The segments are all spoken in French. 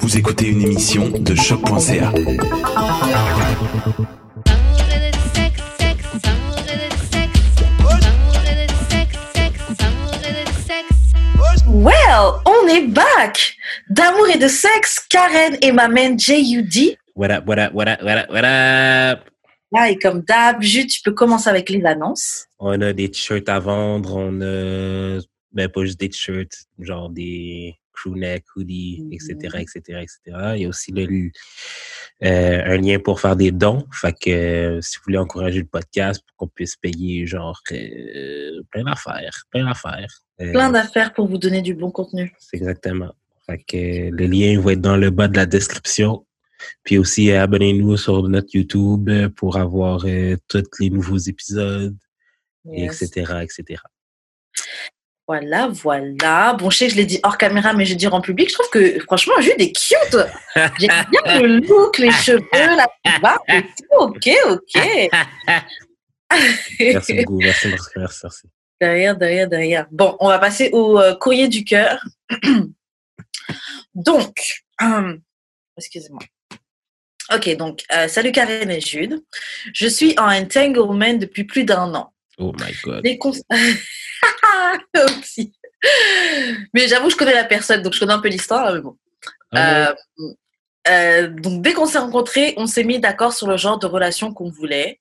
Vous écoutez une émission de choc.ca. Well, on est back! D'amour et de sexe, Karen et ma main J.U.D. What up, what up, what up, what up, what up? Là, et comme d'hab, Jude, tu peux commencer avec les annonces. On a des t-shirts à vendre, on a, ben, pas juste des t-shirts, genre des crewneck, hoodies, etc., etc., etc. Il y a aussi le, euh, un lien pour faire des dons. Fait que euh, si vous voulez encourager le podcast pour qu'on puisse payer genre euh, plein d'affaires, plein d'affaires. Euh, Plein d'affaires pour vous donner du bon contenu. Exactement. Fait que le lien va être dans le bas de la description. Puis aussi, abonnez-nous sur notre YouTube pour avoir tous les nouveaux épisodes, Yes. etc., etc. Voilà, voilà. Bon, je sais que je l'ai dit hors caméra, mais je vais dire en public. Je trouve que, franchement, Jude est cute. J'aime bien le look, les cheveux, la barbe et tout. Ok, ok. Merci beaucoup. Merci, merci, merci. Derrière, derrière, derrière. Bon, on va passer au euh, courrier du cœur. donc, hum, excusez-moi. Ok, donc, euh, salut Karen et Jude. Je suis en entanglement depuis plus d'un an. Oh my God. Les cons- Mais j'avoue, je connais la personne, donc je connais un peu l'histoire. Mais bon. Ah ouais. Euh, euh, donc, dès qu'on s'est rencontrés, on s'est mis d'accord sur le genre de relation qu'on voulait.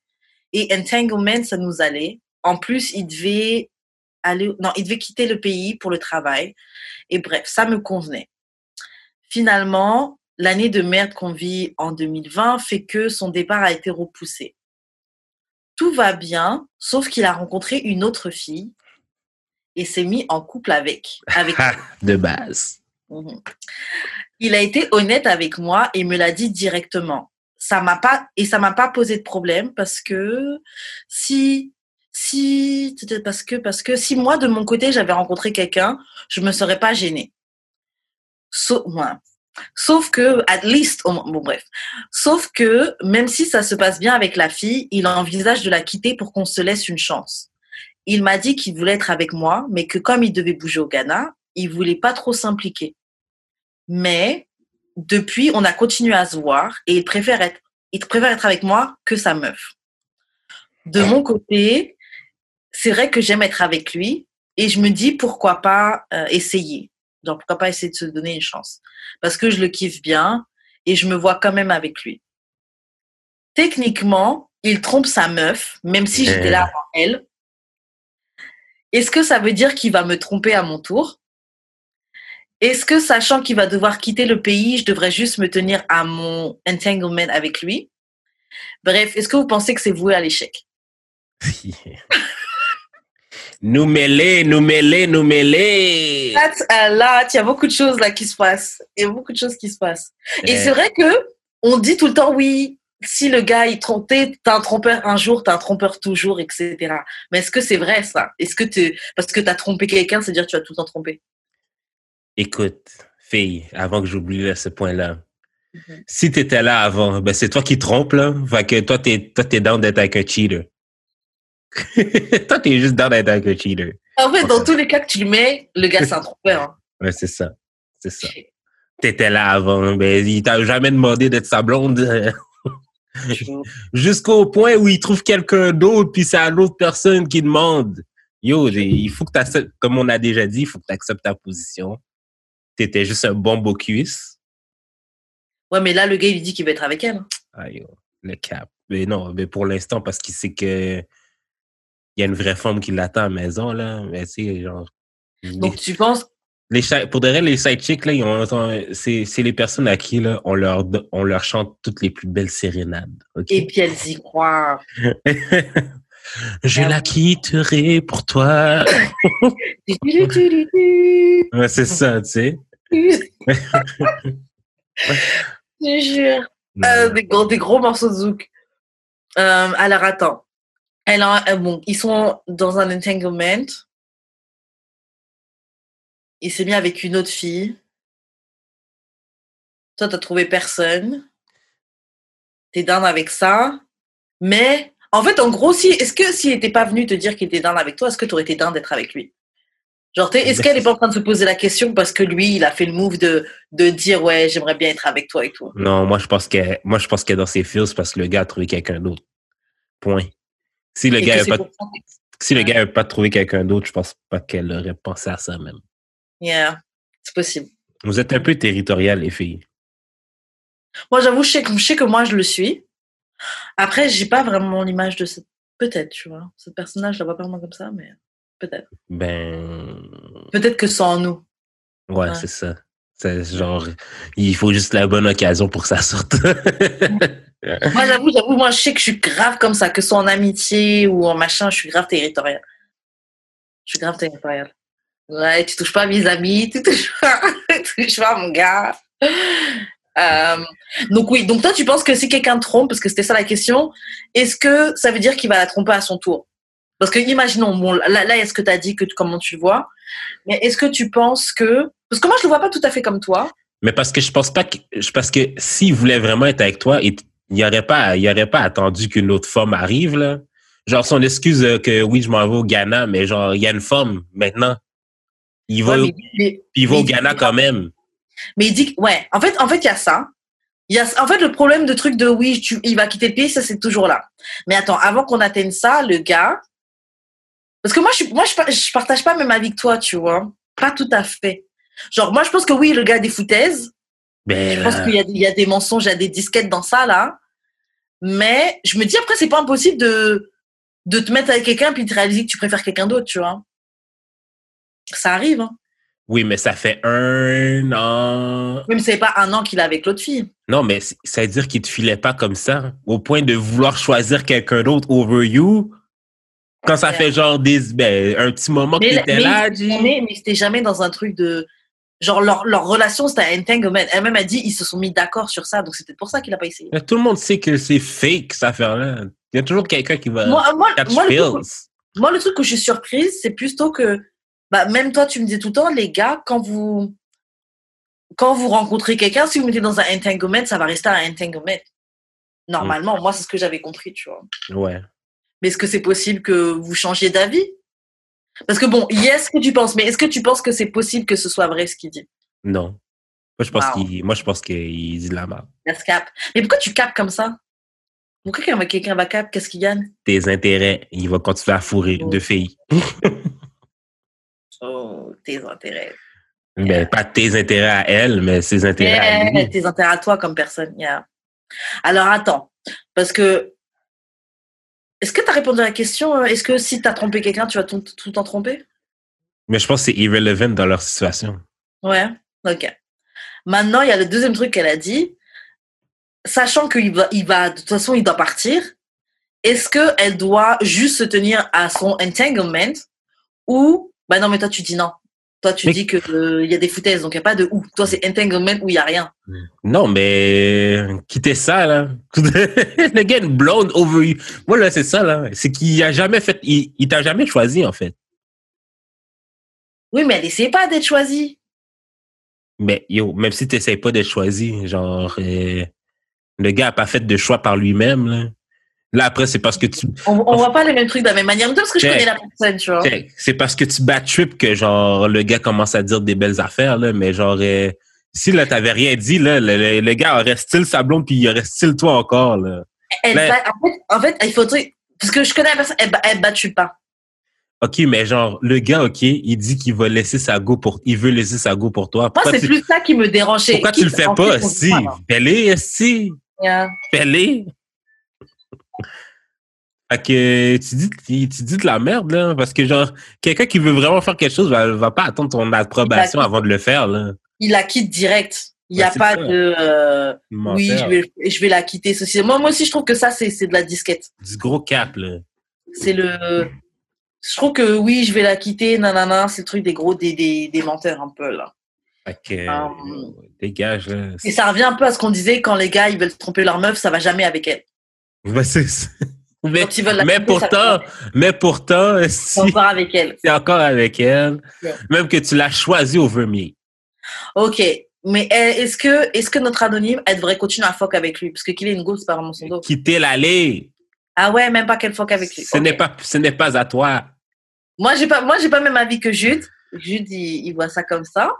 Et entanglement, ça nous allait. En plus, il devait aller, non, il devait quitter le pays pour le travail. Et bref, ça me convenait. Finalement, l'année de merde qu'on vit en 2020 fait que son départ a été repoussé. Tout va bien, sauf qu'il a rencontré une autre fille et s'est mis en couple avec. avec de base. Mhm. Il a été honnête avec moi et me l'a dit directement. Ça m'a pas et ça m'a pas posé de problème parce que si si parce que parce que si moi de mon côté j'avais rencontré quelqu'un, je me serais pas gênée. Sauf, ouais. Sauf que, at least, bon bref, sauf que même si ça se passe bien avec la fille, il envisage de la quitter pour qu'on se laisse une chance. Il m'a dit qu'il voulait être avec moi, mais que comme il devait bouger au Ghana, il voulait pas trop s'impliquer. Mais depuis, on a continué à se voir et il préfère être, il préfère être avec moi que sa meuf. De mon côté, c'est vrai que j'aime être avec lui et je me dis pourquoi pas euh, essayer. Genre pourquoi pas essayer de se donner une chance parce que je le kiffe bien et je me vois quand même avec lui. Techniquement, il trompe sa meuf, même si j'étais là avant elle. Est-ce que ça veut dire qu'il va me tromper à mon tour? Est-ce que, sachant qu'il va devoir quitter le pays, je devrais juste me tenir à mon entanglement avec lui? Bref, est-ce que vous pensez que c'est voué à l'échec? Nous mêler, nous mêler, nous mêler. That's a lot. Il y a beaucoup de choses là qui se passent. Il y a beaucoup de choses qui se passent. Et Euh, c'est vrai que on dit tout le temps oui. Si le gars il trompe, t'es un trompeur un jour, t'es un trompeur toujours, etc. Mais est-ce que c'est vrai ça? Est-ce que tu parce que t'as trompé quelqu'un, c'est dire que tu as tout le temps trompé? Écoute, fille, avant que j'oublie à ce point-là, Mhm. si tu étais là avant, ben c'est toi qui trompes, là. Fait que toi, t'es, toi, t'es down d'être avec un cheater. toi, t'es juste down d'être avec un cheater. En fait, dans tous les cas que tu le mets, le gars c'est un trompeur. hein. Ouais, c'est ça. C'est ça. T'étais là avant, ben, il t'a jamais demandé d'être sa blonde. Jusqu'au point où il trouve quelqu'un d'autre, puis c'est à l'autre personne qui demande. Yo, il faut que tu comme on a déjà dit, il faut que tu acceptes ta position. T'étais juste un bon beau cuisse. Ouais, mais là le gars il lui dit qu'il veut être avec elle. hein. Ah, yo, le cap. Mais non, mais pour l'instant, parce qu'il sait que il y a une vraie femme qui l'attend à la maison, là. Mais tu sais, genre. Donc tu penses les, pour de vrai, les side chicks, là, ils ont, c'est, les personnes à qui, là, on leur, do- on leur chante toutes les plus belles sérénades. Et puis elles y croient. Je la quitterai pour toi. Ouais, c'est ça, tu sais. Je jure. Euh, des, gros, des gros morceaux de zouk. Euh, alors attends. Elle a, euh, bon, ils sont dans un entanglement. Il s'est mis avec une autre fille. Toi, t'as trouvé personne. T'es down avec ça. Mais, en fait, en gros, si, est-ce que s'il n'était pas venu te dire qu'il était down avec toi, est-ce que tu aurais été down d'être avec lui? Genre, t'es- est-ce qu'elle est pas en train de se poser la question parce que lui, il a fait le move de, de dire, ouais, j'aimerais bien être avec toi et tout? Non, moi, je pense que moi, je pense qu'elle est dans ses feels parce que le gars a trouvé quelqu'un d'autre. Point. Si le Et gars que n'a c'est pas, si le gars avait pas trouvé quelqu'un d'autre, je pense pas qu'elle aurait pensé à ça même. Yeah, c'est possible. Vous êtes un peu territorial, les filles. Moi, j'avoue, je sais, que, je sais que moi, je le suis. Après, j'ai pas vraiment l'image de cette. Peut-être, tu vois. Ce personnage, je la vois pas vraiment comme ça, mais peut-être. Ben, Peut-être que en nous. ouais, Ouais. c'est ça. C'est genre, il faut juste la bonne occasion pour que ça sorte. Moi, j'avoue, j'avoue, moi, je sais que je suis grave comme ça, que ce soit en amitié ou en machin, je suis grave territoriale. Je suis grave territoriale. Ouais, tu touches pas à mes amis, tu touches pas, tu touches pas mon gars. Euh, donc oui, donc toi, tu penses que si quelqu'un te trompe, parce que c'était ça la question, est-ce que ça veut dire qu'il va la tromper à son tour? Parce que imaginons, bon, là, là, est-ce que tu as dit que comment tu le vois, mais est-ce que tu penses que... Parce que moi, je le vois pas tout à fait comme toi. Mais parce que je pense pas que, parce que s'il voulait vraiment être avec toi, il n'y aurait pas, aurait pas attendu qu'une autre femme arrive, là. Genre, son excuse euh, que oui, je m'en vais au Ghana, mais genre, il y a une femme maintenant. Il va, Ouais, mais- mais- puis il va mais au Ghana quand même. Mais il dit ouais, en fait, en fait, il y a ça. Il y a, en fait, le problème de truc de oui, tu, il va quitter le pays, ça, c'est toujours là. Mais attends, avant qu'on atteigne ça, le gars, parce que moi, je, moi, je, par- je partage pas même avis que toi, tu vois. Pas tout à fait. Genre, moi, je pense que oui, le gars a des foutaises. Je pense qu'il y a, il y a des mensonges, il y a des disquettes dans ça, là. Mais je me dis, après, c'est pas impossible de, de te mettre avec quelqu'un puis de réaliser que tu préfères quelqu'un d'autre, tu vois. Ça arrive, hein. oui, mais ça fait un an. Même si c'est pas un an qu'il est avec l'autre fille. Non, mais ça veut dire qu'il te filait pas comme ça, au point de vouloir choisir quelqu'un d'autre over you. Quand ça Ouais. fait genre des, ben, un petit moment que Mais, t'étais mais, là, ils- G. mais, mais c'était jamais dans un truc de. Genre, leur, leur relation, c'était un entanglement. Elle-même a dit ils se sont mis d'accord sur ça, donc peut-être pour ça qu'il a pas essayé. Mais Tout le monde sait que c'est fake, cette affaire-là. Il y a toujours quelqu'un qui va Moi, moi, catch moi, le truc, moi, le truc où je suis surprise, c'est plutôt que. Bah, même toi, tu me dis tout le temps, les gars, quand vous. Quand vous rencontrez quelqu'un, si vous mettez dans un entanglement, ça va rester un entanglement. Normalement, moi, c'est ce que j'avais compris, tu vois. Ouais. Mais est-ce que c'est possible que vous changiez d'avis? Parce que bon, yes, ce que tu penses, mais est-ce que tu penses que c'est possible que ce soit vrai ce qu'il dit? Non. Moi, je pense Wow. qu'il, moi, je pense qu'il dit de la merde. La scap. Mais pourquoi tu capes comme ça? Pourquoi quelqu'un va, quelqu'un va cap? Qu'est-ce qu'il gagne? Tes intérêts, il va continuer à fourrer Oh. de filles. Oh, tes intérêts. Ben, pas tes intérêts à elle, mais ses intérêts à lui. tes intérêts à toi comme personne. yeah. Alors attends, parce que. Est-ce que tu as répondu à la question euh, Est-ce que si tu as trompé quelqu'un, tu vas tout, tout le temps tromper? Mais je pense que c'est irrelevant dans leur situation. Ouais, ok. Maintenant, il y a le deuxième truc qu'elle a dit. Sachant qu'il va, il va, de toute façon, il doit partir, est-ce qu'elle doit juste se tenir à son entanglement ou, bah non, mais toi, tu dis non. Toi, tu Mais- dis qu'il y a des foutaises, donc il n'y a pas de ou. Toi, c'est entanglement où il n'y a rien. Non, mais quittez ça, là. Le gars, blonde over you. Moi, là, c'est ça, là. C'est qu'il a jamais fait, il, il t'a jamais choisi, en fait. Oui, mais elle n'essaie pas d'être choisie. Mais yo, même si tu n'essayes pas d'être choisi, genre, euh, le gars a pas fait de choix par lui-même, là. Là, après, c'est parce que tu, On, on voit pas les mêmes trucs de la même manière. Parce que je connais la personne, tu vois. C'est parce que tu bats trip que genre le gars commence à dire des belles affaires là, mais genre euh, si là t'avais rien dit là, le, le- le gars aurait style sa blonde puis il aurait style toi encore là. Elle bat- en, fait, en fait, il faudrait. Parce que je connais la personne, elle, elle battu pas. Ok, mais genre le gars ok, il dit qu'il va laisser sa go pour, il veut laisser sa go pour toi. Moi, Pourquoi c'est tu, plus ça qui me dérangeait. pourquoi tu le fais pas si? Fais-le si, Yeah. fais-le. Fait que tu dis, tu, tu dis de la merde là, parce que genre quelqu'un qui veut vraiment faire quelque chose va, va pas attendre ton approbation avant de le faire là. Il la quitte direct. Il n'y a pas ça. de. euh, oui, je vais, je vais la quitter. Ceci. Moi, moi aussi, je trouve que ça, c'est de la disquette. Du gros cap là. C'est le. Je trouve que oui, je vais la quitter. Nanana, c'est le truc des gros, des, des, des menteurs un peu là. Ah. euh, dégage, là. Et ça revient un peu à ce qu'on disait quand les gars ils veulent tromper leur meuf, ça va jamais avec elle. C'est ça. Mais, pourtant, mais pourtant, si C'est encore avec elle. c'est encore avec elle, même que tu l'as choisi au vermier. Ok. Mais eh, est-ce que, est-ce que notre anonyme, elle devrait continuer à fuck avec lui? Parce que qu'il est une go, c'est pas vraiment son dos. Quitter l'allée, Ah ouais, même pas qu'elle fuck avec lui. ce n'est pas, ce n'est pas à toi. Moi, j'ai pas, moi, j'ai pas même avis que Jude. Jude, il, il voit ça comme ça.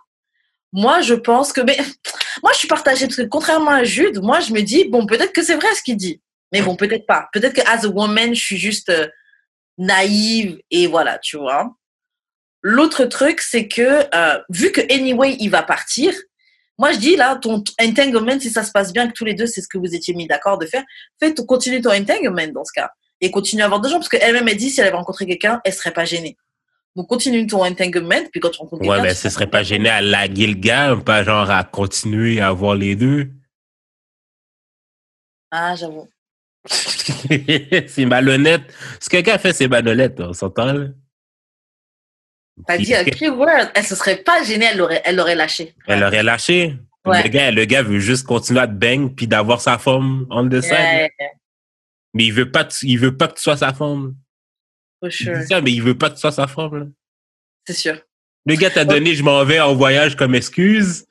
Moi, je pense que, mais moi, je suis partagée parce que contrairement à Jude, moi, je me dis, bon, peut-être que c'est vrai ce qu'il dit, mais bon, peut-être pas. Peut-être que as a woman, je suis juste euh, naïve et voilà, tu vois. L'autre truc, c'est que euh, vu que anyway, il va partir, moi, je dis là, ton entanglement, si ça se passe bien, que tous les deux, c'est ce que vous étiez mis d'accord de faire, fais continue ton entanglement dans ce cas et continue à avoir deux gens parce qu'elle-même elle dit si elle avait rencontré quelqu'un, elle serait pas gênée. Donc continue ton entanglement puis quand tu rencontres Ouais, quelqu'un, mais tu ce serait pas gêné à laguer le gars, pas genre à continuer à avoir les deux. Ah, j'avoue. c'est malhonnête. Ce que quelqu'un fait, c'est malhonnête, on s'entend, là? T'as dit a key word, elle se serait pas gênée, elle l'aurait, elle l'aurait lâché. Elle aurait lâché. Ouais. Le, gars, le gars veut juste continuer à te bang puis d'avoir sa forme on the side. Ouais, Mais il veut pas, il veut pas que tu sois sa forme. for sure. ça, mais il veut pas que tu sois sa forme. là. C'est sûr. Le gars t'a donné, je m'en vais en voyage comme excuse.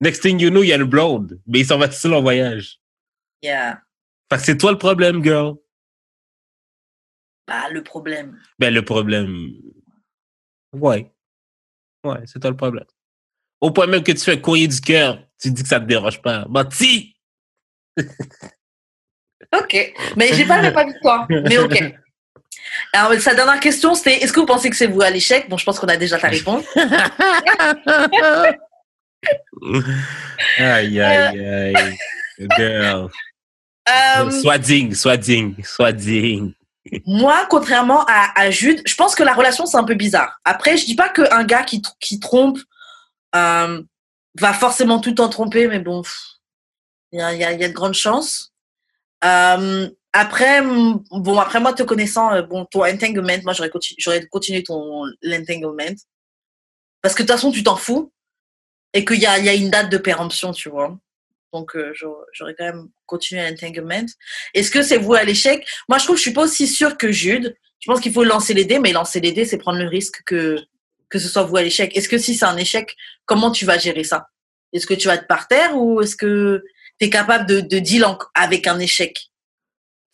Next thing you know, il y a le blonde. Mais il s'en va tout seul en voyage. Yeah. Fait que c'est toi le problème, girl. Bah, le problème. Ben, le problème. Ouais. Ouais, c'est toi le problème. Au point même que tu fais un courrier du cœur, tu dis que ça te dérange pas. Si! Ok. Mais j'ai pas que toi. Mais ok. Alors, sa dernière question, c'était est-ce que vous pensez que c'est vous à l'échec? Bon, je pense qu'on a déjà ta réponse. aïe, aïe, aïe. Girl. Euh, Sois digne, sois digne, sois digne. moi, contrairement à, à Jude, je pense que la relation, c'est un peu bizarre. Après, je dis pas qu'un gars qui, qui trompe euh, va forcément tout le temps tromper, mais bon, il y a, y, a, y a de grandes chances. Euh, après, bon, après moi, te connaissant, bon, ton entanglement, moi, j'aurais continu, continué ton l'entanglement. Parce que de toute façon, tu t'en fous. Et qu'il y a, y a une date de péremption, tu vois. Donc, euh, j'aurais quand même continué l'entanglement. Est-ce que c'est vous à l'échec? Moi, je trouve que je suis pas aussi sûre que Jude. Je pense qu'il faut lancer les dés, mais lancer les dés, c'est prendre le risque que, que ce soit vous à l'échec. Est-ce que si c'est un échec, comment tu vas gérer ça? Est-ce que tu vas être par terre ou est-ce que tu es capable de, de deal en- avec un échec?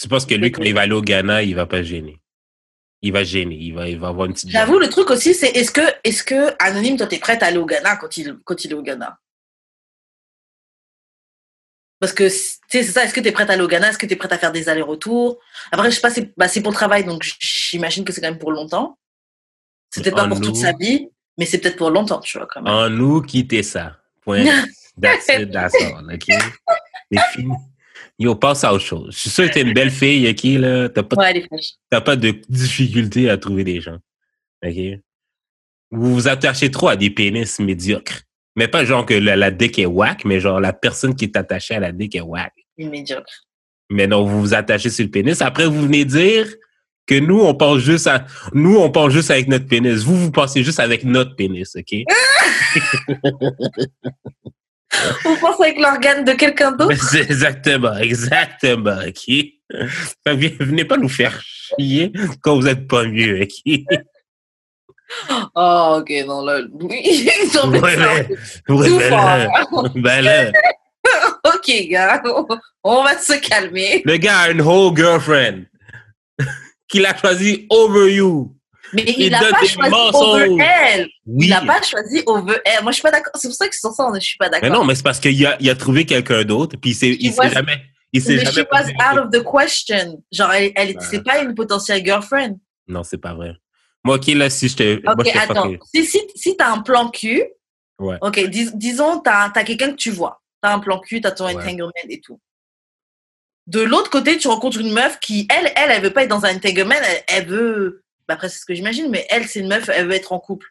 Tu penses que lui, quand il va aller au Ghana, il va pas gêner? Il va gêner. Il va, il va avoir une petite. J'avoue, le truc aussi, c'est est-ce que, est-ce que Anonyme, toi, t'es prête à aller au Ghana quand il, quand il est au Ghana? Parce que, tu sais, c'est ça, est-ce que t'es prête à aller au Ghana Est-ce que t'es prête à faire des allers-retours? Après, je sais pas, c'est bah, pour le travail, donc j'imagine que c'est quand même pour longtemps. C'est peut-être pas pour toute sa vie, mais c'est peut-être pour longtemps, tu vois, quand même. En nous, quittez ça. Point. That's it, that's all, OK? C'est fini. Yo, passe à autre chose. Je suis sûr que t'es une belle fille, OK, là. T'as pas, Ouais, pas de difficulté à trouver des gens. OK? Vous vous attachez trop à des pénis médiocres. Mais pas genre que la, la dick est whack, mais genre la personne qui est attachée à la dick est whack. Médiocre. Mais non, vous vous attachez sur le pénis. Après, vous venez dire que nous, on pense juste à, nous, on pense juste avec notre pénis. Vous, vous pensez juste avec notre pénis, OK? Vous pensez avec l'organe de quelqu'un d'autre? Exactement, exactement, OK? Venez pas nous faire chier quand vous êtes pas mieux, OK? Oh, ok, non, là. Oui, non, mais ça, mais- Ouais, tout ben fort. là, ben là, Ok, gars, on va se calmer. le gars a une whole girlfriend qu'il a choisi over you. Mais il n'a pas choisi over elle. Oui. Il n'a pas choisi over elle. Moi, je suis pas d'accord. C'est pour ça que sur ça, je suis pas Mais d'accord. non, mais c'est parce qu'il a, il a trouvé quelqu'un d'autre, puis il was- jamais, il s'est Mais jamais she was out of the question. Genre, elle, elle Ouais. c'est pas une potentielle girlfriend. Non, c'est pas vrai. Moi, OK, là, si je te... moi, je attends. fucké. Si, si, si t'as un plan cul, Ouais. ok, dis- disons, t'as as, quelqu'un que tu vois. T'as un plan cul, t'as ton Ouais. entanglement et tout. De l'autre côté, tu rencontres une meuf qui, elle, elle, elle veut pas être dans un entanglement, elle, elle veut. Bah, après, c'est ce que j'imagine, mais elle, c'est une meuf, elle veut être en couple.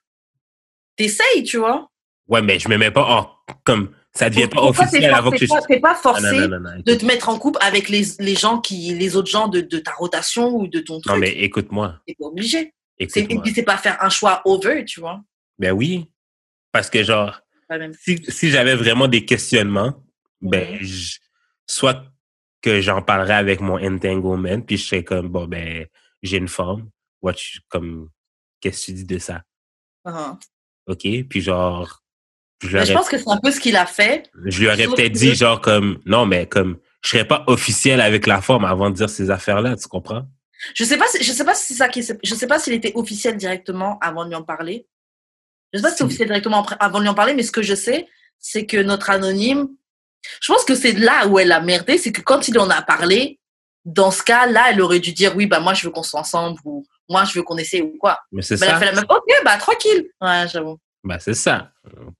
T'essayes, tu vois? Ouais, mais je me mets pas en... Comme, ça devient pas Pourquoi officiel avant que pas, t'es pas Ah, forcé non, non, non, non, de te mettre en couple avec les, les gens qui, les autres gens de, de ta rotation ou de ton truc. Non, mais écoute-moi. T'es pas obligé. Et Écoute-moi. puis c'est pas faire un choix over, tu vois. Ben oui. Parce que, genre, si, si j'avais vraiment des questionnements, ben, je- soit que j'en parlerais avec mon entanglement, puis je serais comme, bon, ben, j'ai une forme. What you- comme, qu'est-ce que tu dis de ça? Uh-huh. OK? Puis genre, je Mais je aurais, pense que c'est un peu ce qu'il a fait. je lui aurais peut-être dit, genre, comme, non, mais comme, je serais pas officiel avec la forme avant de dire ces affaires-là, tu comprends? Je sais pas, si- je sais pas si c'est ça qui, s'est- je sais pas s'il était officiel directement avant de lui en parler. Je sais pas si c'est officiel directement avant de lui en parler, mais ce que je sais, c'est que notre anonyme, je pense que c'est là où elle a merdé, c'est que quand il en a parlé, dans ce cas-là, elle aurait dû dire oui, bah moi je veux qu'on soit ensemble ou moi je veux qu'on essaie ou quoi. Mais c'est Mais elle a ça. fait la même. Ok, bah tranquille. Ouais, j'avoue. Ben, c'est ça.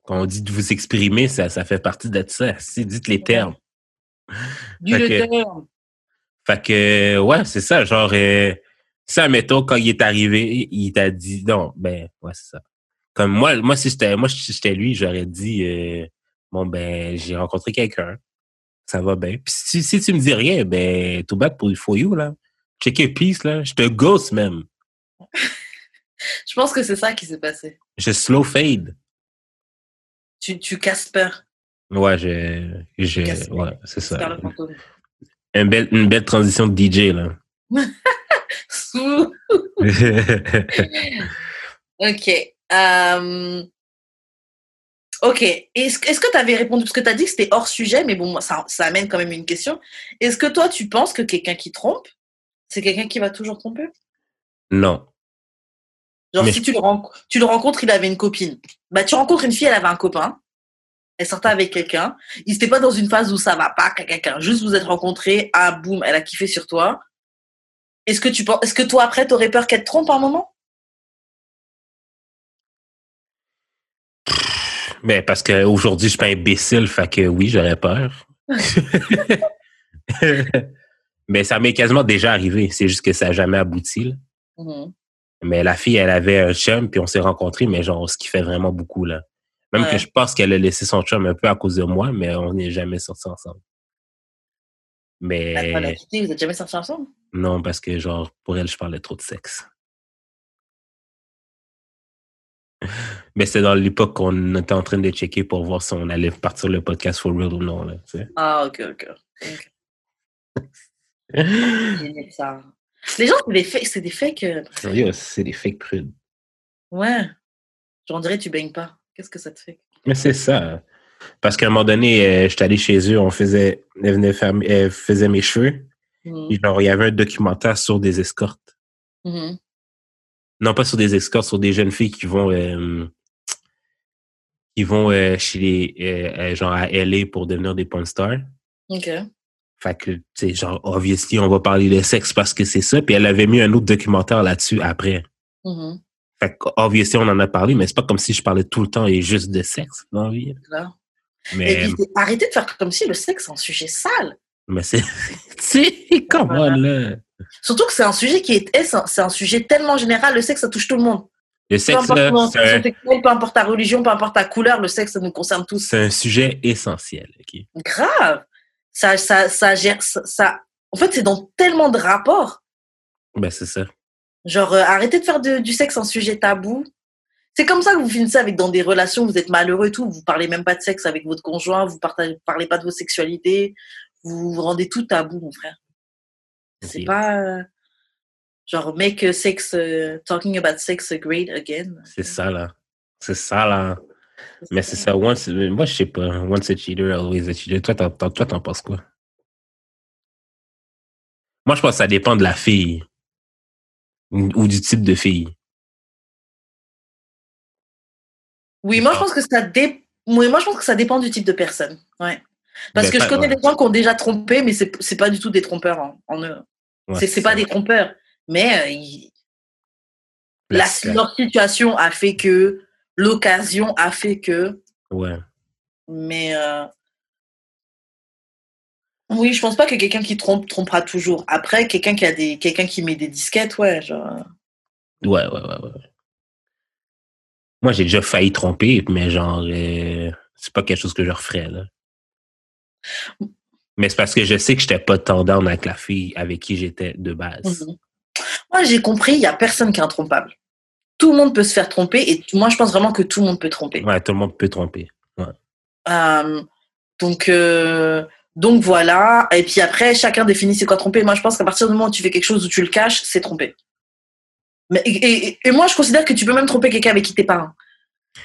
Quand on dit de vous exprimer, ça, ça fait partie de ça. Si, dites les termes. Du Fait le que- terme. Fait que, ouais, c'est ça. Genre, euh, ça, mettons, quand il est arrivé, il t'a dit, non, ben, ouais, c'est ça. Comme moi, moi, si j'étais, moi, si j'étais lui, j'aurais dit, euh, bon, ben, j'ai rencontré quelqu'un. Ça va bien. Puis si, si tu me dis rien, ben, tout bad pour, for you, là. Check your peace, là. Je te ghost, même. Je pense que c'est ça qui s'est passé. Je slow fade. Tu, tu Casper. Ouais, je, je, ouais, c'est ça. Une belle, une belle transition de DJ, là. Ok. Euh, Ok. Est-ce est-ce que tu avais répondu? Parce que tu as dit que c'était hors sujet, mais bon, moi, ça, ça amène quand même une question. Est-ce que toi, tu penses que quelqu'un qui trompe, c'est quelqu'un qui va toujours tromper? Non. Genre, Mais- si tu le, tu le rencontres, il avait une copine. Bah, tu rencontres une fille, elle avait un copain. Elle sortait avec quelqu'un. Il n'était pas dans une phase où ça va pas, qu'à quelqu'un. Juste vous êtes rencontrés, ah, boum, elle a kiffé sur toi. Est-ce que tu penses, est-ce que toi, après, t'aurais peur qu'elle te trompe un moment? Mais parce qu'aujourd'hui, je suis pas imbécile, fait que oui, j'aurais peur. Mais ça m'est quasiment déjà arrivé. C'est juste que ça n'a jamais abouti. là. Mhm. Mais la fille, elle avait un chum, puis on s'est rencontrés, mais genre, ce qui fait vraiment beaucoup, là. Même Ouais. que je pense qu'elle a laissé son chum un peu à cause de moi, mais on n'est jamais sortis ensemble. L'a Mais quitté, vous êtes jamais sortis ensemble? Non, parce que, genre, pour elle, je parlais trop de sexe. Mais c'est dans l'époque qu'on était en train de checker pour voir si on allait partir le podcast for real ou non, là, tu sais. Ah, ok, ok. ok. Génial, ça. Les gens, c'est des fakes. C'est des fakes. euh, c'est des fake prudes. Ouais. Genre, on dirait que tu baignes pas. Qu'est-ce que ça te fait? Mais c'est ça. Parce qu'à un moment donné, euh, j'étais allé chez eux, on faisait, elle venait faire, elle faisait mes cheveux. Mhm. Puis genre, il y avait un documentaire sur des escortes. Mhm. Non, pas sur des escortes, sur des jeunes filles qui vont, euh, qui vont euh, chez les, euh, genre à LA pour devenir des porn stars. Ok. Fait que, tu genre, obviously, on va parler de sexe parce que c'est ça. Puis elle avait mis un autre documentaire là-dessus après. Mhm. Fait obviously, on en a parlé, mais c'est pas comme si je parlais tout le temps et juste de sexe dans la vie. Et Mais, puis, arrêtez de faire comme si le sexe est un sujet sale. mais c'est, tu sais, comment là? Surtout que c'est un sujet qui est, eh, c'est un, sujet tellement général. Le sexe, ça touche tout le monde. Le Peu sexe, importe là, un, peu importe ta religion, peu importe ta couleur, le sexe, ça nous concerne tous. c'est un sujet essentiel. Grave. Ça, ça, ça gère, ça, ça- En fait, c'est dans tellement de rapports. Ben, c'est ça. Genre, euh, arrêtez de faire de- du sexe un sujet tabou. C'est comme ça que vous finissez avec dans des relations, vous êtes malheureux et tout, vous parlez même pas de sexe avec votre conjoint, vous partagez, parlez pas de vos sexualités, vous, vous rendez tout tabou, mon frère. C'est pas euh, genre make sex uh, talking about sex great again. C'est ça, là. C'est ça, là. Mais c'est ça, once, moi, je sais pas. Once a cheater, always a cheater. Toi, t'en, t'en- toi, t'en penses quoi? Moi, je pense que ça dépend de la fille. Ou ou du type de fille? Oui, moi je pense que ça dé... oui, moi je pense que ça dépend du type de personne. Ouais. Parce Ben, que je connais ouais. des gens qui ont déjà trompé, mais c'est c'est pas du tout des trompeurs en, en eux. Ouais, c'est c'est pas des trompeurs, mais euh, ils- la, La- leur situation a fait que l'occasion a fait que, Ouais. mais euh, oui, je pense pas que quelqu'un qui trompe trompera toujours. Après, quelqu'un qui a des quelqu'un qui met des disquettes, ouais, genre. Ouais, ouais, ouais, ouais. Moi, j'ai déjà failli tromper, mais genre, euh, c'est pas quelque chose que je referais, là. Mais c'est parce que je sais que j'étais pas tendance avec la fille avec qui j'étais de base. Mhm. Moi, j'ai compris, il y a personne qui est intrompable. Tout le monde peut se faire tromper, et moi, je pense vraiment que tout le monde peut tromper. Ouais, tout le monde peut tromper. Euh, donc, euh, donc voilà. Et puis après, chacun définit c'est quoi tromper. Moi, je pense qu'à partir du moment où tu fais quelque chose où tu le caches, c'est tromper. Mais, et, moi, je considère que tu peux même tromper quelqu'un avec qui t'es pas.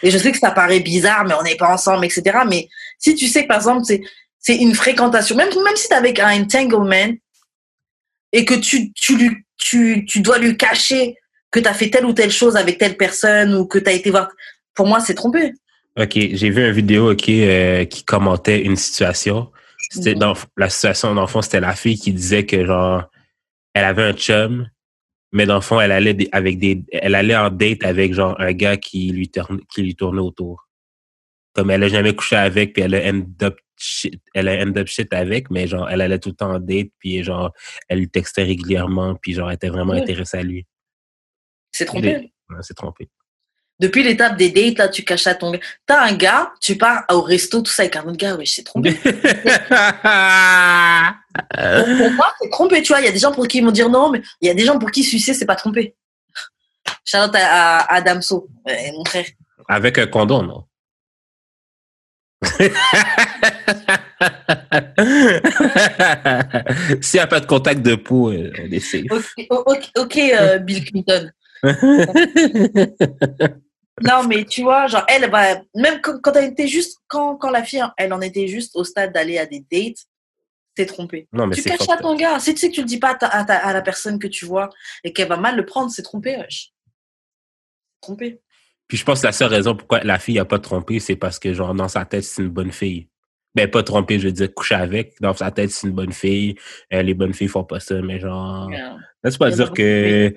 Et je sais que ça paraît bizarre, mais on n'est pas ensemble, etc. Mais si tu sais que, par exemple, c'est, c'est une fréquentation, même, même si tu avec un entanglement et que tu, tu, lui, tu, tu dois lui cacher que tu as fait telle ou telle chose avec telle personne ou que tu as été voir Pour moi, c'est trompé. OK, j'ai vu une vidéo euh, qui commentait une situation. C'était Mhm. dans la situation, fond, c'était la fille qui disait que genre elle avait un chum, mais dans le fond, elle allait avec des elle allait en date avec genre un gars qui lui tourne, qui lui tournait autour. Comme elle a jamais couché avec, puis elle a end up shit, elle a end up shit avec, mais genre elle allait tout le temps en date, puis genre elle lui textait régulièrement, puis genre elle était vraiment Ouais. intéressée à lui. C'est trompé. Ouais, c'est trompé. Depuis l'étape des dates, là, tu caches à ton gars. T'as un gars, tu pars au resto, tout ça avec un autre gars, ouais, c'est trompé. Pour pour moi, c'est trompé, tu vois. Il y a des gens pour qui ils vont dire non, mais il y a des gens pour qui sucer, c'est pas trompé. Charlotte à, à, à Damso, mon frère. Avec un condom, non? S'il n'y a pas de contact de peau, euh, on. Ok, ok, ok, euh, Bill Clinton. Non, mais tu vois, genre, elle va, même quand, quand elle était juste, quand, quand la fille, elle en était juste au stade d'aller à des dates, t'es trompé. non, mais tu c'est caches à ton gars. Si tu sais que tu le dis pas à, ta- à ta- à la personne que tu vois et qu'elle va mal le prendre, c'est trompé, wesh. Trompé. Puis je pense que la seule raison pourquoi la fille n'a pas trompé, c'est parce que, genre, dans sa tête, c'est une bonne fille. Ben, pas trompé, je veux dire, coucher avec. Dans sa tête, c'est une bonne fille. Euh, les bonnes filles font pas ça, mais genre. Y a dire que.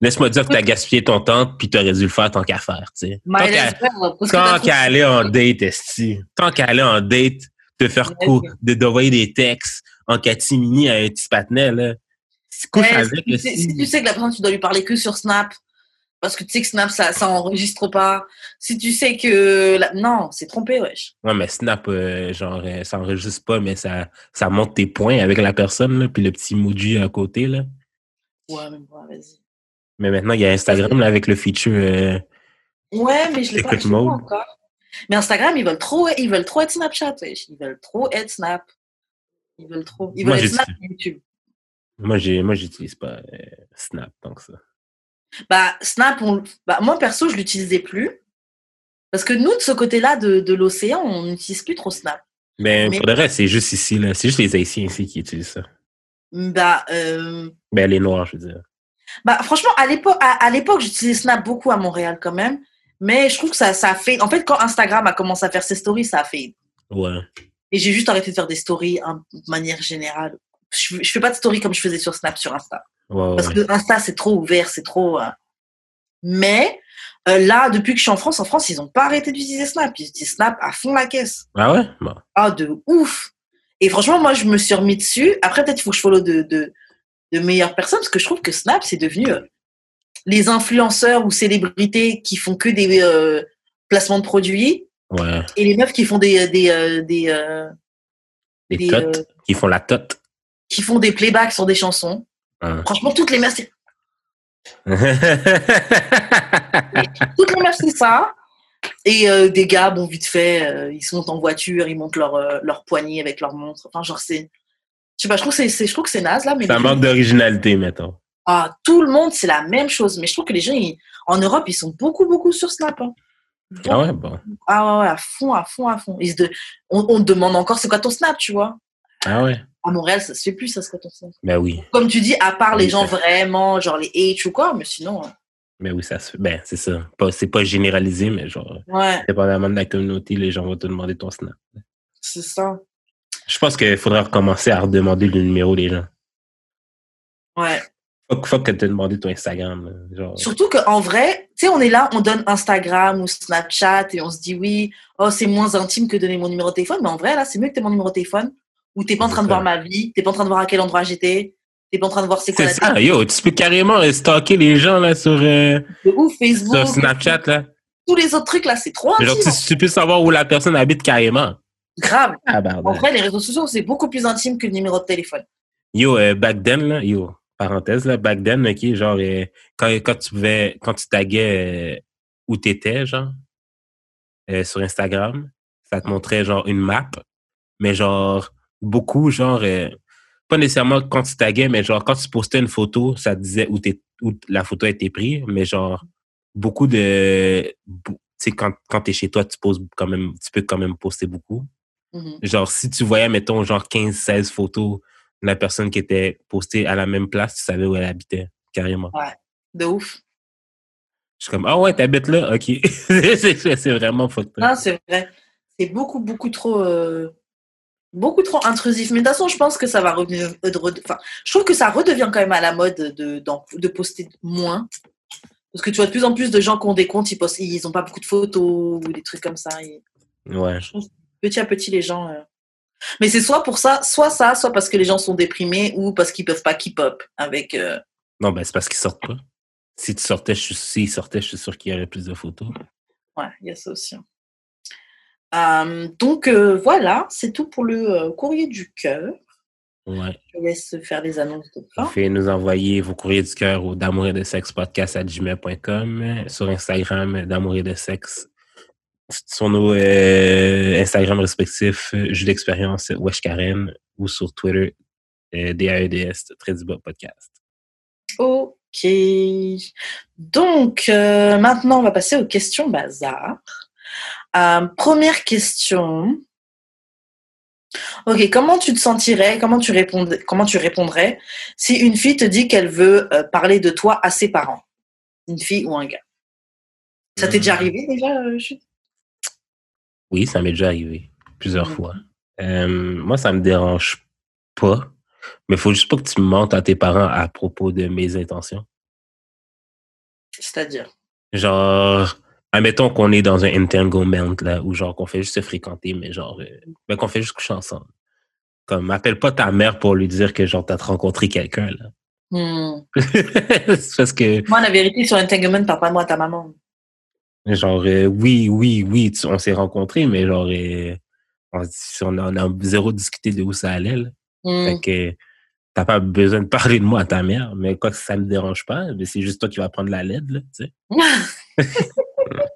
Laisse-moi dire que t'as gaspillé ton temps, puis t'aurais dû le faire tant qu'à faire, tu sais. Tant qu'à- trop- aller en date, esti. Tant qu'à aller en date, te faire Ouais, cou- ok. de d'envoyer des textes en catimini à un petit patinet, là. Si couche Ouais, avec, si tu sais que la personne, tu dois lui parler que sur Snap, parce que tu sais que Snap, ça, ça enregistre pas. Si tu sais que. la- Non, c'est trompé, wesh. Ouais, mais Snap, euh, genre, euh, ça enregistre pas, mais ça, ça monte tes points avec la personne, là, puis le petit emoji à côté, là. Ouais, mais bon, vas-y. Mais maintenant, il y a Instagram, là, avec le feature. euh, Ouais, mais je l'ai pas, encore. Mais Instagram, ils veulent trop, ils veulent trop être Snapchat. Ils veulent trop être Snap. Ils veulent trop. Ils Moi, veulent être Snap YouTube. Moi, j'ai, moi, j'utilise pas euh, Snap tant que ça. Bah, Snap, on- bah, moi perso, je l'utilisais plus. Parce que nous, de ce côté-là de, de l'océan, on n'utilise plus trop Snap. Mais, Mais- pour le reste, c'est juste ici, là. C'est juste les Haïtiens ici qui utilisent ça. Bah, euh, Ben, les Noirs, je veux dire. Bah franchement, à l'époque, à, à l'époque, j'utilisais Snap beaucoup à Montréal quand même. Mais je trouve que ça, ça a fait. En fait, quand Instagram a commencé à faire ses stories, ça a fait. Ouais. Et j'ai juste arrêté de faire des stories hein, de manière générale. Je, je fais pas de stories comme je faisais sur Snap sur Insta. Ouais. Parce que Insta, c'est trop ouvert, c'est trop. euh, Mais euh, là, depuis que je suis en France, en France, ils ont pas arrêté d'utiliser Snap. Ils utilisent Snap à fond la caisse. Ah ouais? Bon. Ah, de ouf. Et franchement, moi, je me suis remis dessus. Après, peut-être il faut que je follow de, de, de meilleures personnes parce que je trouve que Snap, c'est devenu euh, les influenceurs ou célébrités qui font que des euh, placements de produits Ouais. et les meufs qui font des, des, euh, des, des, totes. Qui font la tote. qui font des playbacks sur des chansons. Franchement, toutes les meufs, c'est- toutes les meufs, c'est ça. Et euh, des gars, bon, vite fait, euh, ils sont en voiture, ils montent leur, euh, leur poignet avec leur montre. Enfin, genre, c'est. Je sais pas, je trouve que c'est- je trouve que c'est naze, là. Mais Ça manque d'originalité, mettons. Ah, tout le monde, c'est la même chose. Mais je trouve que les gens, ils- en Europe, ils sont beaucoup, beaucoup sur Snap. hein. Ah ouais, bon. Ah ouais, ouais, à fond, à fond, à fond. Ils de- on, on te demande encore c'est quoi ton Snap, tu vois? Ah ouais. À Montréal, ça se fait plus, ça, c'est quoi ton Snap? Ben oui. Comme tu dis, à part les gens vraiment, genre les H ou quoi, mais sinon, euh, Ben oui, ça se fait. Ben, c'est ça. Pas, c'est pas généralisé, mais genre, ouais, dépendamment de la communauté, les gens vont te demander ton snap. c'est ça. Je pense qu'il faudrait recommencer à redemander le numéro des gens. Ouais. Faut, faut que tu demandé ton Instagram. Genre, Surtout qu'en vrai, tu sais, on est là, on donne Instagram ou Snapchat et on se dit oui, oh, c'est moins intime que donner mon numéro de téléphone. Mais en vrai, là, c'est mieux que tu mon numéro de téléphone où t'es pas en train de ça. voir ma vie, t'es pas en train de voir à quel endroit j'étais, t'es pas en train de voir c'est quoi c'est la ça. Yo, tu peux carrément euh, stalker les gens là, sur, euh, ouf, Facebook, sur Snapchat. Là. tous les autres trucs là, c'est trop Genre, intime. tu, tu peux savoir où la personne habite carrément. Grave. Ah, En vrai, les réseaux sociaux, c'est beaucoup plus intime que le numéro de téléphone. Yo, euh, back then, là, yo, parenthèse, là, back then, OK, genre, euh, quand, quand tu pouvais, quand tu taguais euh, où t'étais, genre, euh, sur Instagram, ça te montrait, genre, une map, mais genre, beaucoup, genre, euh, pas nécessairement quand tu taguais, mais genre, quand tu postais une photo, ça te disait où, t'es, où la photo a été prise, mais genre, beaucoup de, tu sais, quand, quand t'es chez toi, tu poses quand même, tu peux quand même poster beaucoup Mhm. genre si tu voyais mettons genre 15 16 photos de la personne qui était postée à la même place tu savais où elle habitait carrément De ouf. Je suis comme, ah ouais, t'habites là? Ok. c'est vraiment up. Non, c'est vrai. C'est beaucoup, beaucoup trop. euh, Beaucoup trop intrusif. Mais de toute façon, je pense que ça va revenir. euh, Enfin, je trouve que ça redevient quand même à la mode de, de poster moins. Parce que tu vois de plus en plus de gens qui ont des comptes, ils postent, ils n'ont pas beaucoup de photos ou des trucs comme ça. Et Ouais. je trouve petit à petit, les gens. euh, Mais c'est soit pour ça, soit ça, soit parce que les gens sont déprimés ou parce qu'ils peuvent pas keep up avec. euh, Non, ben c'est parce qu'ils sortent pas. Si tu sortais, je suis, s'ils sortaient, je suis sûr qu'il y aurait plus de photos. Ouais, il y a ça aussi. Euh, donc euh, voilà, c'est tout pour le courrier du cœur. Ouais. Je laisse faire les annonces de Vous fin. pouvez nous envoyer vos courriers du cœur au d'amour et de sexe podcast à gmail.com, sur Instagram d'amour et de sexe, sur nos euh, Instagram respectifs, euh, Jus d'expérience, Wesh Karen, ou sur Twitter, euh, DAEDS, très du bas podcast. Ok. Donc euh, maintenant, on va passer aux questions bazar. Euh, première question. Ok, comment tu te sentirais, comment tu, répondrais, comment tu répondrais si une fille te dit qu'elle veut euh, parler de toi à ses parents? Une fille ou un gars? Ça t'est déjà Hmm. arrivé déjà euh, Oui, ça m'est déjà arrivé plusieurs fois. Euh, moi, ça me dérange pas, mais il faut juste pas que tu me mentes à tes parents à propos de mes intentions. C'est-à-dire? Genre, admettons qu'on est dans un entanglement, là, où genre qu'on fait juste se fréquenter, mais genre, euh, ben, qu'on fait juste coucher ensemble. Comme, appelle pas ta mère pour lui dire que genre t'as rencontré quelqu'un, là. Hmm. Parce que, Moi, la vérité sur Entanglement, parle pas de moi à ta maman. Genre, euh, oui, oui, oui, tu- on s'est rencontrés, mais genre, euh, on, a, on a zéro discuté de où ça allait, là. Hmm. Fait que t'as pas besoin de parler de moi à ta mère, mais quoi que ça me dérange pas, mais c'est juste toi qui vas prendre la LED, là, tu sais.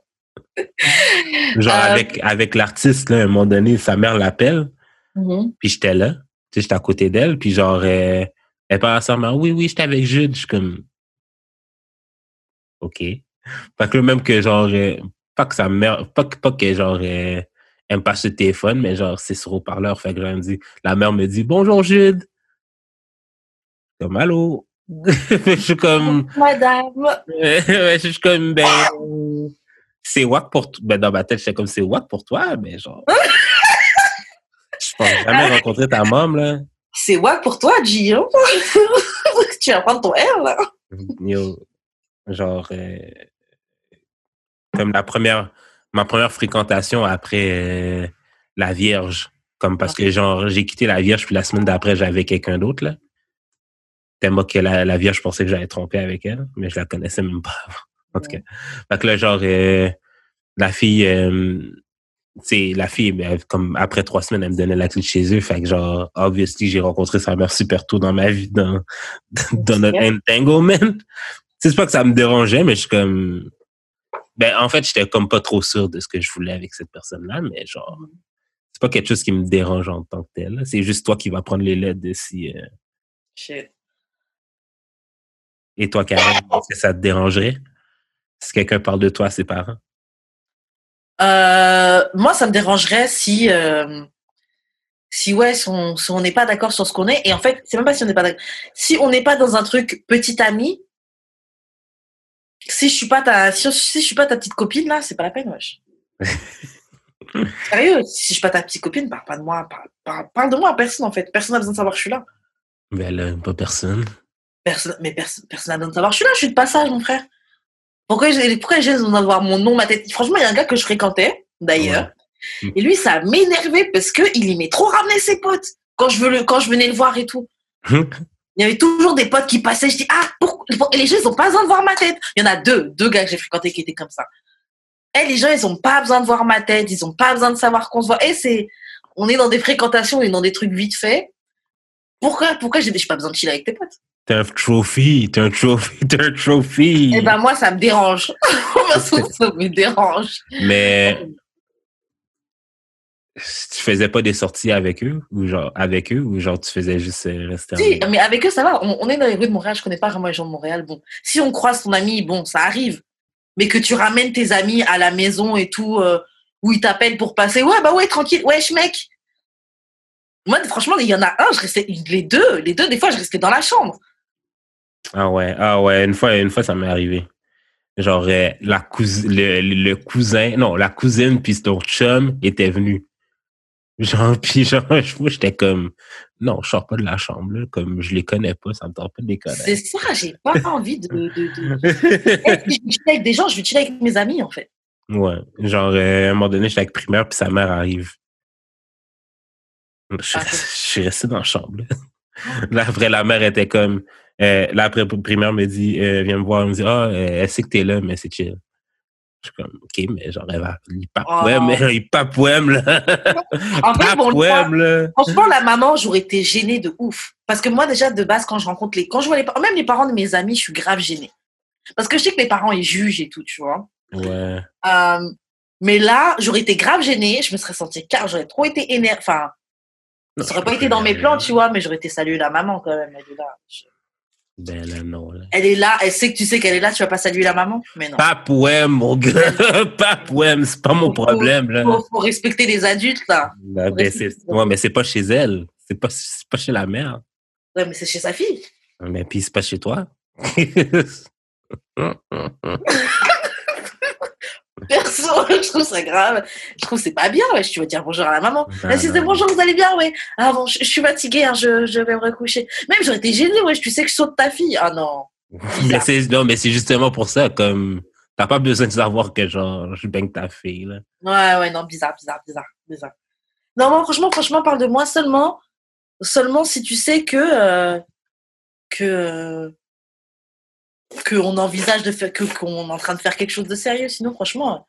Genre, Euh, avec, avec l'artiste, là, à un moment donné, sa mère l'appelle, Mhm. puis j'étais là, tu sais, j'étais à côté d'elle, puis genre, euh, elle parle à sa mère, oui, oui, j'étais avec Jude, je suis comme, OK. Fait que là, même que genre, euh, pas que sa mère, pas que, pas que genre, euh, elle me passe le téléphone, mais genre, c'est sur haut-parleur, fait que genre, elle me dit, la mère me dit, bonjour Jude. Comme, allô? je suis comme, Madame. Je suis comme, ben, c'est wack pour toi. Ben, dans ma tête, j'étais comme, c'est wack pour toi, mais genre. je pense jamais rencontrer ta mom, là. C'est wack pour toi, G. hein? tu vas prendre ton R, là. Yo, genre, euh, comme la première, ma première fréquentation après euh, la Vierge. Comme parce que, genre, j'ai quitté la Vierge, puis la semaine d'après, j'avais quelqu'un d'autre, là. Tellement que la, la Vierge, je pensais que j'allais tromper avec elle, mais je la connaissais même pas avant. En tout cas. Fait que là, genre, euh, la fille, sais, la fille, ben, comme après trois semaines, elle me donnait la clé de chez eux. Fait que, genre, obviously, j'ai rencontré sa mère super tôt dans ma vie, dans, dans notre entanglement. C'est pas que ça me dérangeait, mais je suis comme. Ben, en fait, j'étais comme pas trop sûr de ce que je voulais avec cette personne-là, mais genre, c'est pas quelque chose qui me dérange en tant que tel. C'est juste toi qui vas prendre les lettres de si. euh, Shit. Et toi, Karen, est-ce que ça te dérangerait? Si quelqu'un parle de toi à ses parents? Euh, moi, ça me dérangerait si, euh, si ouais, si on si on n'est pas d'accord sur ce qu'on est. Et en fait, c'est même pas si on n'est pas d'accord. Si on n'est pas dans un truc petit ami, si je suis pas ta, si, si je suis pas ta petite copine là, c'est pas la peine, wesh. Sérieux, si je suis pas ta petite copine, parle pas de moi, parle, parle, parle de moi à personne en fait. Personne n'a besoin de savoir que je suis là. Ben là, pas personne. Personne, mais personne, personne n'a besoin de savoir. Je suis là, je suis de passage, mon frère. Pourquoi j'ai, pourquoi j'ai besoin d'avoir mon nom, ma tête? Franchement, il y a un gars que je fréquentais, d'ailleurs. Ouais. Et lui, ça m'énervait parce que il aimait trop ramener ses potes quand je, veux le, quand je venais le voir et tout. Il y avait toujours des potes qui passaient. Je dis, ah, Et les gens, ils ont pas besoin de voir ma tête. Il y en a deux, deux gars que j'ai fréquentés qui étaient comme ça. Et les gens, ils ont pas besoin de voir ma tête. Ils ont pas besoin de savoir qu'on se voit. Et c'est, on est dans des fréquentations et dans des trucs vite faits. Pourquoi, pourquoi j'ai pas besoin de chiller avec tes potes? T'es un trophy, t'es un trophy, t'es un trophy. Eh ben, moi, ça me dérange. ça me dérange. Mais tu faisais pas des sorties avec eux ou genre avec eux ou genre tu faisais juste euh, rester en Si, mais avec eux, ça va. On, on est dans les rues de Montréal. Je connais pas vraiment les gens de Montréal. Bon, si on croise ton ami, bon, ça arrive. Mais que tu ramènes tes amis à la maison et tout, euh, où ils t'appellent pour passer. Ouais, bah ouais, tranquille. Wesh, mec. Moi, franchement, il y en a un, je restais, les deux, les deux, des fois, je restais dans la chambre. Ah ouais, ah ouais, une fois, une fois ça m'est arrivé. genre euh, la le, le cousin, non, la cousine puis ton chum était venu. Genre, puis genre, j'étais comme, non, je sors pas de la chambre, là, comme je les connais pas, ça me tente pas de les connaître. C'est ça, j'ai pas envie de. de, de... Eh, je vais chiller avec des gens, je vais chiller avec mes amis, en fait. Ouais, genre, euh, à un moment donné, j'étais avec primaire, puis sa mère arrive. Je, suis Ah, resté- je suis resté dans la chambre. Là, Là, après, la mère était comme... Euh, là, après, primaire me dit, euh, viens me voir. Elle me dit, ah, euh, elle sait que t'es là, mais c'est chill. Je suis comme, OK, mais genre, elle va... Il papouème, Oh. il papouème, là. En fait, bon, papouème, là. Franchement, la maman, j'aurais été gênée de ouf. Parce que moi, déjà, de base, quand je rencontre les. Quand je vois les parents, même les parents de mes amis, je suis grave gênée. Parce que je sais que les parents, ils jugent et tout, tu vois. Ouais. Euh, mais là, j'aurais été grave gênée. Je me serais sentie car j'aurais trop été énervée. Enfin, ça aurait pas été dans mes plans, tu vois, mais j'aurais été saluer la maman quand même. Elle est là. Je- Ben là, non, là. Elle est là, elle sait que tu sais qu'elle est là, tu vas pas saluer la maman? Mais non. Papouème, mon gars. Papouème, c'est pas mon problème, là. Faut, faut respecter les adultes, là. Ben, ben, c'est... Ouais, mais c'est pas chez elle. C'est pas, pas chez la mère. Ouais, mais c'est chez sa fille. Mais puis c'est pas chez toi. Perso, je trouve ça grave. Je trouve c'est pas bien, ouais. Tu vas dire bonjour à la maman. Ben si c'est bonjour, vous allez bien, ouais. Ah bon, je, je suis fatiguée, hein, je, je vais me recoucher. Même j'aurais été gênée, ouais. Tu sais que je saute ta fille. Ah non. mais c'est non, mais c'est justement pour ça, comme t'as pas besoin de savoir que genre je baigne ta fille là. Ouais, ouais, non, bizarre, bizarre, bizarre, bizarre. Non, moi, franchement, franchement, parle de moi seulement, seulement si tu sais que, euh, que, que on envisage de faire, que, qu'on est en train de faire quelque chose de sérieux. Sinon, franchement,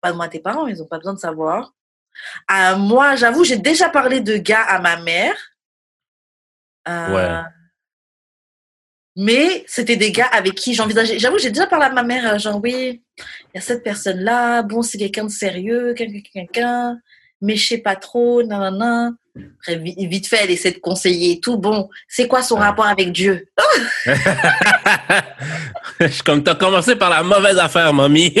pas de moi à tes parents, ils ont pas besoin de savoir. Euh, moi, j'avoue, j'ai déjà parlé de gars à ma mère. Euh, Ouais. Mais c'était des gars avec qui j'envisageais. J'avoue, j'ai déjà parlé à ma mère, euh, genre, oui, il y a cette personne-là, bon, c'est quelqu'un de sérieux, quelqu'un, quelqu'un, mais je sais pas trop, nanana. Après, vi- vite fait, elle essaie de conseiller et tout. Bon, c'est quoi son rapport avec Dieu? Je suis comme t'as commencé par la mauvaise affaire, mamie.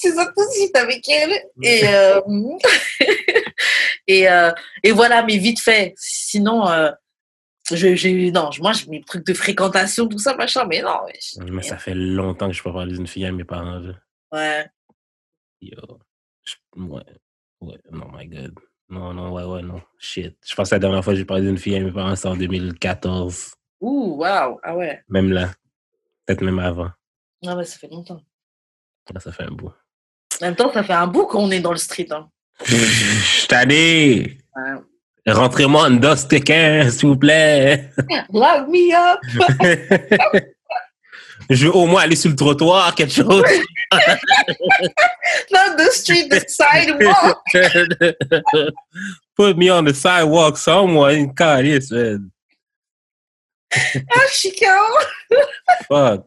C'est ça tout, avec elle. Et, euh, et, euh, et voilà, mais vite fait. Sinon, euh, je, j'ai, non, moi, j'ai mes trucs de fréquentation, tout ça, machin, mais non. mais ça fait longtemps que je peux parler d'une fille à mes parents. Ouais. Yo. Je- Ouais. Ouais. Non, my God. Non, non, ouais, ouais, non. Shit. Je pense que la dernière fois que j'ai parlé d'une fille à mes parents, c'était en 2014. Ouh, waouh, ah ouais. Même là. Peut-être même avant. Ah ouais, ça fait longtemps. Là, ça fait un bout. En même temps, ça fait un bout qu'on est dans le street. Hein. Je. Ouais. Rentrez-moi en dos quelqu'un, s'il vous plaît. Lock me up! Je veux au moins aller sur le trottoir, quelque chose. Not the street, the sidewalk! Put me on the sidewalk someone. Calice, man. Ah, Chicago! Fuck.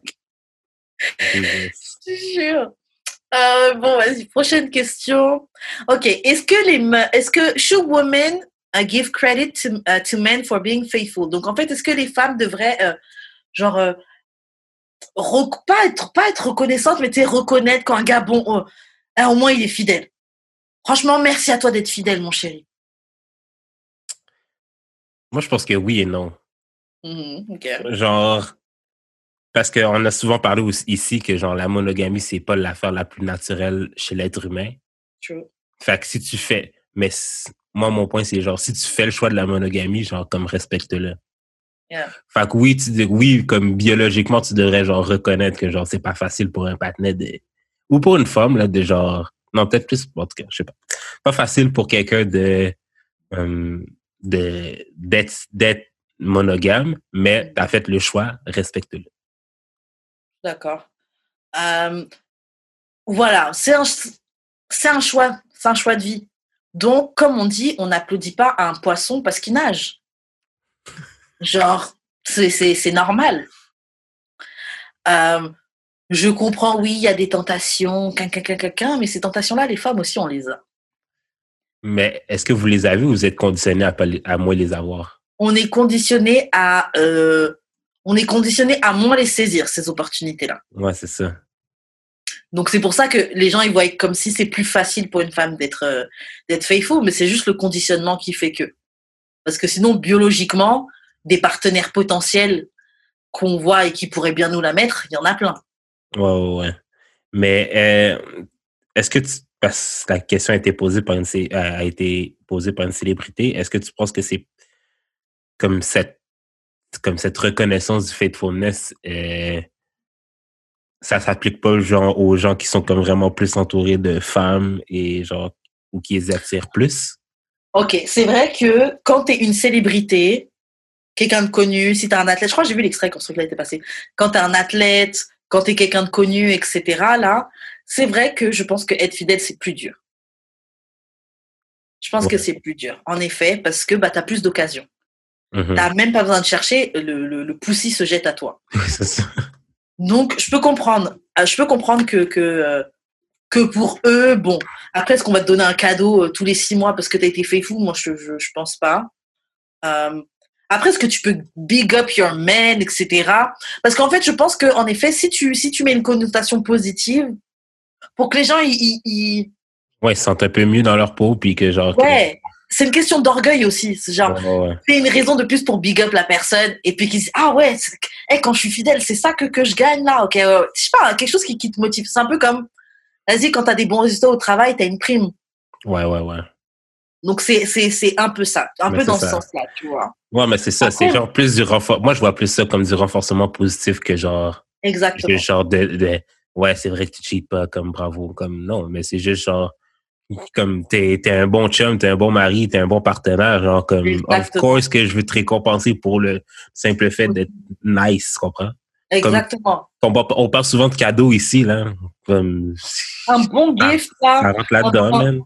Je te jure. Euh, bon, vas-y, prochaine question. Ok, est-ce que les est-ce que should women uh, give credit to, uh, to men for being faithful? Donc en fait, est-ce que les femmes devraient euh, genre euh, pas être pas être reconnaissantes, mais tu reconnaître quand un gars bon, oh, ah, au moins il est fidèle. Franchement, merci à toi d'être fidèle, mon chéri. Moi, je pense que oui et non. Mhm, ok. Genre, parce qu'on a souvent parlé aussi ici que genre la monogamie, c'est pas l'affaire la plus naturelle chez l'être humain. True. Fait que si tu fais, mais moi, mon point, c'est genre, si tu fais le choix de la monogamie, genre, comme respecte-le. Yeah. Fait que oui, tu oui, comme biologiquement, tu devrais, genre, reconnaître que, genre, c'est pas facile pour un de, ou pour une femme, là, de genre, non, peut-être plus, en tout cas, je sais pas. Pas facile pour quelqu'un de, euh, de, d'être, d'être monogame, mais t'as fait le choix, respecte-le. D'accord. Euh, voilà, c'est un, c'est un choix, c'est un choix de vie. Donc, comme on dit, on n'applaudit pas à un poisson parce qu'il nage. Genre, c'est, normal. Euh, je comprends, oui, il y a des tentations, quin, mais ces tentations-là, les femmes aussi, on les a. Mais est-ce que vous les avez ou vous êtes conditionné à, à moins les avoir? On est conditionné à, euh, on est conditionné à moins les saisir ces opportunités-là. Ouais, c'est ça. Donc c'est pour ça que les gens ils voient comme si c'est plus facile pour une femme d'être euh, d'être faithful, mais c'est juste le conditionnement qui fait que. Parce que sinon biologiquement, des partenaires potentiels qu'on voit et qui pourrait bien nous la mettre, il y en a plein. Ouais, ouais, ouais. Mais euh, est-ce que tu, parce que la question a été posée par une, a été posée par une célébrité, est-ce que tu penses que c'est comme cette, comme cette reconnaissance du faithfulness, euh, ça s'applique pas genre aux gens qui sont comme vraiment plus entourés de femmes et genre ou qui les attirent plus? Ok, c'est vrai que quand tu es une célébrité, quelqu'un de connu, si tu un athlète, je crois que j'ai vu l'extrait quand ce truc-là était passé, quand tu un athlète, quand tu es quelqu'un de connu, etc., là, c'est vrai que je pense que être fidèle, c'est plus dur. Je pense Ouais. que c'est plus dur, en effet, parce que bah, tu as plus d'occasions. Mhm. Tu même pas besoin de chercher, le, le, le poussi se jette à toi. Ça. Donc, je peux comprendre. euh, Je peux comprendre que, que, euh, que pour eux, bon, après, est-ce qu'on va te donner un cadeau euh, tous les six mois parce que tu as été fait fou? Moi, je, je, je pense pas. Euh, après, est-ce que tu peux big up your man, etc. Parce qu'en fait, je pense que en effet, si tu, si tu mets une connotation positive, pour que les gens, ils, ils- ils- Ouais, ils se sentent un peu mieux dans leur peau, puis que genre. que- ouais, c'est une question d'orgueil aussi. C'est genre, Ouais, c'est une raison de plus pour big up la personne et puis qu'ils disent ah ouais hey, quand je suis fidèle c'est ça que, que je gagne là ok ouais. je sais pas quelque chose qui, qui te motive c'est un peu comme vas-y quand t'as des bons résultats au travail t'as une prime Ouais, ouais, ouais. Donc c'est c'est c'est un peu ça un Mais peu dans ça. ce sens là tu vois Ouais, mais c'est ça, c'est genre plus du renfort. Moi, je vois plus ça comme du renforcement positif que genre, exactement que genre de, de- ouais, c'est vrai que tu cheats pas, comme bravo, comme non, mais c'est juste genre, comme t'es, t'es un bon chum, t'es un bon mari, t'es un bon partenaire, genre comme, of Exactement. course que je veux te récompenser pour le simple fait d'être nice, tu comprends? exactement On, par- on parle souvent de cadeaux ici, là, comme, un bon gift là ça rentre là-dedans, man.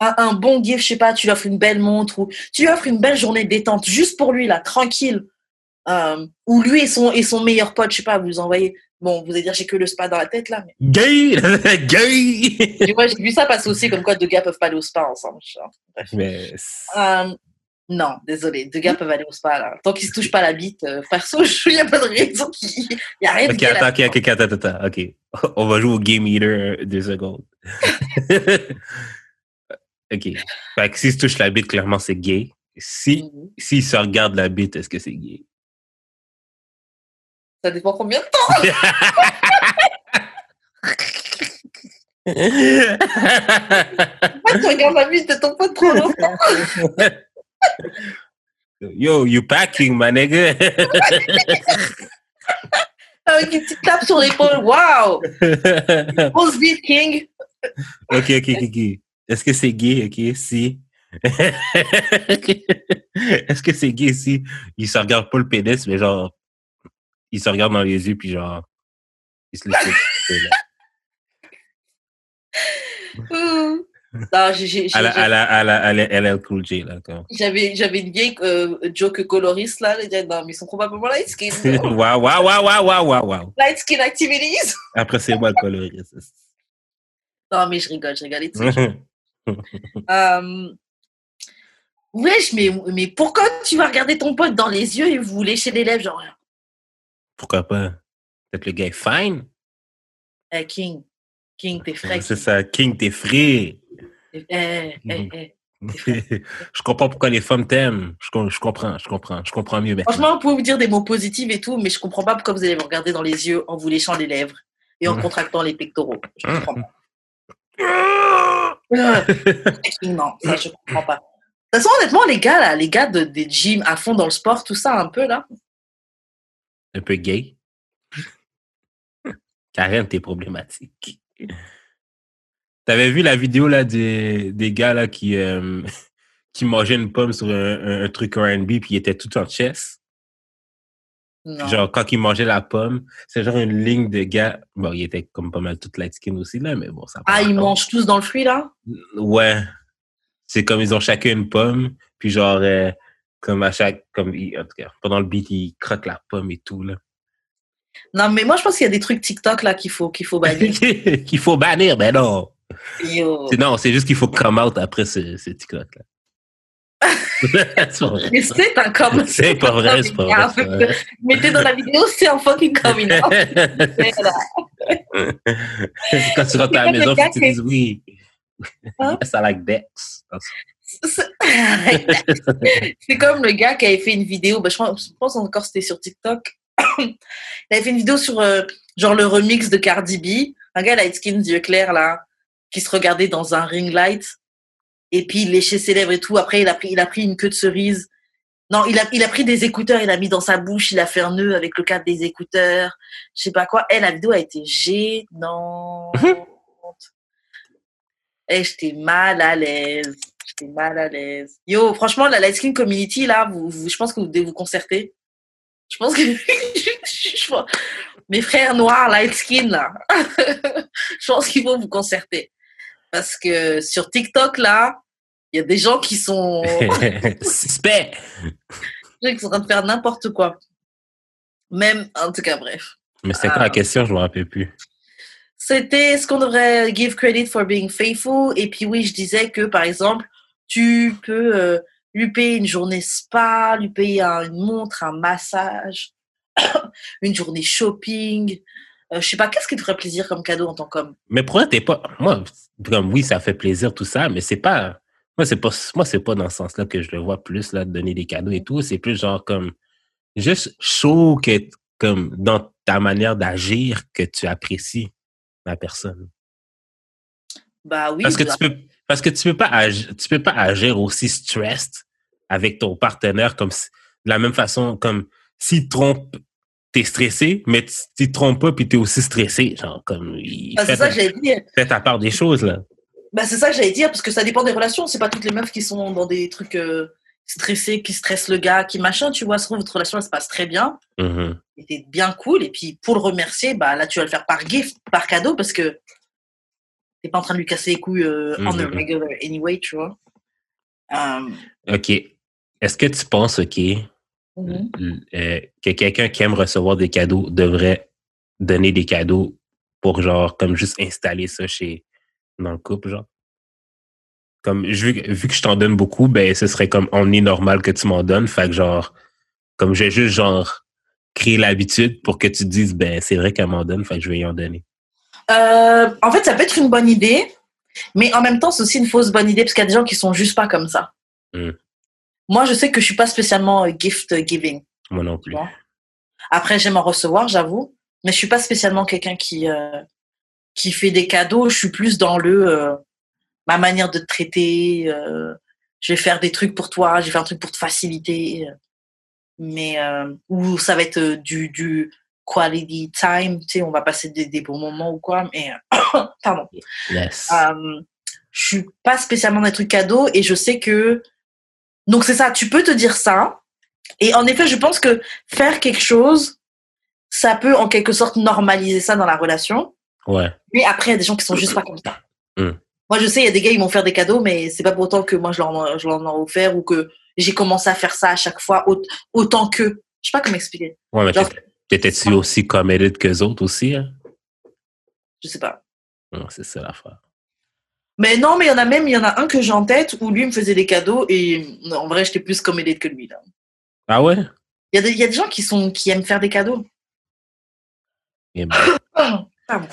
Un, un bon gift je sais pas tu lui offres une belle montre ou tu lui offres une belle journée de détente juste pour lui là tranquille euh, ou lui et son et son meilleur pote je sais pas vous envoyez bon vous allez dire j'ai que le spa dans la tête là mais Gay! Gay! Tu vois, j'ai vu ça passer aussi, comme quoi deux gars peuvent pas aller au spa ensemble. mais, Euh, non, désolé, deux gars peuvent aller au spa là. Tant qu'ils se touchent pas la bite, euh, perso, il n'y a pas de raison qu'il il y a rien de Ok, gay attends, là-dedans. ok, attends, attends, ok. On va jouer au Game Eater euh, deux secondes. Ok. Fait que si se touche la bite, clairement, c'est gay. Si, Mhm. si se regarde la bite, est-ce que c'est gay? Ça dépend combien de temps. Pourquoi tu regardes la bite de ton pote trop longtemps? Yo, you packing, my nigga. avec une petite tape sur l'épaule. Waouh! Pose bite, King. ok, ok, ok, ok. Est-ce que c'est gay, ok, si... Est-ce que c'est gay si? Il se regarde pas le pénis, mais genre, il se regarde dans les yeux, puis genre, il se laisse... Hum. Non, j'ai- j'ai- j'ai- à la, à la, à la, à la LL Cool J, là, quoi. J'avais, j'avais une vieille euh, joke coloriste là. Elle disait, non, mais ils sont probablement light skin. Waouh, waouh, waouh, waouh, waouh, waouh. light skin activities. Après, c'est moi le coloriste. Non, mais je rigole, je rigole. Euh, wesh, mais, mais pourquoi tu vas regarder ton pote dans les yeux et vous lécher les lèvres, genre, Pourquoi pas? Peut-être le gars est fine. eh, King, King, t'es frais. C'est ça, King, t'es frais. Eh, eh, je comprends pourquoi les femmes t'aiment. Je, com- je comprends, je comprends, je comprends mieux maintenant. Franchement, vous pouvez vous dire des mots positifs et tout, mais je comprends pas pourquoi vous allez me regarder dans les yeux en vous léchant les lèvres et en Mm. contractant les pectoraux. Je Mm. comprends pas. Non, ça, je comprends pas. De toute façon, honnêtement, les gars, là, les gars de, des gyms à fond dans le sport, tout ça, un peu, là. Un peu gay. Karen, t'es problématique. T'avais vu la vidéo là des, des gars là qui, euh, qui mangeaient une pomme sur un truc R&B puis ils étaient tout en chess? Non. Genre, quand ils mangeaient la pomme, c'est genre une ligne de gars. Bon, ils étaient comme pas mal toute light skin aussi, là, mais bon, ça ah, ils mangent tous dans le fruit, là? Ouais. C'est comme ils ont chacun une pomme, puis genre, euh, comme à chaque. Comme, en tout cas, pendant le beat, ils croquent la pomme et tout, là. Non, mais moi, je pense qu'il y a des trucs TikTok, là, qu'il faut, qu'il faut bannir. Qu'il faut bannir, mais non. Yo. Non, c'est juste qu'il faut come out après ce, ce TikTok, là. C'est pas vrai. Mais c'est un coming C'est pas vrai, c'est pas vrai. Mettez dans la vidéo, c'est un fucking coming out. Quand tu rentres à la maison, tu dises oui. Hein? Ça like Dex. C'est comme le gars qui avait fait une vidéo, bah, je pense je pense encore que c'était sur TikTok. il avait fait une vidéo sur euh, genre le remix de Cardi B. Un gars light skin, yeux clairs là, qui se regardait dans un ring light. Et puis il léchait ses lèvres et tout. Après, il a pris, il a pris une queue de cerise. Non, il a, il a pris des écouteurs, il a mis dans sa bouche, il a fait un nœud avec le cadre des écouteurs. Je sais pas quoi. Et la vidéo a été gênante. Et j'étais mal à l'aise. J'étais mal à l'aise. Yo, franchement, la light skin community, là, vous, vous- je pense que vous devez vous concerter. Je pense que je pense- mes frères noirs light skin, là, je pense qu'il faut vous concerter. Parce que sur TikTok, là, il y a des gens qui sont, Suspect! qui sont en train de faire n'importe quoi. Même, en tout cas, bref. Mais c'était quoi la question? Je me rappelle plus. C'était est-ce qu'on devrait give credit for being faithful? Et puis oui, je disais que par exemple, tu peux euh, lui payer une journée spa, lui payer un- une montre, un massage, une journée shopping. Euh, je sais pas, qu'est-ce qui te ferait plaisir comme cadeau en tant qu'homme? Mais pourquoi t'es pas. Moi, comme oui, ça fait plaisir, tout ça, mais c'est pas. Moi, c'est pas, moi, c'est pas dans ce sens-là que je le vois plus, là, de donner des cadeaux et tout. C'est plus genre comme. Juste chaud que, comme, dans ta manière d'agir, que tu apprécies la personne. Bah oui. Parce que tu peux, parce que tu peux pas agir, tu peux pas agir aussi stressed avec ton partenaire comme si- de la même façon, comme s'il trompe, t'es stressé, mais tu te trompes pas puis t'es aussi stressé. Genre, comme, il c'est fait, ça ta- dire. fait ta part des choses, là. Bah, c'est ça que j'allais dire, parce que ça dépend des relations. C'est pas toutes les meufs qui sont dans des trucs euh, stressés, qui stressent le gars, qui machin, tu vois. Trouve, votre relation, elle se passe très bien. Et t'es bien cool. Et puis, pour le remercier, bah, là, tu vas le faire par gift, par cadeau, parce que t'es pas en train de lui casser les couilles euh, on a Mhm. regular anyway, tu vois. Euh, OK. Est-ce que tu penses, OK, mhm. l- euh, que quelqu'un qui aime recevoir des cadeaux devrait donner des cadeaux pour, genre, comme juste installer ça chez, dans le couple, genre? Comme, vu, que- vu que je t'en donne beaucoup, ben, ce serait comme, on est normal que tu m'en donnes. Fait que, genre, comme j'ai juste, genre, créé l'habitude pour que tu te dises, ben, c'est vrai qu'elle m'en donne, fait que je vais y en donner. Euh, en fait, ça peut être une bonne idée, mais en même temps, c'est aussi une fausse bonne idée, parce qu'il y a des gens qui sont juste pas comme ça. Mm. Moi, je sais que je suis pas spécialement euh, gift giving. Moi non plus. Après, j'aime en recevoir, j'avoue, mais je suis pas spécialement quelqu'un qui euh, qui fait des cadeaux. Je suis plus dans le euh, ma manière de te traiter. euh, je vais faire des trucs pour toi, je vais faire un truc pour te faciliter, euh, mais euh, ou ça va être euh, du du quality time. Tu sais, on va passer des, des bons moments ou quoi. Mais pardon. Yes. Euh, je suis pas spécialement dans les trucs cadeaux et je sais que donc c'est ça tu peux te dire ça et en effet je pense que faire quelque chose ça peut en quelque sorte normaliser ça dans la relation Ouais. mais après il y a des gens qui sont juste pas comme ça Mm. moi je sais il y a des gars ils vont faire des cadeaux mais c'est pas pour autant que moi je leur en, je leur en ai offert ou que j'ai commencé à faire ça à chaque fois aut- autant que je sais pas comment expliquer Ouais, mais Genre- t'étais-tu aussi committed que les autres aussi, hein? je sais pas Ouais, c'est ça l'affaire. mais non mais il y en a même il y en a un que j'ai en tête où lui me faisait des cadeaux et non, en vrai j'étais plus commédée que lui là Ah ouais? Il y, a des, il y a des gens qui, sont, qui aiment faire des cadeaux. Pardon.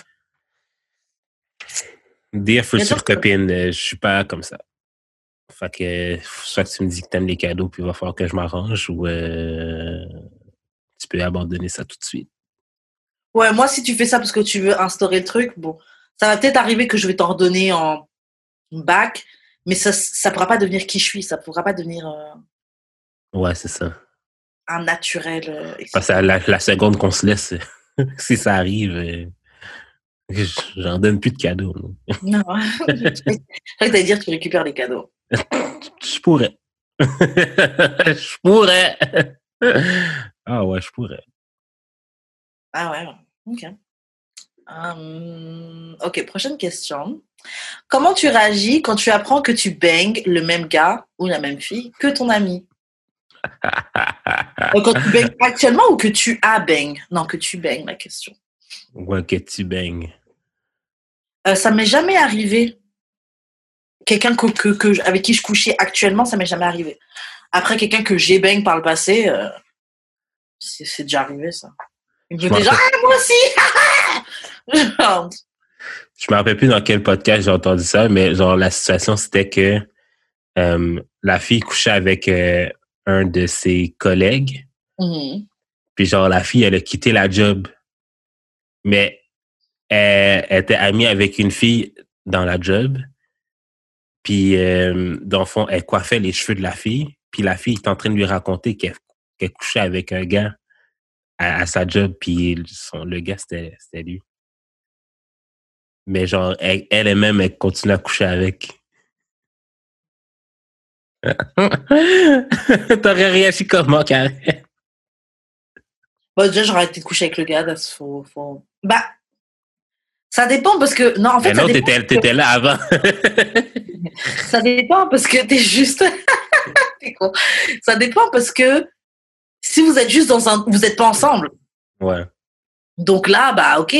Future d'autres que- copine, euh, je suis pas comme ça. Fait que euh, soit tu me dis que t'aimes les cadeaux, puis il va falloir que je m'arrange, ou euh, tu peux abandonner ça tout de suite. Ouais, moi, si tu fais ça parce que tu veux instaurer le truc, bon, ça va peut-être arriver que je vais t'en redonner en bac, mais ça ça pourra pas devenir qui je suis, ça pourra pas devenir euh, Ouais, c'est ça. un naturel. euh. Parce que la, la seconde qu'on se laisse, si ça arrive, euh, j'en donne plus de cadeaux. Non, je croyais que t'allais dire que tu récupères les cadeaux. Je pourrais. je pourrais. ah ouais, je pourrais. Ah ouais, ok. Hum, ok, prochaine question. Comment tu réagis quand tu apprends que tu bangs le même gars ou la même fille que ton ami? Quand tu bangs actuellement ou que tu as bang? Non, que tu bangs, la question. ouais, que tu baignes. Euh, ça m'est jamais arrivé. Quelqu'un que, que, que je- avec qui je couchais actuellement, ça m'est jamais arrivé. Après, quelqu'un que j'ai bang par le passé, euh, c'est déjà arrivé, ça. Il me dit ah, moi aussi Genre, Je me rappelle plus dans quel podcast j'ai entendu ça, mais genre la situation c'était que euh, la fille couchait avec un de ses collègues, mhm. Puis genre, la fille, elle a quitté la job. Mais elle, était amie avec une fille dans la job. Puis, euh, dans le fond, elle coiffait les cheveux de la fille. Puis la fille est en train de lui raconter qu'elle couchait avec un gars à, sa job. Puis le gars, c'était lui. Mais genre, elle, elle-même, elle continue à coucher avec. T'aurais réagi comment, Karen? Bon, déjà, j'aurais de coucher avec le gars. là, faut... Bah, ça dépend parce que. Non, en fait, Mais non, t'étais, t'étais là avant. ça dépend parce que t'es juste. T'es con. Ça dépend parce que si vous êtes juste dans un. Vous n'êtes pas ensemble. ouais. Donc là, bah, ok.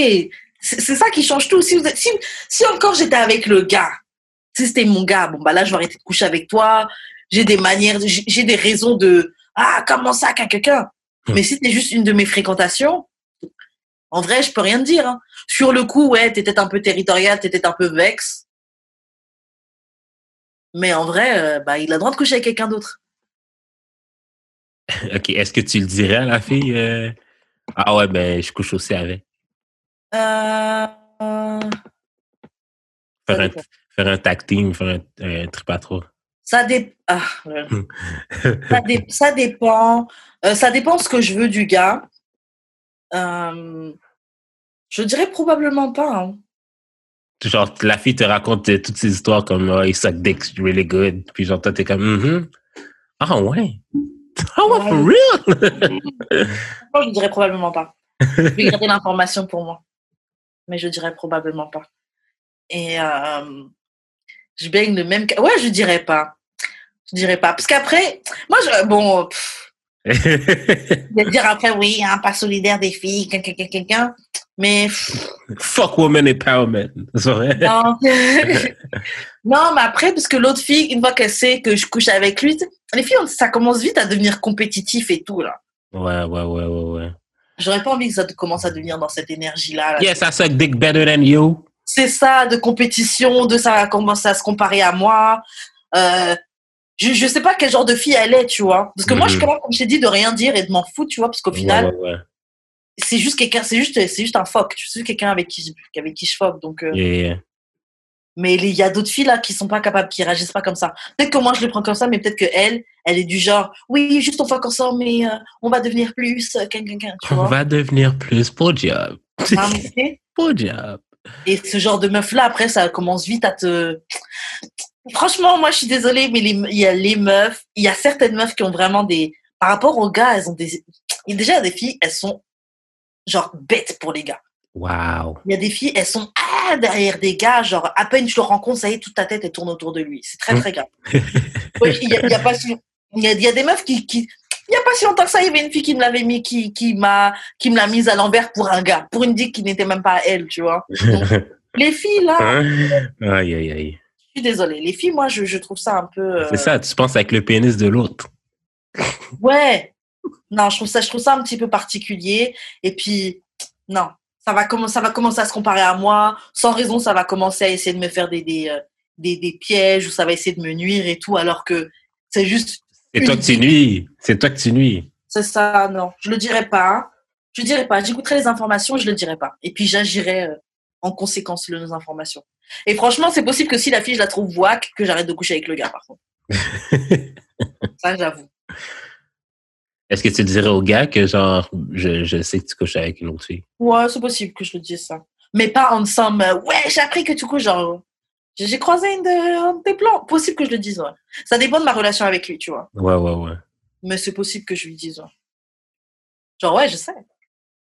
C'est ça qui change tout. Si, vous êtes, si, si encore j'étais avec le gars, si c'était mon gars, bon, bah là, je vais arrêter de coucher avec toi. J'ai des manières, j'ai des raisons de. Ah, comment ça, quelqu'un Hmm. Mais si t'es juste une de mes fréquentations, en vrai, je peux rien te dire. hein. Sur le coup, ouais, t'étais un peu territorial, t'étais un peu vexe. Mais en vrai, euh, bah, il a le droit de coucher avec quelqu'un d'autre. OK. Est-ce que tu le dirais à la fille? euh, Ah ouais, ben, je couche aussi avec. Euh... Faire un, faire un tag team, faire un, un trip à trois. Ça, dé... ah, ça, dé- ça dépend. Ça dépend ce que je veux du gars. Euh, je dirais probablement pas. hein. genre, la fille te raconte euh, toutes ces histoires comme oh, il suck dick really good. Puis genre, toi, t'es comme, Mhm. ah ouais. Ah ouais, for real? Moi, je dirais probablement pas. Je vais garder l'information pour moi. Mais je dirais probablement pas. Et euh, je baigne le même. Ouais, je dirais pas. Je dirais pas. Parce qu'après, moi, je, bon, pff, je vais dire après, oui, hein, pas solidaire des filles, quelqu'un, quelqu'un, quelqu'un. Mais Fuck woman empowerment. Non. non, mais après, parce que l'autre fille, une fois qu'elle sait que je couche avec lui, les filles, ça commence vite à devenir compétitif et tout, là. Ouais, ouais, ouais, ouais, ouais. J'aurais pas envie que ça commence à devenir dans cette énergie-là. là. Yes, I suck dick better than you. c'est ça, de compétition, de ça va commencer à se comparer à moi. Euh, je, je sais pas quel genre de fille elle est, tu vois. Parce que moi, je suis Mhm. capable, comme je t'ai dit, de rien dire et de m'en foutre, tu vois, parce qu'au final, Ouais, ouais, ouais. c'est juste quelqu'un, c'est juste, c'est juste un fuck. Je suis quelqu'un avec qui, je- avec qui je fuck. Donc, euh, Yeah, yeah. mais il y a d'autres filles là qui sont pas capables, qui réagissent pas comme ça. Peut-être que moi, je le prends comme ça, mais peut-être que elle, elle est du genre, oui, juste on fuck ensemble, mais euh, on va devenir plus, euh, tu On vois. va devenir plus pour mais c'est- Pour job. Et ce genre de meuf-là, après, ça commence vite à te... Franchement, moi, je suis désolée, mais les- il y a les meufs, il y a certaines meufs qui ont vraiment des... Par rapport aux gars, elles ont des... Il y a déjà des filles, elles sont genre bêtes pour les gars. Wow. Il y a des filles, elles sont ah, derrière des gars, genre à peine tu le rencontres, ça y est, toute ta tête, elle tourne autour de lui. C'est très, très grave. Ouais, il, y a, il y a pas il y a, il y a des meufs qui... qui il y a pas si longtemps que ça, il y avait une fille qui me l'avait mis, qui, qui m'a, qui me l'a mise à l'envers pour un gars, pour une dick qui n'était même pas à elle, tu vois. Les filles, là, aïe, aïe, aïe. Je suis désolée. Les filles, moi, je, je trouve ça un peu. euh, C'est ça, tu penses avec le pénis de l'autre. Ouais. Non, je trouve ça, je trouve ça un petit peu particulier. Et puis, non, ça va, commencer, ça va commencer à se comparer à moi. Sans raison, ça va commencer à essayer de me faire des, des, euh, des, des pièges ou ça va essayer de me nuire et tout, alors que c'est juste. C'est toi que tu nuis. C'est toi que tu nuis. C'est ça, non. Je le dirais pas. hein. Je dirais pas. J'écouterai les informations, je le dirais pas. Et puis, j'agirai euh, en conséquence de nos informations. Et franchement, c'est possible que si la fille, je la trouve whack, que j'arrête de coucher avec le gars, par contre. Ça, j'avoue. Est-ce que tu dirais au gars que genre, je, je sais que tu couches avec une autre fille? Ouais, c'est possible que je le dise ça. Mais pas ensemble. euh, Ouais, j'ai appris que tu couches, genre. J'ai croisé une de, un de tes plans. Possible que je le dise, ouais. Ça dépend de ma relation avec lui, tu vois. Ouais, ouais, ouais. Mais c'est possible que je lui dise, ouais. Genre, ouais, je sais.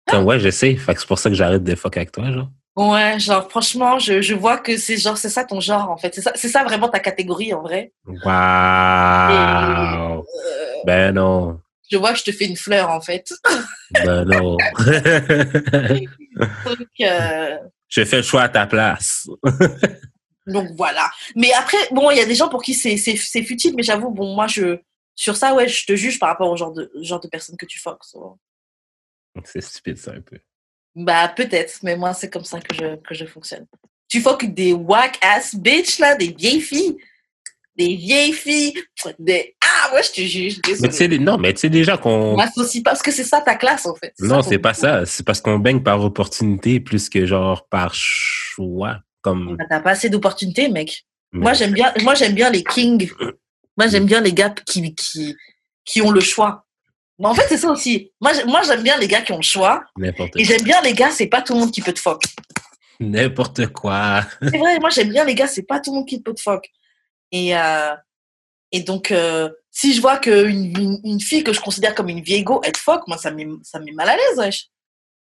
Comme, ouais, je sais. Fait que c'est pour ça que j'arrête de fuck avec toi, genre. Ouais, genre, franchement, je, je vois que c'est genre, c'est ça ton genre, en fait. C'est ça, vraiment ta catégorie, en vrai. Wow! Euh, Ben non. je vois que je te fais une fleur, en fait. Ben non. Donc, euh, je fais le choix à ta place. Donc voilà. Mais après, bon, il y a des gens pour qui c'est futile, mais j'avoue, bon, moi, je sur ça, ouais, je te juge par rapport au genre de genre de personne que tu so. C'est stupide, ça, un peu. Bah peut-être, mais moi, c'est comme ça que je que je fonctionne. Tu fuck des whack ass bitch là, des vieilles filles. des vieilles filles, des ah ouais je te juge. Mais tu sais, non, mais tu sais déjà qu'on. On m'associe pas parce que c'est ça ta classe en fait. Non, c'est pas ça. C'est parce qu'on baigne par opportunité plus que genre par choix. Comme. Bah, T'as pas assez d'opportunités, mec. Moi j'aime bien, moi j'aime bien les kings. Moi j'aime bien les gars qui qui qui ont le choix. Mais en fait c'est ça aussi. Moi moi j'aime bien les gars qui ont le choix. N'importe Et j'aime bien les gars, c'est pas tout le monde qui peut te fuck. N'importe quoi. C'est vrai, moi j'aime bien les gars, c'est pas tout le monde qui peut te fuck. Et, euh, et donc, euh, si je vois qu'une une, une fille que je considère comme une vieille go, elle te fuck, moi ça me met, ça met mal à l'aise, wesh.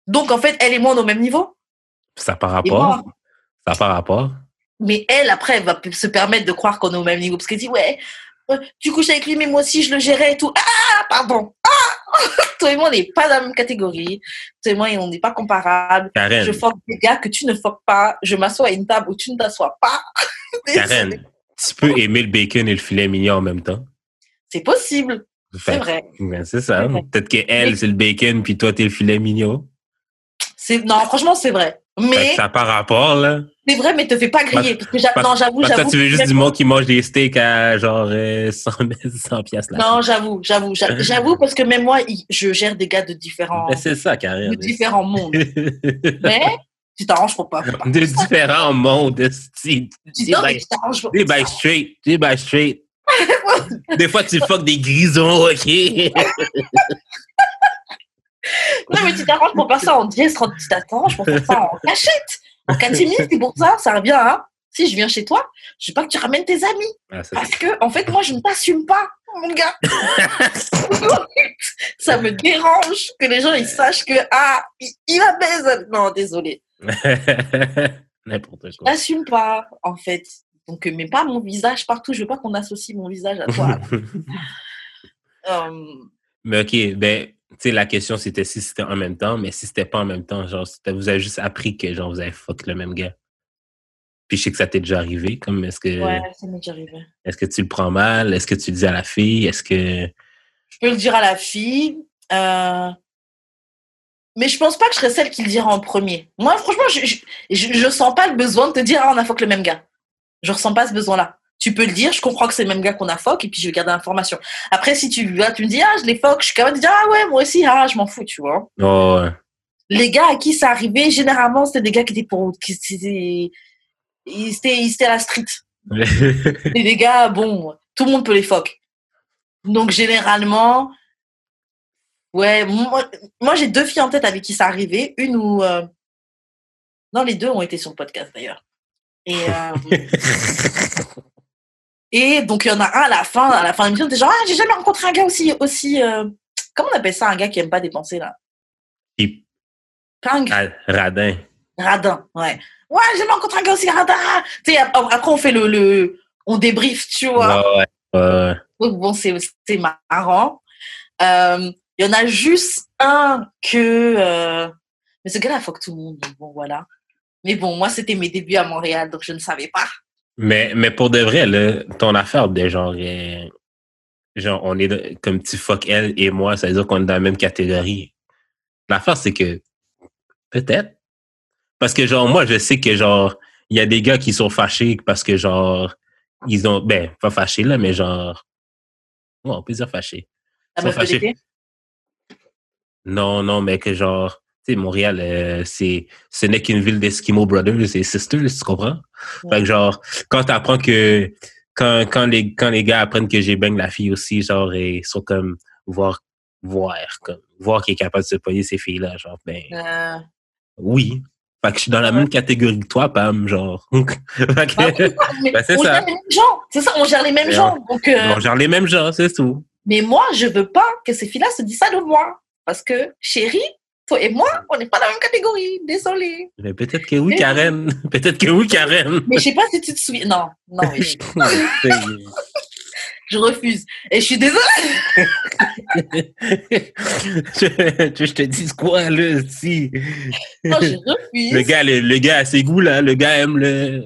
Donc en fait, elle et moi on est au même niveau. Ça par rapport. Ça par rapport. mais elle, après, elle va se permettre de croire qu'on est au même niveau. Parce qu'elle dit, ouais, tu couches avec lui, mais moi aussi je le gérais et tout. Ah, pardon. Ah Toi et moi, on n'est pas dans la même catégorie. Toi et moi, on n'est pas comparables. Karen. Je fuck des gars que tu ne fuck pas. Je m'assois à une table où tu ne t'assois pas. Karen, tu peux aimer le bacon et le filet mignon en même temps. C'est possible. C'est vrai. Ben, c'est ça. Peut-être que elle, c'est le bacon, puis toi, t'es le filet mignon. Non, franchement, c'est vrai. Mais ça par rapport, là. c'est vrai, mais te fais pas griller. Parce que non, j'avoue, j'avoue. toi, tu veux juste du monde qui mange des steaks à genre euh, 100, 100 piastres là. Non, j'avoue, j'avoue, j'a- j'avoue, parce que même moi, je gère des gars de différents, Ben, c'est ça, Karen. de différents mondes. Mais tu t'arranges pour pas. de différents mondes. Tu mais by- tu t'arranges pour by straight. Des by straight. Des fois, tu fuck des grisons, OK? Non, mais tu t'arranges pour faire ça en dièse, tu t'arranges pour faire ça en cachette. En catimini, c'est pour ça, ça revient à. Si je viens chez toi, je veux pas que tu ramènes tes amis. Ah, Parce que, en fait, moi, je ne t'assume pas, mon gars. ça me dérange que les gens, ils sachent que, ah, il, va baiser. Non, désolé. N'importe Je quoi. t'assume pas, en fait. Donc, euh, mets pas mon visage partout. Je veux pas qu'on associe mon visage à toi. Euh, mais OK, ben, sais, la question, c'était si c'était en même temps, mais si c'était pas en même temps, genre, vous avez juste appris que, genre, vous avez fuck le même gars. Puis je sais que ça t'est déjà arrivé, comme, est-ce que, ouais, ça m'est déjà arrivé. est-ce que tu le prends mal? Est-ce que tu le dis à la fille? Est-ce que... Je peux le dire à la fille. euh, Mais je pense pas que je serais celle qui le dira en premier. Moi, franchement, je, je, je, je sens pas le besoin de te dire, ah, on a fuck le même gars. Je ressens pas ce besoin-là. Tu peux le dire, je comprends que c'est le même gars qu'on a fuck, et puis je vais garder l'information. Après, si tu vas, tu me dis, ah, je l'ai fuck, je suis capable de dire, ah ouais, moi aussi, ah, je m'en fous, tu vois. Oh, ouais. Les gars à qui ça arrivait, généralement, c'était des gars qui étaient pour, qui étaient, ils étaient, ils étaient à la street. Et les gars, bon, tout le monde peut les fuck. Donc, généralement, ouais, moi, moi, j'ai deux filles en tête avec qui ça arrivait. Une où. euh, Non, les deux ont été sur le podcast d'ailleurs. Et, euh, et donc, il y en a un à la fin, à la fin de l'émission, t'es genre, ah, j'ai jamais rencontré un gars aussi. aussi euh, Comment on appelle ça, un gars qui aime pas dépenser là? Puis, Ping ah, radin. Radin, ouais. Ouais, j'ai jamais rencontré un gars aussi radin. Tu sais, ap- après, on fait le. le on débrief, tu vois. Ouais, ouais, ouais. Donc, bon, c'est c'est marrant. Euh, Il y en a juste un que. euh, Mais ce gars-là, fuck tout le monde. Bon, voilà. Mais bon, moi, c'était mes débuts à Montréal, donc je ne savais pas. Mais, mais pour de vrai, là, ton affaire de genre, euh, genre, on est comme tu fuck elle et moi, ça veut dire qu'on est dans la même catégorie. L'affaire, c'est que peut-être. Parce que genre, moi, je sais que genre, il y a des gars qui sont fâchés parce que genre, ils ont, ben, pas fâchés là, mais genre, ouais, on peut dire fâchés. Ils sont fâchés. Non, non, mais que genre, sais, Montréal, euh, c'est, ce n'est qu'une ville d'Eskimo Brothers et Sisters, tu comprends? Fait que genre, quand t'apprends que, quand, quand les, quand les gars apprennent que j'ai bang la fille aussi, genre, ils sont comme, voir, voir, comme, voir qu'il est capable de se pogner ces filles-là, genre, ben, Euh, oui. Fait que je suis dans la même catégorie que toi, Pam, genre. Fait que- Ben, c'est on ça. gère les mêmes gens. C'est ça, on gère les mêmes gens. Donc, euh, bon, genre les mêmes gens, c'est tout. Mais moi, je veux pas que ces filles-là se disent ça de moi. Parce que, chérie, toi et moi, on n'est pas dans la même catégorie. Désolée. Mais peut-être que oui, Karen. peut-être que oui, Karen. Mais je sais pas si tu te souviens. Non, non, mais je, je refuse. Et je suis désolée. je, je te dis quoi, là, si. Non, je refuse. Le gars, le, le gars a ses goûts, là. Le gars aime le,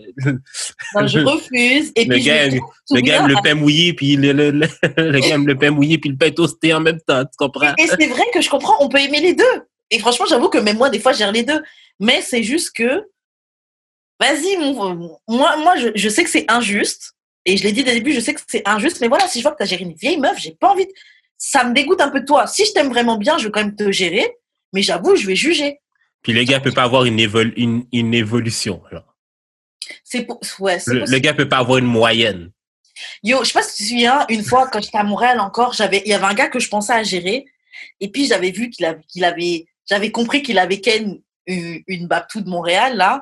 Non, je refuse. Et Le puis, gars, je me le gars aime le pain mouillé, puis le, le, le, le gars aime le pain mouillé, puis le pain toasté en même temps, tu comprends? Et c'est vrai que je comprends, on peut aimer les deux. Et franchement, j'avoue que même moi, des fois, je gère les deux. Mais c'est juste que, vas-y, moi, moi je, je sais que c'est injuste. Et je l'ai dit dès le début, je sais que c'est injuste, mais voilà, si je vois que tu as géré une vieille meuf, j'ai pas envie. de- Ça me dégoûte un peu de toi. Si je t'aime vraiment bien, je veux quand même te gérer, mais j'avoue, je vais juger. Puis le gars peut pas avoir une, évol- une, une évolution. C'est pour... ouais, Le, le gars peut pas avoir une moyenne. Yo, je sais pas si tu te souviens, une fois, quand j'étais à Montréal encore, j'avais, il y avait un gars que je pensais à gérer. Et puis, j'avais vu qu'il avait, qu'il avait, j'avais compris qu'il avait ken une, une de Montréal, là.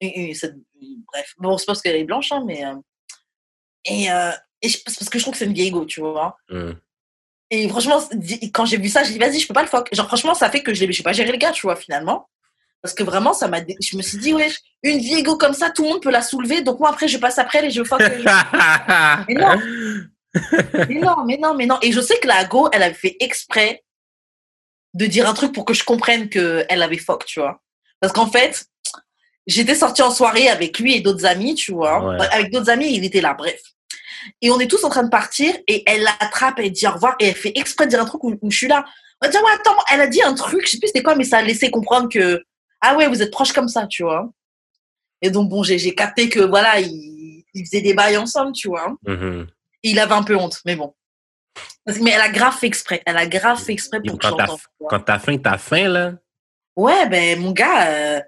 Et- et cette- bref. Bon, c'est parce qu'elle est blanche, hein, mais, euh, et, euh, et c'est parce que je trouve que c'est une vieille go, tu vois. Hum. Et franchement, quand j'ai vu ça, j'ai dit, vas-y, je peux pas le fuck. Genre, franchement, ça fait que je l'ai, je sais pas gérer le gars, tu vois, finalement. Parce que vraiment, ça m'a, je me suis dit, ouais, une vieille go comme ça, tout le monde peut la soulever. Donc, moi, après, je passe après elle et je fuck. je- Mais non. Mais non, mais non, mais non. Et je sais que la go, elle avait fait exprès de dire un truc pour que je comprenne qu'elle avait fuck, tu vois. Parce qu'en fait, j'étais sortie en soirée avec lui et d'autres amis, tu vois. Ouais. Avec d'autres amis, il était là, bref. Et on est tous en train de partir et elle l'attrape, elle dit au revoir et elle fait exprès de dire un truc où, où je suis là. Va dire, ouais, attends, elle a dit un truc, je sais plus c'était quoi, mais ça a laissé comprendre que, ah ouais, vous êtes proches comme ça, tu vois. Et donc, bon, j'ai capté que, voilà, ils, ils faisaient des bails ensemble, tu vois. Et il avait un peu honte, mais bon. Parce que- mais elle a grave fait exprès. Elle a grave fait exprès pour que Quand tu vois. quand t'as faim, t'as faim, là? Ouais, ben, mon gars, euh,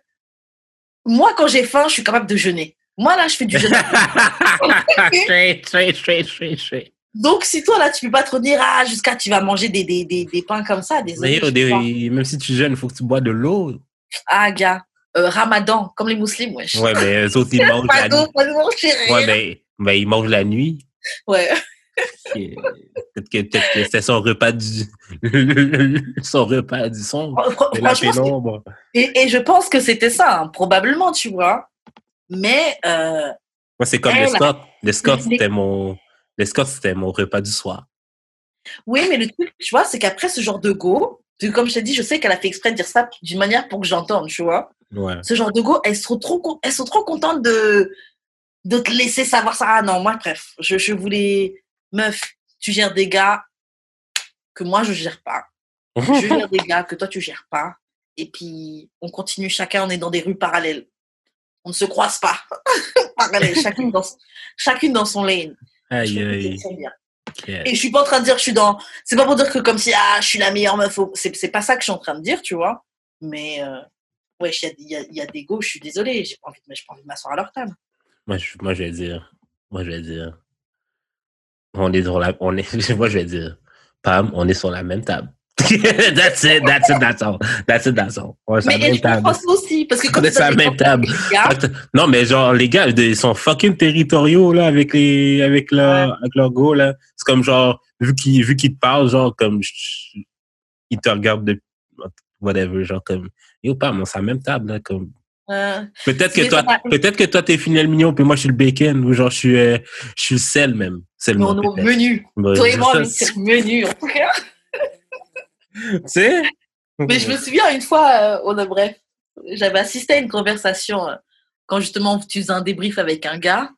moi, quand j'ai faim, je suis capable de jeûner. Moi, là, je fais du jeûne. straight, straight, straight, straight, straight. Donc, si toi, là, tu peux pas te dire, ah, jusqu'à tu vas manger des, des, des, des pains comme ça, Mais désolé. je pas. même si tu jeûnes, il faut que tu bois de l'eau. Ah, gars, euh, ramadan, comme les musulmans, wesh. Ouais, mais eux autres, ils mangent la nuit. Ouais, mais, mais ils mangent la nuit. Ouais. Peut-être que, peut que c'est son repas du. son repas du la pénombre. et, et je pense que c'était ça, hein, probablement, tu vois. Mais, euh, Moi, c'est comme Elle, le Scott. Le Scott, les- c'était mon. Le Scott, c'était mon repas du soir. Oui, mais le truc, tu vois, c'est qu'après ce genre de go, comme je t'ai dit, je sais qu'elle a fait exprès de dire ça d'une manière pour que j'entende, tu vois. Ouais. Ce genre de go, elles sont trop, elles sont trop contentes de, de te laisser savoir ça. Ah non, moi, bref, je, je voulais, meuf, tu gères des gars que moi, je gère pas. Je gère des gars que toi, tu gères pas. Et puis, on continue, chacun, on est dans des rues parallèles. On ne se croise pas. Parallèles, chacune dans, chacune dans son lane. Aïe, aïe. Et je suis pas en train de dire que je suis dans. C'est pas pour dire que comme si ah je suis la meilleure meuf. C'est c'est pas ça que je suis en train de dire, tu vois. Mais euh, ouais, il y a, il y, a, il y a des go. Je suis désolée. J'ai pas envie, de- j'ai pas envie de m'asseoir à leur table. Moi, je, moi, je vais dire. Moi, je vais dire. On est sur la. On est, moi, je vais dire. Pam, on est sur la même table. that's it, that's it, that's all. That's it, that's all. On est sur Mais comprends ça aussi? Parce que On quand est sur la même table. Non, mais genre, les gars, ils sont fucking territoriaux, là, avec les, avec leur, Ouais. avec leur go, là. C'est comme genre, vu qu'ils, vu qu'ils te parlent, genre, comme, ils te regardent de, whatever, genre, comme, yo, pas, on est sur la même table, là, comme. Peut-être que toi, peut-être que toi, t'es final mignon, puis moi, je suis le bacon, ou genre, je suis, euh, je suis le sel, même. mais Seulement, on est au peut-être. menu. Ouais, Toi et c'est moi, on sur le menu. En tout cas. Tu sais? Mais je me souviens une fois, euh, on a bref, j'avais assisté à une conversation euh, quand justement tu faisais un débrief avec un gars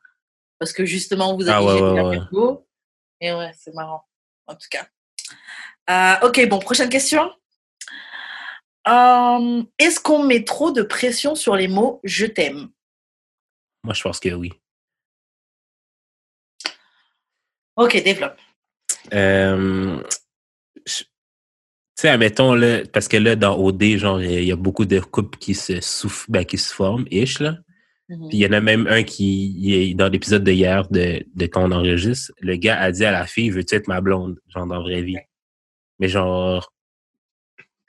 parce que justement vous Ah avez ouais, géré ouais, ouais. go. Et ouais, c'est marrant, en tout cas. Euh, ok, bon, prochaine question. Euh, Est-ce qu'on met trop de pression sur les mots je t'aime Moi, je pense que oui. Ok, développe. Euh, tu sais, admettons, là, parce que là, dans OD, genre, il y a- beaucoup de couples qui se souffrent, ben, qui se forment, ish, là. Mhm. Puis il y en a même un qui, est dans l'épisode de hier de, de quand on enregistre, le gars a dit à la fille, veux-tu être ma blonde? Genre, dans la vraie vie. Mais genre,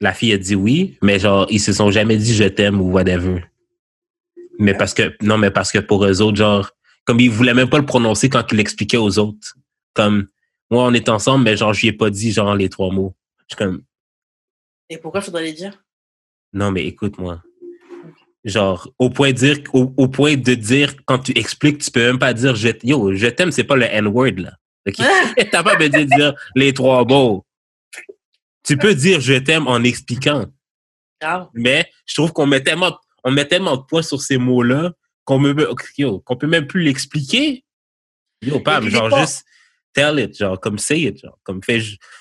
la fille a dit oui, mais genre, ils se sont jamais dit je t'aime ou whatever. Mais parce que, non, mais parce que pour eux autres, genre, comme ils voulaient même pas le prononcer quand il l'expliquait aux autres. Comme, moi, on est ensemble, mais genre, je lui ai pas dit, genre, les trois mots. Je suis comme, Et pourquoi faudrait les dire? Non, mais écoute-moi. Genre, au point de dire, au, au point de dire, quand tu expliques, tu peux même pas dire je, yo, je t'aime, c'est pas le N-word, là. OK? T'as pas besoin de dire les trois mots. Tu peux dire je t'aime en expliquant. Grave. Mais je trouve qu'on met tellement, on met tellement de poids sur ces mots-là qu'on qu'on peut même plus l'expliquer. Yo, Pam, genre juste tell it, genre comme say it, genre comme.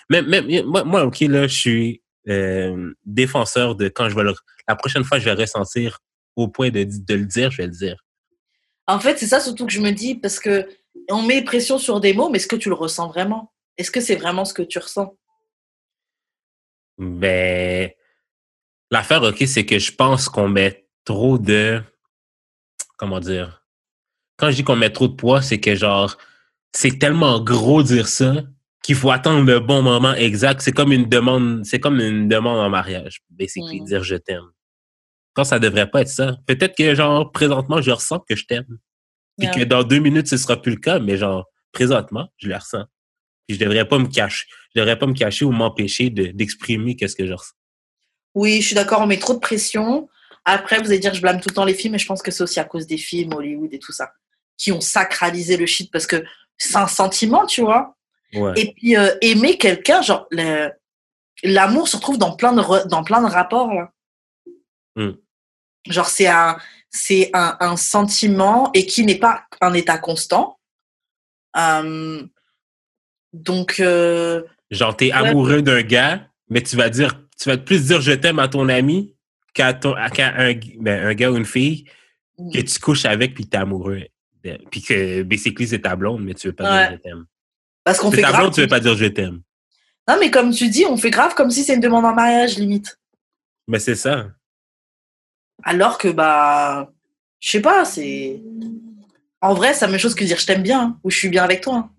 Même, même, moi, moi, ok, là, je suis euh, défenseur de quand je vais le, la prochaine fois, je vais ressentir au point de, de le dire, je vais le dire. En fait, c'est ça surtout que je me dis parce que on met pression sur des mots, mais est-ce que tu le ressens vraiment? Est-ce que c'est vraiment ce que tu ressens? Ben, l'affaire, OK, c'est que je pense qu'on met trop de... Comment dire? Quand je dis qu'on met trop de poids, c'est que genre, c'est tellement gros dire ça qu'il faut attendre le bon moment exact. C'est comme une demande, c'est comme une demande en mariage, basically, Mm. dire je t'aime. Quand ça devrait pas être ça. Peut-être que genre, présentement, je ressens que je t'aime. Puis Yeah. que dans deux minutes, ce sera plus le cas, mais genre, présentement, je le ressens. Puis je devrais pas me cacher, je devrais pas me cacher ou m'empêcher de- d'exprimer qu'est-ce que je ressens. Oui, je suis d'accord, on met trop de pression. Après, vous allez dire, je blâme tout le temps les films, mais je pense que c'est aussi à cause des films, Hollywood et tout ça, qui ont sacralisé le shit parce que c'est un sentiment, tu vois. Ouais. Et puis, euh, aimer quelqu'un, genre, l'amour se retrouve dans plein de, re- dans plein de rapports, là. Mm. Genre, c'est un, c'est un, un sentiment et qui n'est pas un état constant. Euh, donc, euh, Genre, t'es amoureux d'un gars, mais tu vas dire, tu vas plus dire je t'aime à ton ami qu'à ton, un, ben, un gars ou une fille que tu couches avec puis t'es amoureux. Puis que, basically, c'est ta blonde, mais tu veux pas Ouais. dire je t'aime. parce qu'on fait ta grave. blonde, tu veux pas dire je t'aime. Non, mais comme tu dis, on fait grave comme si c'est une demande en mariage, limite. Mais c'est ça. Alors que, bah, je sais pas, c'est. En vrai, c'est la même chose que dire je t'aime bien hein, ou je suis bien avec toi.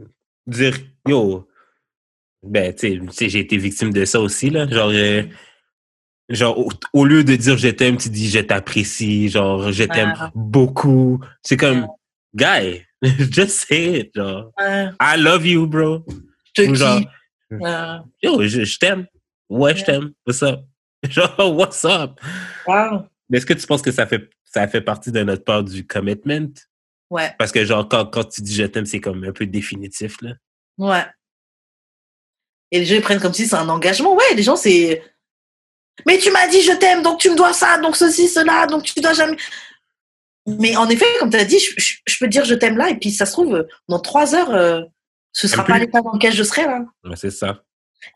hein. Dire, yo, ben, tu sais, j'ai été victime de ça aussi, là. Genre, euh, genre au, au lieu de dire je t'aime, tu dis je t'apprécie, genre, je t'aime Ah. beaucoup. C'est comme, guy, just say it, genre. I love you, bro. je Ou genre. Euh, yo, je, je t'aime. Ouais, je t'aime. What's up? Genre, what's up? wow. Mais est-ce que tu penses que ça fait, ça fait partie de notre part du commitment? Ouais, Parce que, genre, quand, quand tu dis je t'aime, c'est comme un peu définitif, là. ouais. Et les gens ils prennent comme si c'est un engagement. Ouais, les gens, c'est. Mais tu m'as dit je t'aime, donc tu me dois ça, donc ceci, cela, donc tu dois jamais. Mais en effet, comme tu as dit, je, je- je peux dire je t'aime là, et puis ça se trouve, dans trois heures, euh, ce sera Un pas l'état dans lequel je serai là. Ouais, c'est ça.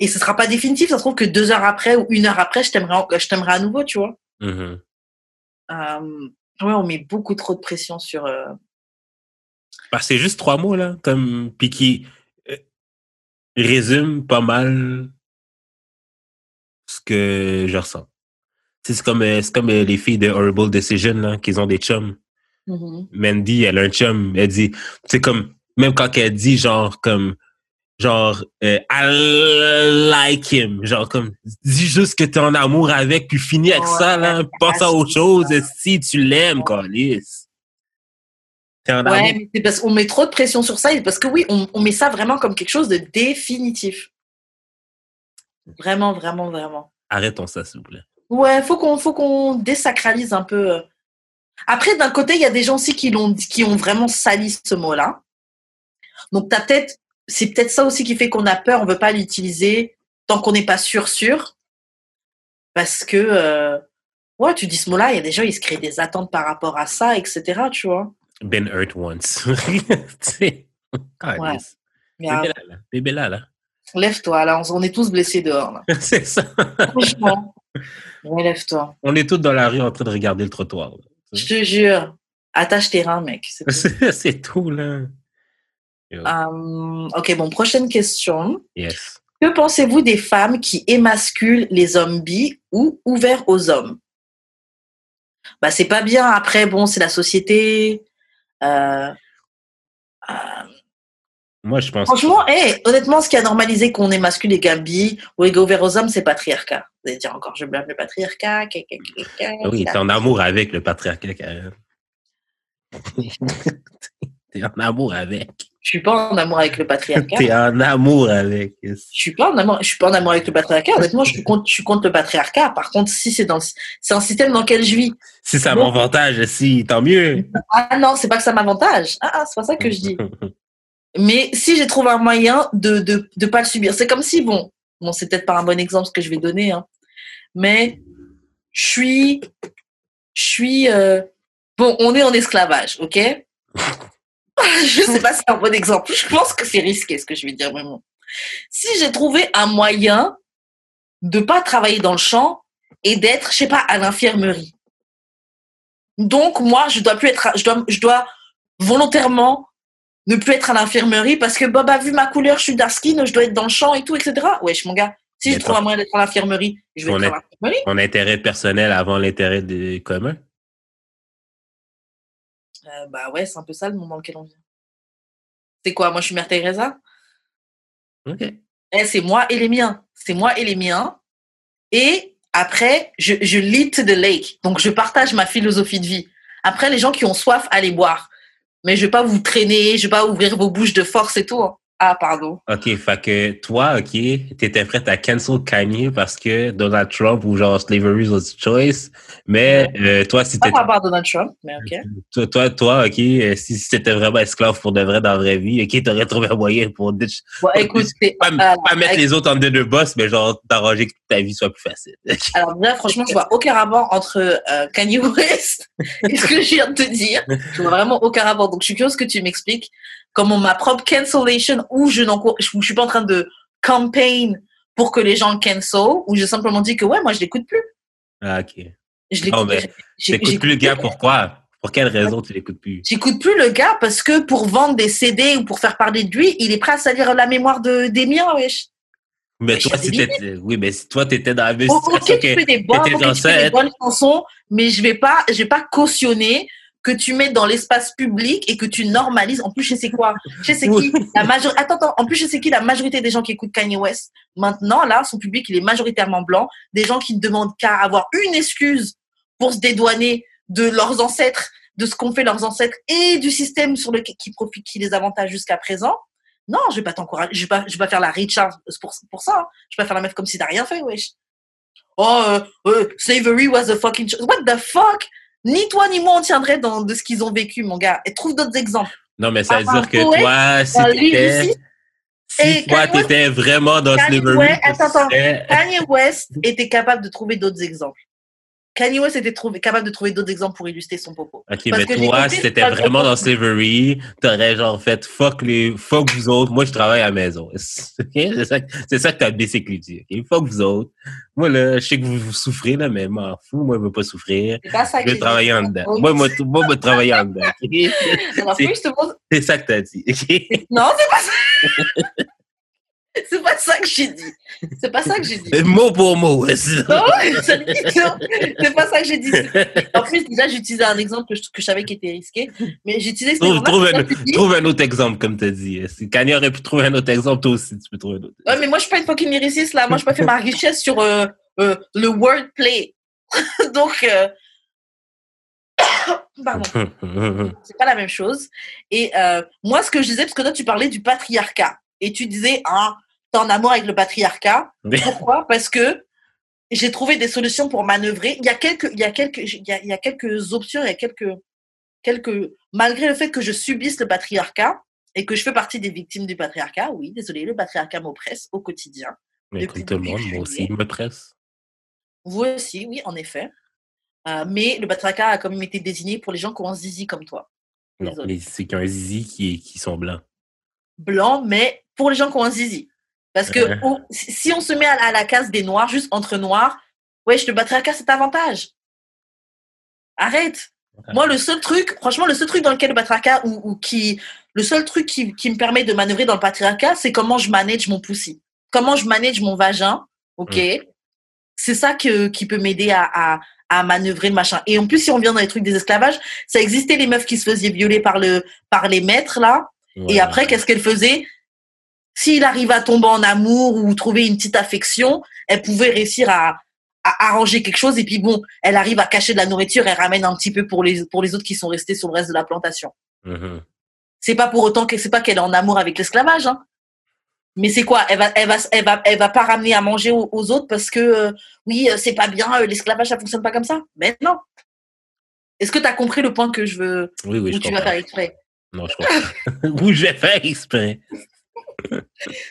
Et ce sera pas définitif, ça se trouve que deux heures après ou une heure après, je t'aimerai, je t'aimerai à nouveau, tu vois. Mhm. Euh, ouais, on met beaucoup trop de pression sur. euh, que c'est juste trois mots, là, comme, puis qui résument pas mal ce que je ressens. C'est comme, euh, c'est comme euh, les filles de Horrible Decision, qu'ils ont des chums. mhm. Mandy, elle a un chum, elle dit, c'est comme, même quand elle dit, genre, comme, genre, euh, I like him, genre, comme, dis juste que t'es en amour avec, puis finis avec Ouais, ça, là, pense à autre chose, si tu l'aimes, en Ouais, mais c'est parce qu'on met trop de pression sur ça, et parce que oui, on, on met ça vraiment comme quelque chose de définitif. Vraiment, vraiment, vraiment. Arrêtons ça, s'il vous plaît. Ouais, faut qu'on faut qu'on désacralise un peu. euh. Après, d'un côté, il y a des gens aussi qui l'ont qui ont vraiment sali ce mot-là. Donc t'as peut-être c'est peut-être ça aussi qui fait qu'on a peur, on veut pas l'utiliser tant qu'on n'est pas sûr sûr. Parce que euh, ouais, tu dis ce mot-là, il y a des gens ils se créent des attentes par rapport à ça, etc. Tu vois. Been hurt once. Mais, euh, Bébé là, là. Bébé là, là. Lève-toi, là, on, est tous blessés dehors. Là. C'est ça. Franchement. Ouais, lève-toi. On est tous dans la rue en train de regarder le trottoir. Je te jure. Attache tes reins, mec. c'est tout. C'est c'est tout, là. Euh, ok, bon, prochaine question. Yes. Que pensez-vous des femmes qui émasculent les hommes bi ou ouverts aux hommes? Bah, c'est pas bien. Après, bon, c'est la société. Euh, euh, Moi, je pense. franchement, hey, honnêtement, ce qui a normalisé qu'on émascule les gars bi ou les gars ouverts aux hommes, c'est patriarcat. Vous allez dire encore, je blâme le patriarcat. ca, ca, ca, ca, Oui, t'es en amour avec le patriarcat, Karen. t'es en amour avec. Je suis pas en amour avec le patriarcat. T'es en amour avec. Je suis pas en amour, je suis pas en amour avec le patriarcat. Honnêtement, je suis contre, je suis contre le patriarcat. Par contre, si c'est dans, c'est un système dans lequel je vis. Si ça m'avantage, si, tant mieux. Ah non, c'est pas que ça m'avantage. Ah, ah, c'est pas ça que je dis. Mais si j'ai trouvé un moyen de, de, de pas le subir, c'est comme si, bon, bon, c'est peut-être pas un bon exemple ce que je vais donner, hein, mais je suis, je suis, euh, bon, on est en esclavage, ok? je sais pas si c'est un bon exemple. Je pense que c'est risqué ce que je vais dire vraiment. Si j'ai trouvé un moyen de pas travailler dans le champ et d'être, je sais pas, à l'infirmerie. Donc moi, je dois plus être, je dois, je dois volontairement ne plus être à l'infirmerie parce que Bob a vu ma couleur, je suis dark skin, je dois être dans le champ et tout, etc. Wesh, mon gars, si Mais je trouve un moyen d'être à l'infirmerie, je vais être à l'infirmerie. Ton intérêt personnel avant l'intérêt des commun. Euh, bah ouais, c'est un peu ça le monde dans lequel on vit. C'est quoi? Moi, je suis Mère Teresa? OK. Eh, c'est moi et les miens. C'est moi et les miens. Et après, je, je lead to the lake. Donc, je partage ma philosophie de vie. Après, les gens qui ont soif, allez boire. Mais je vais pas vous traîner, je vais pas ouvrir vos bouches de force et tout. hein. Ah, pardon. OK, fait que toi, OK, t'étais prête à cancel Kanye parce que Donald Trump ou genre slavery was a choice, mais euh, toi, si Pas t'étais par rapport à Donald Trump, mais ok. toi, toi, toi, OK, euh, si c'était vraiment esclave pour de vrai dans la vraie vie, OK, t'aurais trouvé un moyen pour ditch, Bon, écoute, pas, pas mettre les autres en deux de boss, mais genre t'arranger que ta vie soit plus facile. alors déjà, franchement, je vois aucun rapport entre euh, Kanye West et ce que je viens de te dire. Je vois vraiment aucun rapport. Donc, je suis curieuse que tu m'expliques comment ma propre cancellation, où je je suis pas en train de campaign pour que les gens le cancel, ou j'ai simplement dit que ouais, moi, je l'écoute plus. ah, OK. Je l'écoute. j'écoute plus le gars, pourquoi? Pour quelle raison tu l'écoutes plus? J'écoute plus le gars parce que pour vendre des CD ou pour faire parler de lui, il est prêt à salir la mémoire de, des miens, wesh. Mais toi, si oui, mais si toi, t'étais dans la même Oh, ok, tu fais des tu fais bonnes chansons, mais je vais pas, je vais pas cautionner que tu mets dans l'espace public et que tu normalises. En plus, je sais quoi, je sais qui la majorité. Attends, attends. En plus, je sais qui la majorité des gens qui écoutent Kanye West. Maintenant, là, son public, il est majoritairement blanc. Des gens qui ne demandent qu'à avoir une excuse pour se dédouaner de leurs ancêtres, de ce qu'ont fait leurs ancêtres et du système sur le qui profite, qui les avantage jusqu'à présent. Non, je vais pas t'encourager. Je vais pas, je vais pas faire la Richard pour, pour ça. hein. Je vais pas faire la meuf comme si t'as rien fait, wesh. Oh, euh, euh, slavery was a fucking. What the fuck? Ni toi ni moi on tiendrait dans de ce qu'ils ont vécu, mon gars. Et trouve d'autres exemples. Non, mais ça veut dire que toi, si Euh, lui, t'étais, si Et toi, t'étais vraiment dans Kanye slavery, West- attends, attends. Kanye West était capable de trouver d'autres exemples. Kanye West était trouvé- capable de trouver d'autres exemples pour illustrer son propos. Ok, Parce mais toi, si t'étais vraiment dans slavery, t'aurais genre fait fuck les, fuck vous autres, moi je travaille à la maison. C'est ça, ça que t'as basically dit. Ok? Fuck vous autres. Moi là, je sais que vous, vous souffrez là, mais m'en fous, moi je veux pas souffrir. C'est pas ça Je j'ai travailler en dedans. Moi, moi, moi, moi, travailler en dedans. c'est- je ça que t'as dit. Non, c'est pas ça. c'est pas ça que j'ai dit. C'est pas ça que j'ai dit. Mot pour mot. ça- non, c'est pas ça que j'ai dit. En plus, déjà, j'utilisais un exemple que je, que je savais qui était risqué, mais j'utilisais Trouve, trouve, un, tu trouve un autre exemple, comme t'as dit. Si Kanye aurait pu trouver un autre exemple, toi aussi, tu peux trouver un autre. Ouais, mais moi, je suis pas une fucking lyriciste, là. Moi, je peux faire ma richesse sur euh, euh, le wordplay. Donc, euh... pardon, c'est pas la même chose. Et euh, moi, ce que je disais, parce que toi, tu parlais du patriarcat. Et tu disais, ah, en amour avec le patriarcat. Pourquoi? Parce que j'ai trouvé des solutions pour manœuvrer. Il y a quelques, il y a quelques, il y a, il y a quelques options, il y a quelques, quelques, malgré le fait que je subisse le patriarcat et que je fais partie des victimes du patriarcat, oui, désolé, le patriarcat m'oppresse au quotidien. Mais comme tout le monde, moi aussi, il me presse. Vous aussi, oui, en effet. Euh, mais le patriarcat a quand même été désigné pour les gens qui ont un zizi comme toi. Non, Désolé. les, c'est qu'un zizi qui, qui sont blancs. Blanc, mais pour les gens qui ont un zizi. Parce que Ouais. on- si on se met à, à la case des noirs, juste entre noirs, wesh, le patriarcat, c'est avantage. Arrête. Ouais. Moi, le seul truc, franchement, le seul truc dans lequel le patriarcat ou, ou qui, le seul truc qui, qui me permet de manœuvrer dans le patriarcat, c'est comment je manage mon poussi. Comment je manage mon vagin. OK? C'est ça que, qui peut m'aider à, à, à manœuvrer le machin. Et en plus, si on vient dans les trucs des esclavages, ça existait les meufs qui se faisaient violer par le, par les maîtres, là. Et Ouais. après, qu'est-ce qu'elle faisait S'il arrive à tomber en amour ou trouver une petite affection, elle pouvait réussir à, à arranger quelque chose. Et puis bon, elle arrive à cacher de la nourriture, elle ramène un petit peu pour les, pour les autres qui sont restés sur le reste de la plantation. Mhm. C'est pas pour autant que c'est pas qu'elle est en amour avec l'esclavage. Hein. Mais c'est quoi? Elle va, elle va, elle va, elle va pas ramener à manger aux, aux autres parce que euh, oui, euh, c'est pas bien. euh, L'esclavage, ça fonctionne pas comme ça? Mais non. Est-ce que tu as compris le point que je veux Oui, oui, ou je tu vas comprends. faire exprès? Non, je comprends. Ou je vais faire exprès.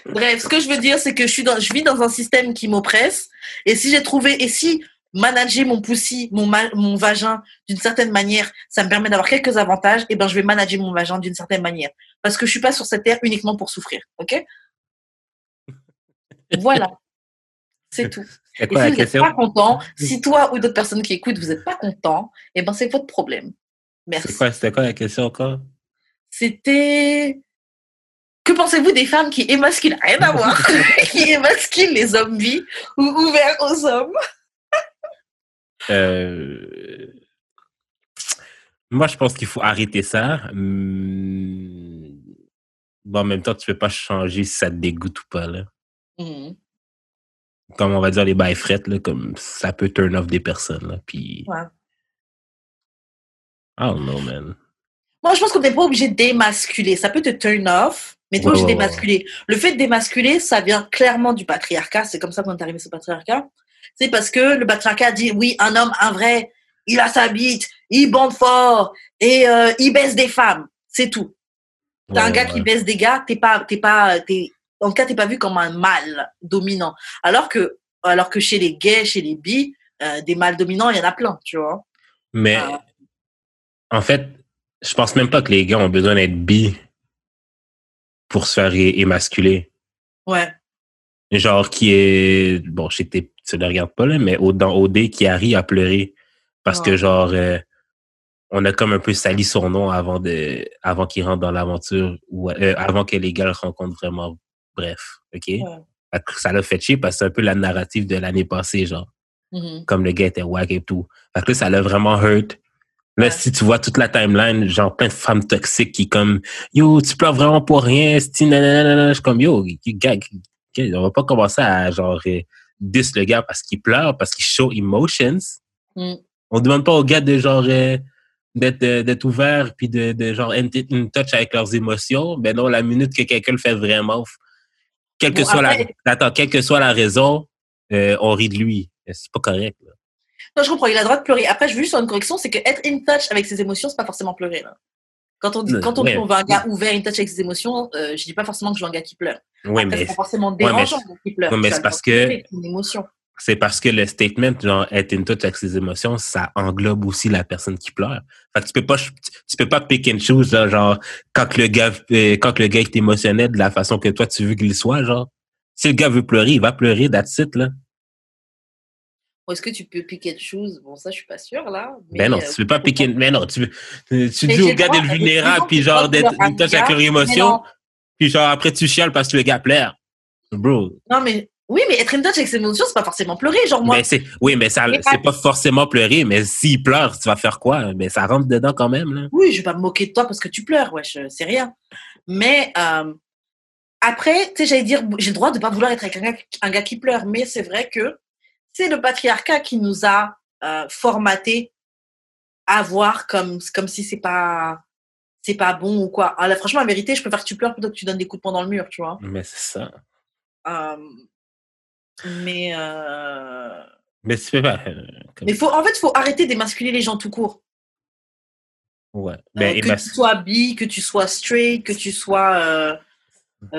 Bref, ce que je veux dire, c'est que je suis dans, je vis dans un système qui m'oppresse. Et si j'ai trouvé, et si manager mon poussi, mon, mon vagin d'une certaine manière, ça me permet d'avoir quelques avantages, et ben je vais manager mon vagin d'une certaine manière. Parce que je suis pas sur cette terre uniquement pour souffrir. Ok? Voilà. C'est tout. Et quoi si vous n'êtes pas content, si toi ou d'autres personnes qui écoutent, vous n'êtes pas content, et ben c'est votre problème. Merci. Quoi, c'était quoi la question encore? C'était Que pensez-vous des femmes qui émasculent Rien à voir. qui émasculent les zombies ou ouverts aux hommes? Euh, Moi, je pense qu'il faut arrêter ça. Hum, Bon, en même temps, tu peux pas changer si ça te dégoûte ou pas, là. Mhm. Comme on va dire les bails frettes, là, comme ça peut turn off des personnes, là. Puis, Ouais. I don't know, man. Moi, je pense qu'on n'est pas obligé de démasculer. Ça peut te turn off, de ouais, ouais. démasculer. Le fait de démasculer, ça vient clairement du patriarcat. C'est comme ça qu'on est arrivé sur le patriarcat. C'est parce que le patriarcat dit oui, un homme, un vrai, il a sa bite, il bande fort et euh, il baisse des femmes. C'est tout. T'as un gars ouais. qui baisse des gars, t'es pas, t'es pas, t'es, en tout cas, t'es pas vu comme un mâle dominant. Alors que, alors que chez les gays, chez les bi, euh, des mâles dominants, il y en a plein, tu vois. Mais Ah. en fait, je pense même pas que les gars ont besoin d'être bi pour se faire émasculer. Ouais. Genre qui est bon, je sais tu le regardes pas là, mais dans OD qui a ri à pleurer parce que Ouais. genre euh, on a comme un peu sali son nom avant de avant qu'il rentre dans l'aventure ou euh, avant que les gars le rencontrent vraiment. Bref, ok? Que Ça l'a fait chier parce que c'est un peu la narrative de l'année passée, genre Mhm. comme le gars était wack et tout. Fait que ça l'a vraiment hurt. Là, si tu vois toute la timeline, genre plein de femmes toxiques qui comme Yo, tu pleures vraiment pour rien, sti, nanana. Je suis comme Yo, gars, on va pas commencer à genre euh, diss le gars parce qu'il pleure, parce qu'il show emotions. Mm. On demande pas aux gars de genre euh, d'être euh, d'être ouvert puis de, de genre in touch avec leurs émotions. Ben non, la minute que quelqu'un le fait vraiment, quelle que Bon, soit après- la attends, quelle que soit la raison, euh, on rit de lui. C'est pas correct. Non, je comprends, il a le droit de pleurer. Après, je veux juste faire une correction, c'est que être in touch avec ses émotions, c'est pas forcément pleurer. Là. Quand on dit, quand on, dit ouais. veut un gars ouvert, in touch avec ses émotions, euh, je dis pas forcément que je veux un gars qui pleure. Après, mais c'est pas forcément dérangeant qui pleure. ouais, mais c'est parce que- C'est parce que le statement, genre, être in touch avec ses émotions, ça englobe aussi la personne qui pleure. Fait que tu peux pas, tu, peux pas pick and choose, là, genre, quand le gars, euh, quand le gars est émotionnel de la façon que toi tu veux qu'il soit, genre. Si le gars veut pleurer, il va pleurer, that's it, là. Est-ce que tu peux piquer de choses? Bon, ça, je suis pas sûre, là. mais, Ben non, euh, tu peux pas and, mais non, tu, veux- tu, Mais dis au gars d'être mais vulnérable, puis genre, d'être leur as in touch dit, avec leur mais émotion, puis genre, après tu chiales parce que le gars pleure. Bro. Non, mais oui, mais être in touch avec ses émotions, c'est pas forcément pleurer. Genre, moi, Mais c'est, oui, mais ça, Mais c'est pas forcément pleurer, mais s'il pleure, tu vas faire quoi? Ben, ça rentre dedans quand même, là. oui, je vais pas me moquer de toi parce que tu pleures, wesh, euh, c'est rien. Mais euh, après, tu sais, j'allais dire, j'ai le droit de pas vouloir être avec un gars, un gars qui pleure, mais c'est vrai que c'est le patriarcat qui nous a euh, formaté à voir comme, comme si c'est pas c'est pas bon ou quoi. Ah, là, franchement, la vérité, je préfère que tu pleures plutôt que tu donnes des coups de poing dans le mur, tu vois. Mais c'est ça. Euh, mais euh, Mais peux pas. euh, comme- mais faut, en fait, il faut arrêter d'émasculer les gens tout court. Ouais. Ben, que tu sois bi, que tu sois straight, que tu sois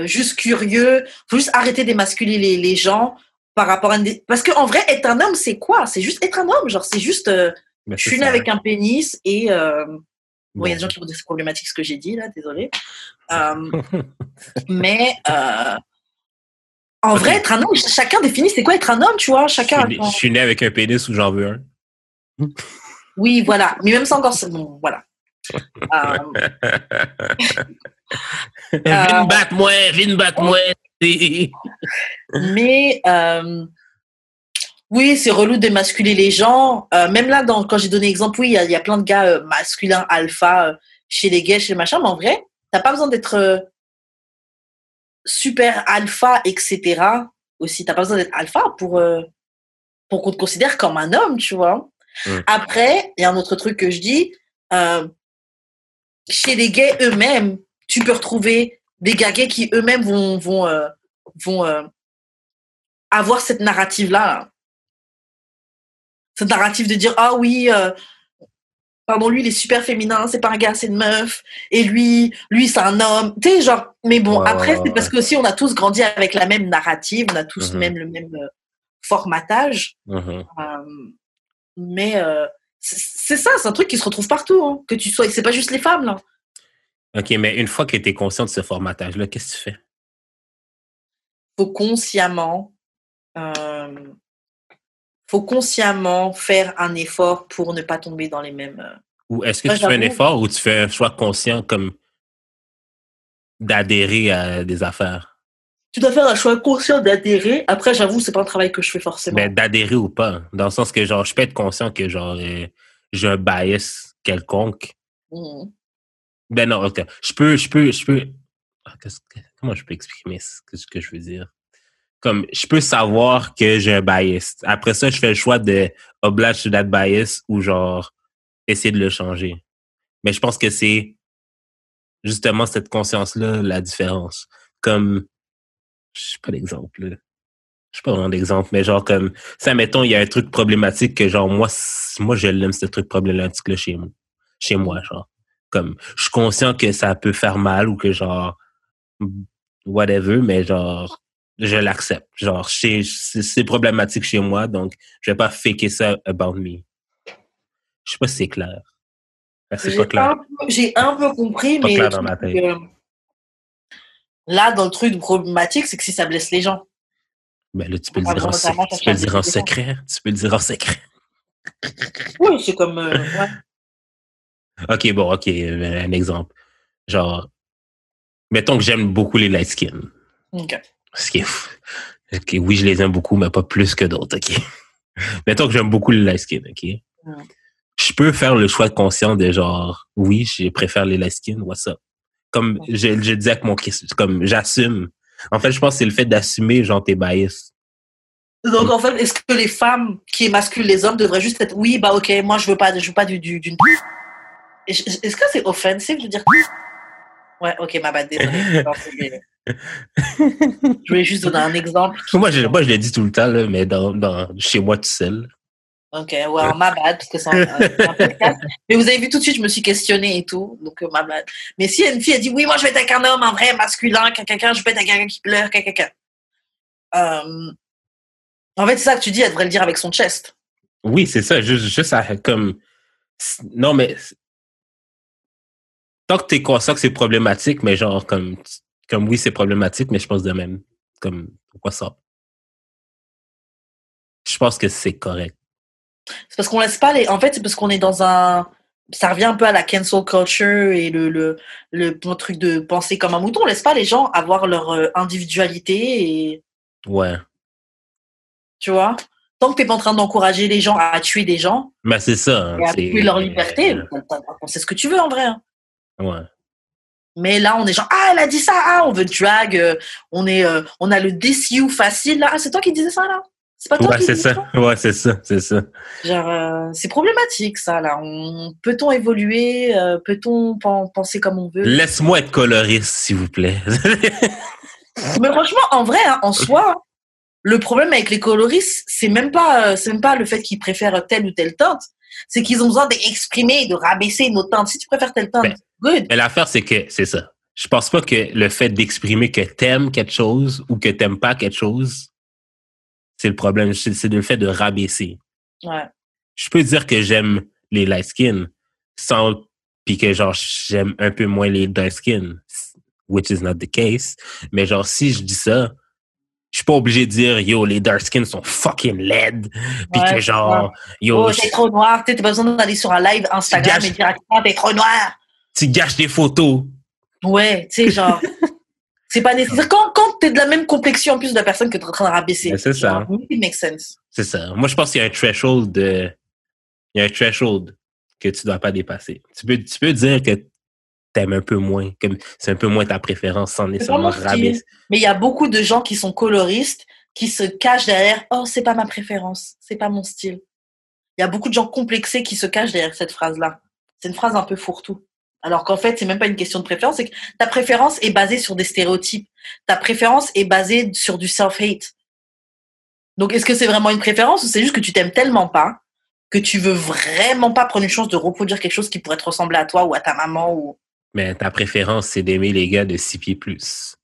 juste curieux. faut juste arrêter d'émasculer les, les gens par rapport à... une Parce qu'en vrai, être un homme, c'est quoi? C'est juste être un homme. Genre, c'est juste... euh, ben, je suis né avec un pénis et... euh, Bon, il y a des gens qui vont dire c'est problématique ce que j'ai dit, là, désolé. Euh, mais euh, en vrai, être un homme, ch- chacun définit c'est quoi être un homme, tu vois? Je Chacun. suis, né, je suis né avec un pénis ou j'en veux un. Oui, voilà. Mais même ça encore, bon, voilà. Euh, Viens me battre moi, viens me battre moi. Mais euh, oui, c'est relou de masculer les gens. Euh, même là, dans, quand j'ai donné exemple, oui, il y, a- il y a plein de gars euh, masculins alpha chez les gays, chez les machins, mais en vrai, t'as pas besoin d'être super alpha, etc. Aussi, t'as pas besoin d'être alpha pour, pour qu'on te considère comme un homme, tu vois. Après, il y a un autre truc que je dis. chez les gays eux-mêmes, tu peux retrouver des gars gays qui eux-mêmes vont, vont, euh, vont euh, avoir cette narrative-là. Cette narrative de dire Ah oui, euh, pardon, lui, il est super féminin, c'est pas un gars, c'est une meuf. Et lui, lui, c'est un homme. Tu sais, genre, mais bon, Ouais, après, ouais, c'est parce que aussi on a tous grandi avec la même narrative, on a tous Mhm. même le même formatage. Mhm. Euh, mais c'est c'est ça, c'est un truc qui se retrouve partout. hein, que tu sois, c'est pas juste les femmes, là. OK, mais une fois que tu es conscient de ce formatage-là, qu'est-ce que tu fais? faut consciemment euh, faut consciemment faire un effort pour ne pas tomber dans les mêmes euh, Ou est-ce que Moi, tu fais un effort ou tu fais un choix conscient comme d'adhérer à des affaires? Tu dois faire un choix conscient d'adhérer. Après, j'avoue, c'est pas un travail que je fais forcément. Mais d'adhérer ou pas. Dans le sens que, genre, je peux être conscient que, genre, euh, j'ai un bias quelconque. Mhm. Ben non, ok. Je peux, je peux, je peux. Ah, comment je peux exprimer ce que, je veux dire? Comme, je peux savoir que j'ai un bias. Après ça, je fais le choix de oblige to that bias ou genre essayer de le changer. Mais je pense que c'est justement cette conscience-là la différence. Comme, je sais pas d'exemple. là. Je sais pas vraiment d'exemple, mais genre comme, ça, mettons, il y a un truc problématique que genre, moi, moi, je l'aime, ce truc problématique-là chez moi. Chez moi, genre. Comme, je suis conscient que ça peut faire mal ou que genre, whatever, mais genre, je l'accepte. Genre, c'est c'est problématique chez moi, donc je vais pas faker ça about me. Je sais pas si c'est clair. C'est pas clair. J'ai un peu compris, mais clair le dans ma truc, tête. là, dans le truc problématique, c'est que si ça blesse les gens. Ben là, tu peux le dire en, tu peux le dire en secret. Tu peux le dire en secret. Oui, c'est comme. euh, ouais. Ok, bon, ok, un exemple. Genre, mettons que j'aime beaucoup les light skin. Ok. Ce qui est fou. Ok, oui, je les aime beaucoup, mais pas plus que d'autres, ok? mettons que j'aime beaucoup les light skin, ok? Mm. Je peux faire le choix conscient de genre, oui, je préfère les light skin, what's up? Comme je, je disais avec mon comme j'assume. En fait, je pense que c'est le fait d'assumer, genre, tes bias. Donc, en fait, est-ce que les femmes qui émasculent les hommes devraient juste être oui, bah ok, moi je veux pas, je veux pas du, du- d'une. Je- Est-ce que c'est offensive de dire Ouais, ok, ma bad, désolé. Je voulais juste donner un exemple. Moi, je, moi, je le dis tout le temps, là, mais dans, dans, chez moi tout seul. Ok, ouais, ma bad, parce que c'est un, un podcast. Mais vous avez vu tout de suite, je me suis questionnée et tout, donc euh, ma bad. Mais si une fille a dit oui, moi je vais être avec un homme, un vrai masculin, quelqu'un, je vais être avec quelqu'un qui pleure, quelqu'un. Euh, en fait, c'est ça que tu dis, elle devrait le dire avec son chest. Oui, c'est ça. Juste, juste à- comme. Non, mais. Tant que t'es conscient que c'est problématique, mais genre, comme. Comme oui, c'est problématique, mais je pense de même. Comme, pourquoi ça? Je pense que c'est correct. C'est parce qu'on laisse pas les. En fait, c'est parce qu'on est dans un. Ça revient un peu à la cancel culture et le, le, le, le truc de penser comme un mouton. On laisse pas les gens avoir leur euh, individualité et. Ouais. Tu vois Tant que t'es pas en train d'encourager les gens à tuer des gens Mais c'est ça. hein, et à c'est- tuer leur liberté, euh, sait ce que tu veux en vrai. Ouais. Mais là, on est genre, ah, elle a dit ça, ah, on veut drag, euh, on, est, euh, on a le DCU facile, là. Ah, c'est toi qui disais ça, là? C'est pas toi Ouais, qui c'est disais ça. Ouais, c'est ça. C'est ça. Genre, euh, c'est problématique, ça, là. On... Peut-on évoluer Peut-on pen- penser comme on veut? Laisse-moi être coloriste, s'il vous plaît. Mais franchement, en vrai, hein, en soi, le problème avec les coloristes, c'est même pas, c'est même pas le fait qu'ils préfèrent telle ou telle teinte. C'est qu'ils ont besoin d'exprimer, de rabaisser nos teintes. Si tu préfères telle teinte, Ben, good. Mais l'affaire, c'est que c'est ça. Je pense pas que le fait d'exprimer que t'aimes quelque chose ou que t'aimes pas quelque chose, c'est le problème. C'est c'est le fait de rabaisser. Ouais. Je peux dire que j'aime les light skin sans puis que genre j'aime un peu moins les dark skin, which is not the case. Mais genre si je dis ça, je suis pas obligé de dire yo les dark skin sont fucking laid puis Ouais, que genre yo Oh, t'es trop noir. T'as pas besoin d'aller sur un live Instagram gâches- et dire, ah, t'es trop noir. tu gâches des photos. Ouais, tu sais, genre. c'est pas nécessaire. Quand, quand t'es de la même complexion en plus de la personne que t'es en train de rabaisser. C'est ça. It makes sense. C'est ça. Moi, je pense qu'il y a un threshold de, il y a un threshold que tu dois pas dépasser. Tu peux, tu peux dire que t'aimes un peu moins, comme c'est un peu moins ta préférence sans nécessairement rabaisser. Mais il y a beaucoup de gens qui sont coloristes, qui se cachent derrière Oh, c'est pas ma préférence, c'est pas mon style. Il y a beaucoup de gens complexés qui se cachent derrière cette phrase-là. C'est une phrase un peu fourre-tout. Alors qu'en fait, c'est même pas une question de préférence, c'est que ta préférence est basée sur des stéréotypes. Ta préférence est basée sur du self-hate. Donc, est-ce que c'est vraiment une préférence ou c'est juste que tu t'aimes tellement pas que tu veux vraiment pas prendre une chance de reproduire quelque chose qui pourrait te ressembler à toi ou à ta maman ou Mais ta préférence, c'est d'aimer les gars de six pieds plus.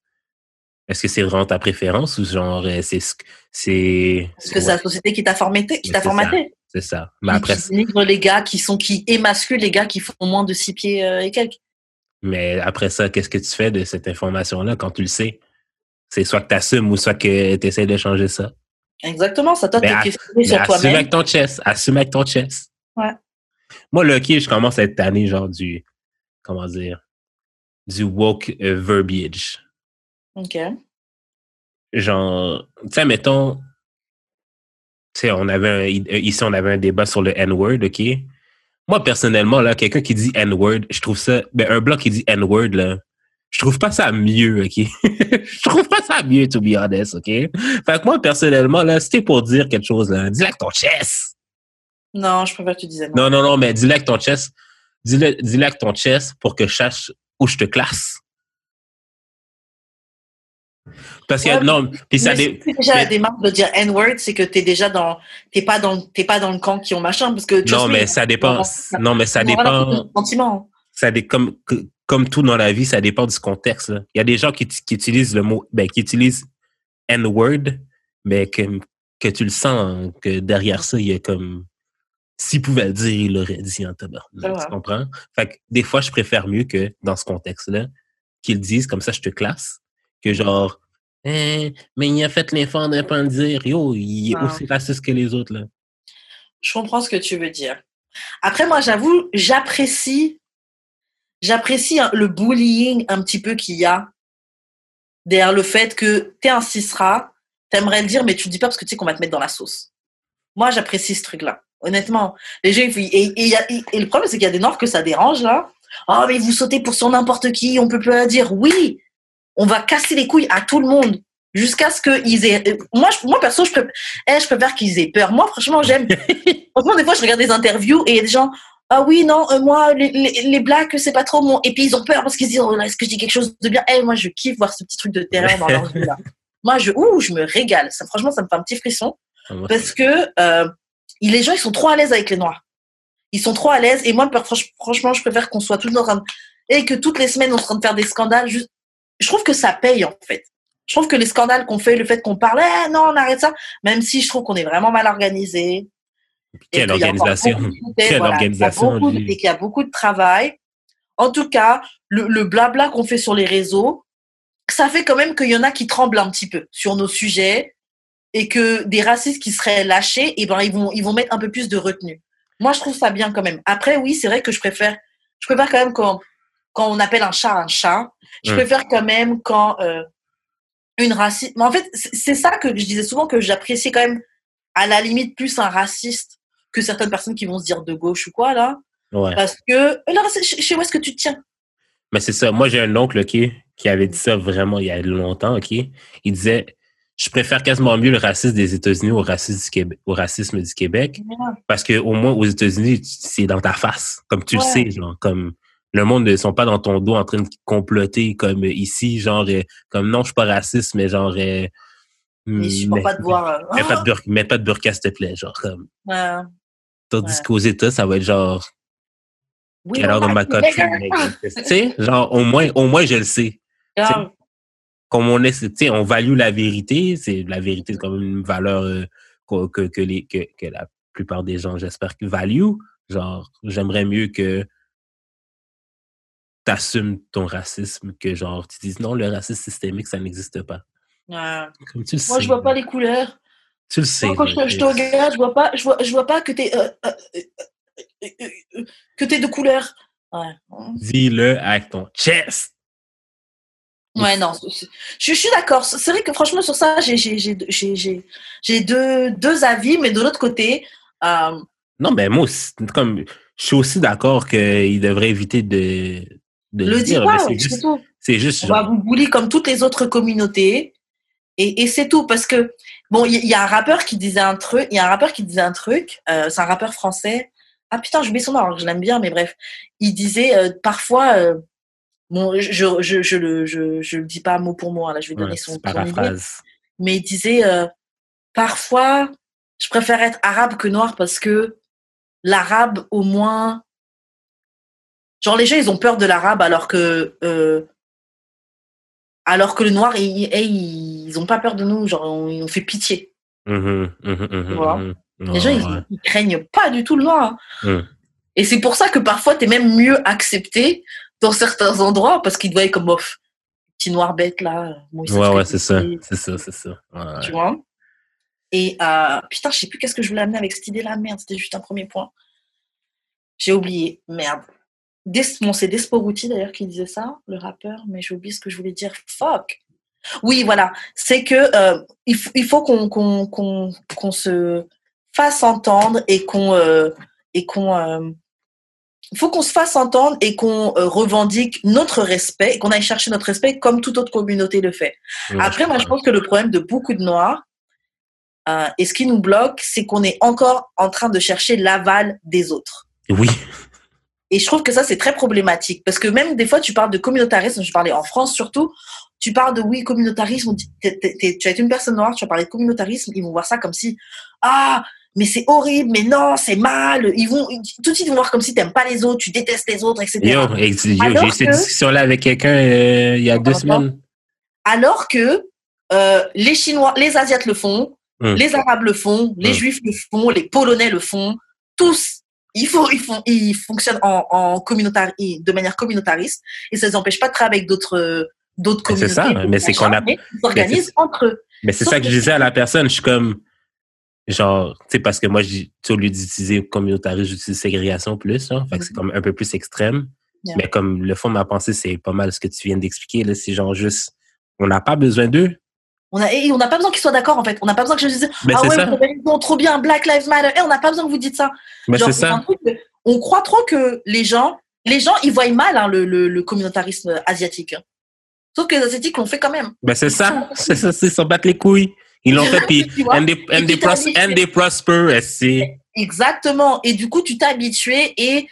Est-ce que c'est vraiment ta préférence ou genre, euh, c'est ce que, c'est, est-ce que c'est la société qui t'a formaté, qui Mais t'a c'est ça. formaté c'est ça. Mais après, qui les gars qui sont qui émasculent les gars qui font moins de six pieds euh, et quelques. mais après ça, qu'est-ce que tu fais de cette information-là quand tu le sais? C'est soit que tu assumes ou soit que tu essaies de changer ça. Exactement, ça toi Mais te à- questionner Mais sur assume toi-même. avec ton chest. Assume avec ton chest. Ouais. Moi, le hockey, je commence à être tanné, genre, du. Comment dire? du woke euh, verbiage. Ok. Genre, tu sais, mettons, tu sais, on avait un- ici, on avait un débat sur le N-word, OK? Moi, personnellement, là, quelqu'un qui dit N-word, je trouve ça, ben, un blanc qui dit N-word, là, je trouve pas ça mieux, OK? je trouve pas ça mieux, to be honest, OK? Fait que moi, personnellement, là, c'était pour dire quelque chose, là, dis-le avec ton chest. Non, je préfère que tu non. Non, non, non, mais dis-le avec ton chest. Dis-le, dis-le avec ton chest pour que je sache où je te classe. Parce que, non, puis ça dé- déjà la démarche de dire N-word, c'est que t'es déjà dans, t'es pas dans, t'es pas dans le camp qui ont machin, parce que Non, me, mais ça dépend. non, Non, mais ça dépend. ton sentiment. Ça dé, comme, comme tout dans la vie, ça dépend du contexte. là. Il y a des gens qui, qui utilisent le mot, ben, qui utilisent N-word, mais que, que tu le sens que derrière ça, il y a comme. S'il pouvait le dire, il l'aurait dit en. C'est vrai. Tu comprends? Fait que des fois, je préfère mieux que dans ce contexte-là, qu'ils disent, comme ça, je te classe, que genre, Eh, mais il a fait l'effort de pas le dire. Yo, il est Ah. aussi raciste que les autres, là. Je comprends ce que tu veux dire. Après, moi, j'avoue, j'apprécie, j'apprécie le bullying un petit peu qu'il y a derrière le fait que t'es un cisra, t'aimerais le dire, mais tu le dis pas parce que tu sais qu'on va te mettre dans la sauce. Moi, j'apprécie ce truc-là. Honnêtement, les gens, et, et, et- et le problème, c'est qu'il y a des noirs que ça dérange, là. Oh, mais vous sautez pour sur n'importe qui, on peut pas dire oui. On va casser les couilles à tout le monde jusqu'à ce qu'ils aient. euh, Moi, je- moi perso, je préfère, eh, je préfère qu'ils aient peur. Moi, franchement, j'aime. Franchement, des fois, je regarde des interviews et il y a des gens. Ah oui, non, euh, moi, les, les, les blacks, c'est pas trop mon. Et puis ils ont peur parce qu'ils se disent, oh est-ce que je dis quelque chose de bien? Eh, moi, je kiffe voir ce petit truc de terreur dans leur vie là. Moi, je, ouh, je me régale. Ça, franchement, ça me fait un petit frisson parce que euh, les gens, ils sont trop à l'aise avec les noirs. Ils sont trop à l'aise. Et moi, franch- franchement, je préfère qu'on soit toujours en train de- et que toutes les semaines, on est en train de faire des scandales. Juste... Je trouve que ça paye, en fait. Je trouve que les scandales qu'on fait, le fait qu'on parle, eh, non, on arrête ça, même si je trouve qu'on est vraiment mal organisé. Quelle organisation? Quelle voilà, organisation. Et qu'il y a beaucoup de travail. En tout cas, le, le blabla qu'on fait sur les réseaux, ça fait quand même qu'il y en a qui tremblent un petit peu sur nos sujets et que des racistes qui seraient lâchés, et ben, ils vont, ils vont mettre un peu plus de retenue. Moi, je trouve ça bien quand même. Après, oui, c'est vrai que je préfère, je préfère quand même quand, quand on appelle un chat un chat. Je préfère quand même quand euh, une raciste. Mais en fait, c'est ça que je disais souvent que j'appréciais quand même à la limite plus un raciste que certaines personnes qui vont se dire de gauche ou quoi là. Ouais. Parce que euh, là, c'est- chez chez où est-ce que tu te tiens? Mais c'est ça. Moi, j'ai un oncle, OK, qui avait dit ça vraiment il y a longtemps, OK. Il disait, je préfère quasiment mieux le racisme des États-Unis au racisme du Québec, au racisme du Québec. Parce que au moins, aux États-Unis, c'est dans ta face. Comme tu Ouais. le sais, genre, comme, le monde ne sont pas dans ton dos en train de comploter comme ici, genre, euh, comme non, je suis pas raciste, mais genre, euh, Mais je mais- pas te voir. euh, Mets pas de burqa, mets pas de burqa, s'il te plaît, genre, comme. euh, Tandis Ouais. qu'aux États, ça va être genre, oui, get out of my voilà, country, Québec, nigga. Tu sais, genre, au moins, au moins, je le sais. Comme on est, tu sais, on value la vérité. C'est la vérité, c'est quand même une valeur euh, que, que, que les, que, que la plupart des gens, j'espère, value. Genre, j'aimerais mieux que t'assumes ton racisme, que genre, tu dises non, le racisme systémique, ça n'existe pas. Ouais. Comme tu le Moi, sais. je vois pas les couleurs. Tu le sais. Moi, quand je, te- je te Chris. regarde, je vois pas, je vois, je vois pas que t'es euh, euh, euh, euh, euh, euh, que t'es de couleur. Ouais. Dis-le avec ton chest. Ouais, non, je, je suis d'accord. C'est vrai que franchement, sur ça, j'ai deux, deux avis, mais de l'autre côté, euh, Non, ben moi comme, je suis aussi d'accord qu'il devrait éviter de, de le dire, mais c'est juste, tout. c'est juste On va vous bully comme toutes les autres communautés. Et, et c'est tout. Parce que, bon, il y, a un rappeur qui disait un truc, il y a un rappeur qui disait un truc, euh, c'est un rappeur français. Ah putain, j'oublie son nom, alors que je l'aime bien, mais bref. Il disait euh, parfois, bon, je, je, je, le, je, je le dis pas mot pour mot, hein, là, je vais donner ouais, son, paraphrase. mais il disait euh, parfois je préfère être arabe que noir parce que l'arabe au moins genre les gens ils ont peur de l'arabe alors que euh, alors que le noir ils, ils, ont pas peur de nous genre on, on fait pitié mhm, Voilà. mhm. les gens ils, Ouais, ils craignent pas du tout le noir hein. Et c'est pour ça que parfois tu es même mieux accepté dans certains endroits parce qu'ils te voient comme off petit noir bête là bon, savent Ouais, ouais, c'est ça. c'est. Ça, c'est ça. Ouais, tu vois? Et euh, putain, je sais plus qu'est-ce que je voulais amener avec cette idée-là. Merde, c'était juste un premier point. J'ai oublié. Merde. Des, bon, c'est Desporuti d'ailleurs qui disait ça, le rappeur, mais j'ai oublié ce que je voulais dire. Fuck. Oui, voilà. C'est que euh, il, il faut qu'on qu'on qu'on qu'on se fasse entendre et qu'on euh, et qu'on euh, faut qu'on se fasse entendre et qu'on euh, revendique notre respect et qu'on aille chercher notre respect comme toute autre communauté le fait. Après, moi, je pense que le problème de beaucoup de Noirs, euh, et ce qui nous bloque, c'est qu'on est encore en train de chercher l'aval des autres. Oui. Et je trouve que ça, c'est très problématique. Parce que même des fois, tu parles de communautarisme, je parlais en France surtout, tu parles de oui, communautarisme, t'es- t'es- tu as été une personne noire, tu as parlé de communautarisme, ils vont voir ça comme si, ah, mais c'est horrible, mais non, c'est mal. Ils vont, tout de suite, voir comme si t'aimes pas les autres, tu détestes les autres, etc. Yo, ex- yo, j'ai eu cette discussion-là avec quelqu'un euh, il y a deux semaines. Alors que euh, les Chinois, les Asiates le font, Hmm. les Arabes le font, les Hmm. Juifs le font, les Polonais le font, tous. Ils, font, ils, font, ils fonctionnent en, en de manière communautariste et ça ne les empêche pas de travailler avec d'autres d'autres Mais c'est communautés. ça, mais c'est qu'on a- mais Ils s'organisent c'est- entre eux. Mais c'est ça que je que- disais à la personne. Je suis comme, genre, tu sais, parce que moi, au lieu d'utiliser communautarisme, j'utilise ségrégation plus. Hein, fait que c'est Mhm. comme un peu plus extrême. Yeah. Mais comme le fond de ma pensée, c'est pas mal ce que tu viens d'expliquer. là, C'est genre juste, on n'a pas besoin d'eux. On a, et on n'a pas besoin qu'ils soient d'accord en fait. On n'a pas besoin que je dise Mais Ah ouais, ça. vous avez trop bien, Black Lives Matter. Et on n'a pas besoin que vous dites ça. Mais Genre, c'est ça. truc on croit trop que les gens, les gens, ils voient mal hein, le, le, le communautarisme asiatique. Sauf que les Asiatiques l'ont fait quand même. Ben c'est ça. C'est ça, c'est s'en battre les couilles. Ils l'ont fait, puis and they, Et and they tu t'es pros- habitué. and they prosper, c'est... Exactement. Et du coup, tu t'es habitué et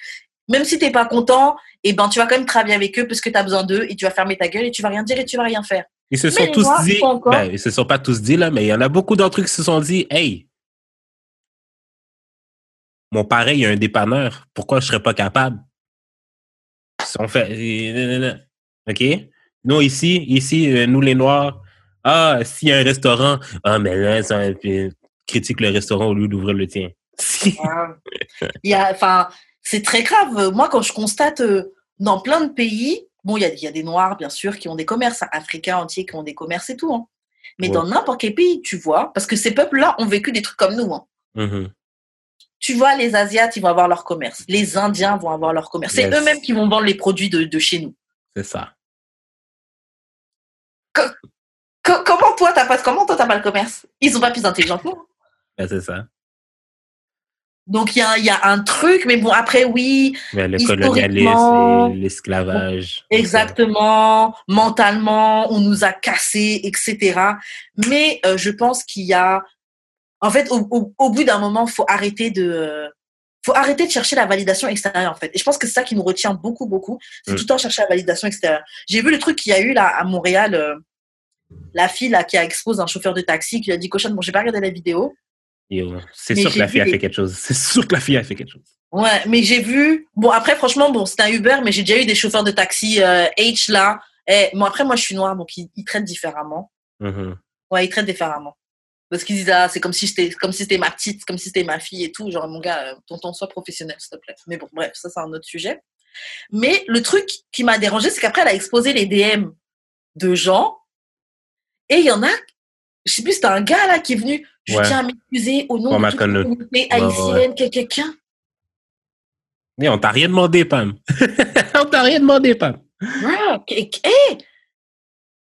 même si t'es pas content, et ben tu vas quand même travailler avec eux parce que tu as besoin d'eux et tu vas fermer ta gueule et tu vas rien dire et tu vas rien faire. Ils se sont tous dit, ils sont ben, ils se sont pas tous dit, là, mais il y en a beaucoup d'entre eux qui se sont dit, hey, mon pareil, il y a un dépanneur, pourquoi je serais pas capable? On fait, euh, OK? Nous, ici, ici, euh, nous les Noirs, ah, s'il y a un restaurant, ah, mais là, ça, critique le restaurant au lieu d'ouvrir le tien. Enfin, c'est très grave. Moi, quand je constate euh, dans plein de pays, bon, il y a, il y a des Noirs, bien sûr, qui ont des commerces, hein, africains entiers qui ont des commerces et tout. hein. Mais Ouais. dans n'importe quel pays, tu vois, parce que ces peuples-là ont vécu des trucs comme nous. hein. Mhm. Tu vois, les Asiates, ils vont avoir leur commerce. Les Indiens vont avoir leur commerce. C'est eux-mêmes qui vont vendre les produits de, de chez nous. C'est ça. Co- comment toi, t'as pas, comment toi, t'as pas le commerce? Ils sont pas plus intelligents que nous. Ben, c'est ça. Donc, il y a, il y a un truc, mais bon, après, oui, Ben, le colonialisme l'esclavage. exactement, mentalement, on nous a cassés, etc. Mais euh, je pense qu'il y a, en fait, au, au, au bout d'un moment, faut arrêter de, faut arrêter de chercher la validation extérieure, en fait. Et je pense que c'est ça qui nous retient beaucoup, beaucoup. C'est Mm. tout le temps chercher la validation extérieure. J'ai vu le truc qu'il y a eu là à Montréal, euh, la fille là qui a exposé un chauffeur de taxi qui lui a dit cochonne. Bon, j'ai pas regardé la vidéo. Yo, C'est sûr que la fille a fait quelque chose. C'est sûr que la fille a fait quelque chose. Ouais, mais j'ai vu. Bon, après, franchement, bon, c'est un Uber, mais j'ai déjà eu des chauffeurs de taxi euh, H là. Et, bon, après, moi, je suis noire, donc ils, ils traitent différemment. Mhm. Ouais, ils traitent différemment. Parce qu'ils disent, ah, c'est comme si j'étais, comme si c'était ma petite, comme si c'était ma fille et tout. Genre, mon gars, euh, tonton, sois professionnel, s'il te plaît. Mais bon, bref, ça, c'est un autre sujet. Mais le truc qui m'a dérangé, c'est qu'après, elle a exposé les DM de gens. Et il y en a, je sais plus, c'était un gars là qui est venu. Je Ouais. tiens à m'excuser au nom On de toute la communauté haïtienne, quel- quelqu'un. Mais on t'a rien demandé, Pam. on t'a rien demandé, Pam. Ouais, hé!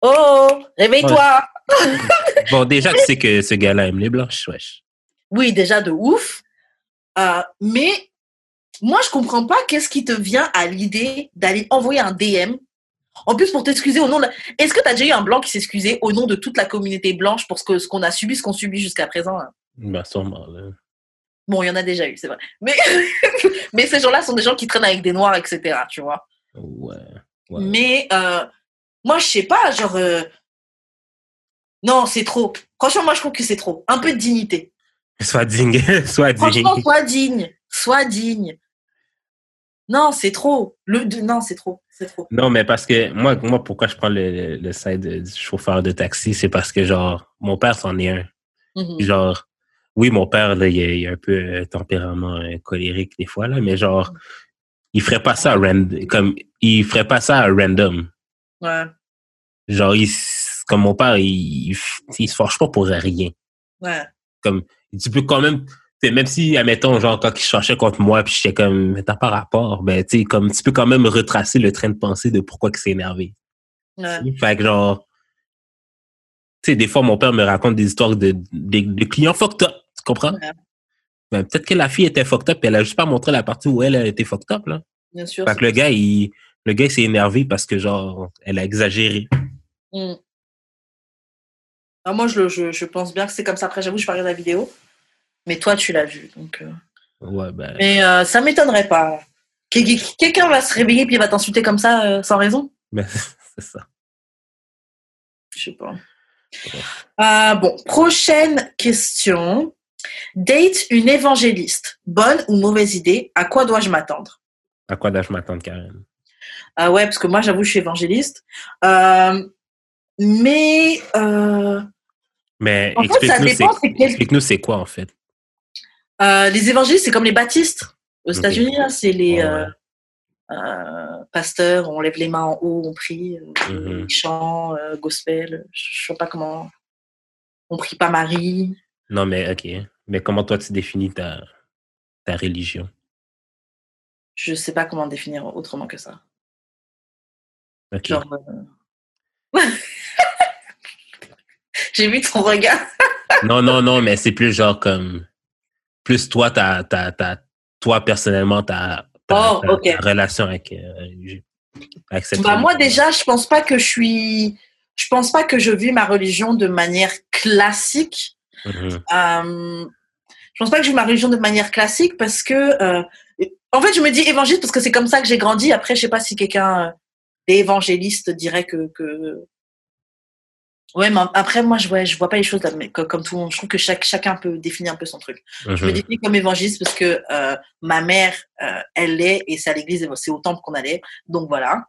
Oh, réveille-toi! Bon, déjà, tu sais que ce gars-là aime les blanches, wesh. Oui, déjà de ouf. Euh, mais moi, je comprends pas qu'est-ce qui te vient à l'idée d'aller envoyer un DM. En plus, pour t'excuser au nom de... Est-ce que tu as déjà eu un blanc qui excusé au nom de toute la communauté blanche pour ce qu'on a subi, ce qu'on subit jusqu'à présent hein? Ben, sûrement, là. Bon, il y en a déjà eu, c'est vrai. Mais, mais ces gens-là sont des gens qui traînent avec des noirs, etc. Tu vois Ouais. ouais. Mais euh, moi, je sais pas, genre... euh, Non, c'est trop. Franchement, moi, je trouve que c'est trop. Un peu de dignité. Sois digne. Sois digne. Franchement, sois digne. Sois digne. Non, c'est trop. Le, non, c'est trop. Trop. Non, mais parce que moi, moi pourquoi je prends le, le, side du chauffeur de taxi, c'est parce que, genre, mon père, c'en est un. Mhm. Genre, oui, mon père, là, il a, il a un peu euh, tempérament euh, colérique des fois, là, mais genre, il ferait pas ça random, comme, il ferait pas ça à random. Ouais, Genre, il, comme mon père, il, il se forge pas pour rien. ouais. Comme, tu peux quand même, sais, même si, admettons, genre, quand il cherchait contre moi, puis j'étais comme, t'as pas rapport, ben, tu comme, tu peux quand même retracer le train de pensée de pourquoi il s'est énervé. Ouais. Fait que, genre, tu sais, des fois, mon père me raconte des histoires de, de, de clients fucked up, tu comprends? Ouais. Ben, peut-être que la fille était fucked up, et elle a juste pas montré la partie où elle a été fucked up, là. Bien sûr. Fait que le gars, il, le gars, il s'est énervé parce que, genre, elle a exagéré. Mm. Ah, moi, je, je, je pense bien que c'est comme ça. Après, j'avoue, je pas regardé la vidéo. Mais toi, tu l'as vu. Donc, euh. Ouais, ben, Mais euh, ça m'étonnerait pas. Quel- quel- Quelqu'un va se réveiller puis il va t'insulter comme ça euh, sans raison? C'est ça. Je sais pas. Euh, bon, prochaine question. Date une évangéliste. Bonne ou mauvaise idée? À quoi dois-je m'attendre? À quoi dois-je m'attendre, Karen? Ah ouais, parce que moi, j'avoue, je suis évangéliste. Euh, mais Mais En fait, ça dépend, explique-nous c'est quoi, en fait? Euh, les évangélistes, c'est comme les baptistes. Aux. États-Unis, c'est les Ouais, euh, euh, pasteurs, on lève les mains en haut, on prie, ils chantent, euh, gospel, je sais pas comment. On prie pas Marie. Non, mais OK. Mais comment toi, tu définis ta, ta religion? Je sais pas comment définir autrement que ça. OK. Genre. J'ai vu ton regard. Non, non, non, mais c'est plus genre comme... Plus toi, ta, ta, ta, toi, personnellement, ta, Oh, relation avec, euh, avec cette Bah, moi, déjà, je pense pas que je suis. Je pense pas que je vis ma religion de manière classique. Mhm. Euh, je pense pas que je vis ma religion de manière classique parce que. euh, en fait, je me dis évangéliste parce que c'est comme ça que j'ai grandi. Après, je sais pas si quelqu'un euh, d'évangéliste dirait que. que... Ouais, mais après, moi, je vois, je vois pas les choses là, mais co- comme tout le monde. Je trouve que chaque, chacun peut définir un peu son truc. Je me définis comme évangéliste parce que euh, ma mère, euh, elle l'est et c'est à l'église, c'est au temple qu'on allait. Donc voilà.